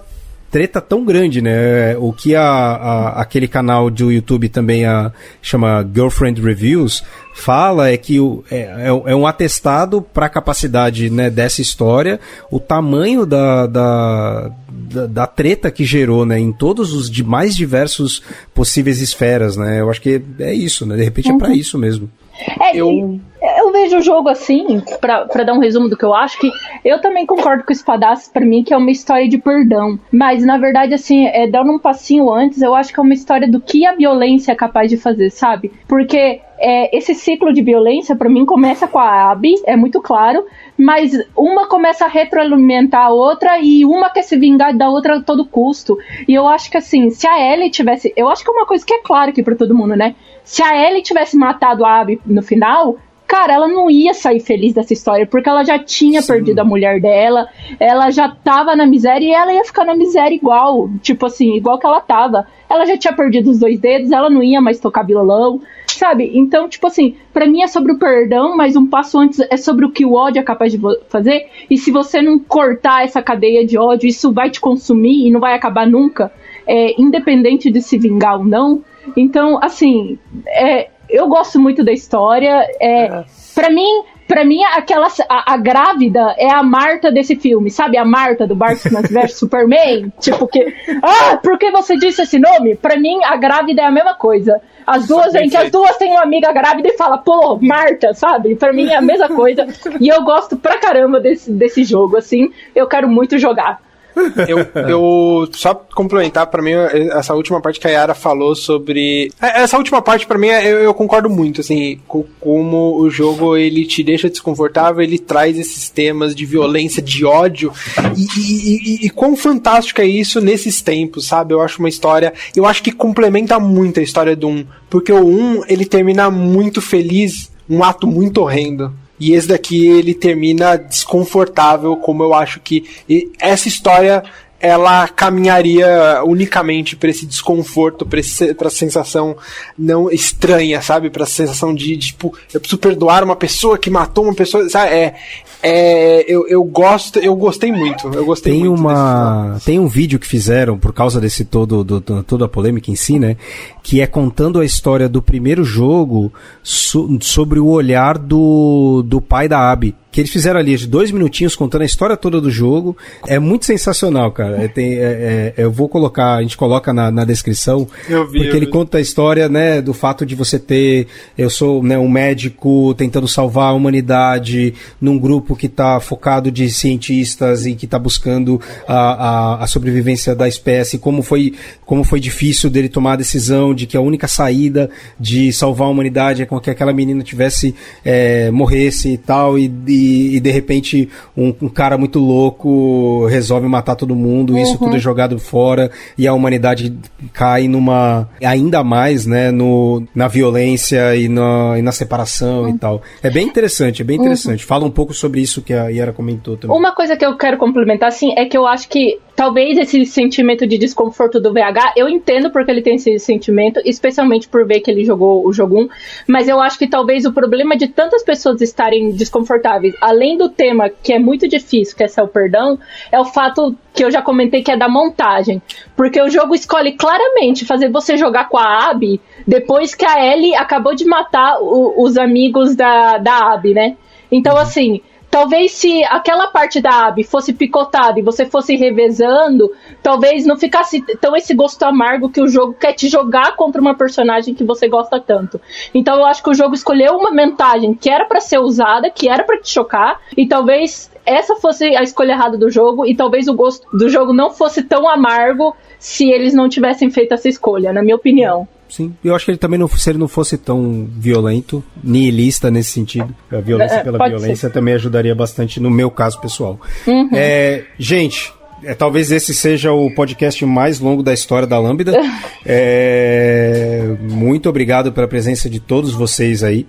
treta tão grande, né? O que a, a- aquele canal do YouTube também a, chama Girlfriend Reviews fala é que o, é, é, é um atestado para a capacidade né, dessa história, o tamanho da, da, da, da treta que gerou né, em todos os de mais diversos possíveis esferas, né? Eu acho que é isso, né? De repente é para isso mesmo. É, Eu- eu... vejo o jogo assim, pra dar um resumo do que eu acho, que eu também concordo com o Espadachim pra mim que é uma história de perdão. Mas, na verdade, assim, é, dando um passinho antes, eu acho que é uma história do que a violência é capaz de fazer, sabe? Porque é, esse ciclo de violência, pra mim, começa com a Abby, é muito claro, mas uma começa a retroalimentar a outra e uma quer se vingar da outra a todo custo. E eu acho que assim, se a Ellie tivesse. Eu acho que é uma coisa que é clara aqui pra todo mundo, né? Se a Ellie tivesse matado a Abby no final, cara, ela não ia sair feliz dessa história, porque ela já tinha perdido a mulher dela, ela já tava na miséria e ela ia ficar na miséria igual, tipo assim, igual que ela tava. Ela já tinha perdido os dois dedos, ela não ia mais tocar violão, sabe? Então, tipo assim, pra mim é sobre o perdão, mas um passo antes é sobre o que o ódio é capaz de fazer, e se você não cortar essa cadeia de ódio, isso vai te consumir e não vai acabar nunca, é, independente de se vingar ou não. Então, assim, é, eu gosto muito da história. É, Pra mim, Pra mim, aquela, a, a, grávida é a Marta desse filme, sabe? A Marta do Batman vs *laughs* Superman. Tipo que. Ah, por que você disse esse nome? Pra mim, a grávida é a mesma coisa. As duas, em que as duas têm uma amiga grávida e fala, pô, Marta, sabe? Pra mim é a mesma coisa. *laughs* e eu gosto pra caramba desse, desse jogo, assim. Eu quero muito jogar. Eu, eu só complementar para mim essa última parte que a Yara falou sobre é, essa última parte para mim eu, eu, concordo muito assim com como o jogo ele te deixa desconfortável ele traz esses temas de violência de ódio e, e, e, e quão fantástico é isso nesses tempos sabe? Eu acho uma história eu acho que complementa muito a história do 1 porque o 1 ele termina muito feliz um ato muito horrendo e esse daqui ele termina desconfortável, como eu acho que essa história ela caminharia unicamente para esse desconforto, para essa sensação não estranha, sabe? Para sensação de, de, tipo, eu preciso perdoar uma pessoa que matou uma pessoa, sabe? É, é, eu, eu gosto, eu gostei muito. Eu gostei tem muito uma, tem um vídeo que fizeram por causa desse todo, do, do, toda a polêmica em si, né? Que é contando a história do primeiro jogo so, sobre o olhar do, do pai da Abby que eles fizeram ali de dois minutinhos contando a história toda do jogo. É muito sensacional, cara. É, tem, é, é, eu vou colocar, a gente coloca na, na descrição, eu vi, porque ele vi. conta a história, né, do fato de você ter, eu sou né, um médico tentando salvar a humanidade num grupo que está focado de cientistas e que está buscando a, a, a, sobrevivência da espécie, como foi, como foi difícil dele tomar a decisão de que a única saída de salvar a humanidade é com que aquela menina tivesse é, morresse e tal e, e e, de repente um, um, cara muito louco resolve matar todo mundo, uhum. isso tudo é jogado fora e a humanidade cai numa ainda mais, né, no, na violência e na, e na separação uhum. e tal. É bem interessante, é bem interessante. Uhum. Fala um pouco sobre isso que a Yara comentou também. Uma coisa que eu quero complementar, assim, é que eu acho que talvez esse sentimento de desconforto do VH, eu entendo porque ele tem esse sentimento, especialmente por ver que ele jogou o jogo 1, mas eu acho que talvez o problema de tantas pessoas estarem desconfortáveis, além do tema que é muito difícil, que é ser o perdão, é o fato que eu já comentei que é da montagem. Porque o jogo escolhe claramente fazer você jogar com a Abby depois que a Ellie acabou de matar o, os amigos da, da Abby, né? Então, assim, Talvez se aquela parte da ave fosse picotada e você fosse revezando, talvez não ficasse tão esse gosto amargo que o jogo quer te jogar contra uma personagem que você gosta tanto. Então eu acho que o jogo escolheu uma montagem que era para ser usada, que era para te chocar, e talvez essa fosse a escolha errada do jogo, e talvez o gosto do jogo não fosse tão amargo se eles não tivessem feito essa escolha, na minha opinião. Sim, eu acho que ele também não, se ele não fosse tão violento, nihilista nesse sentido, a violência é, pela violência ser. também ajudaria bastante no meu caso pessoal. Uhum. É, gente, é, talvez esse seja o podcast mais longo da história da Lambda. *laughs* é, muito obrigado pela presença de todos vocês aí.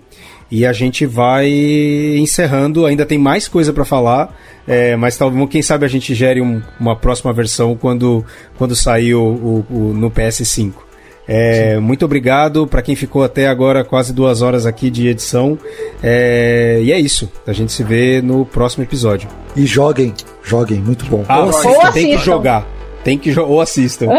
E a gente vai encerrando. Ainda tem mais coisa para falar, é, mas talvez quem sabe a gente gere um, uma próxima versão quando, quando sair o, o, o no PS5. É, muito obrigado para quem ficou até agora quase duas horas aqui de edição. É, e é isso. A gente se vê no próximo episódio. E joguem, joguem, muito bom. Ah, ou assistam, tem que jogar. Tem que jo ou assistam. *laughs*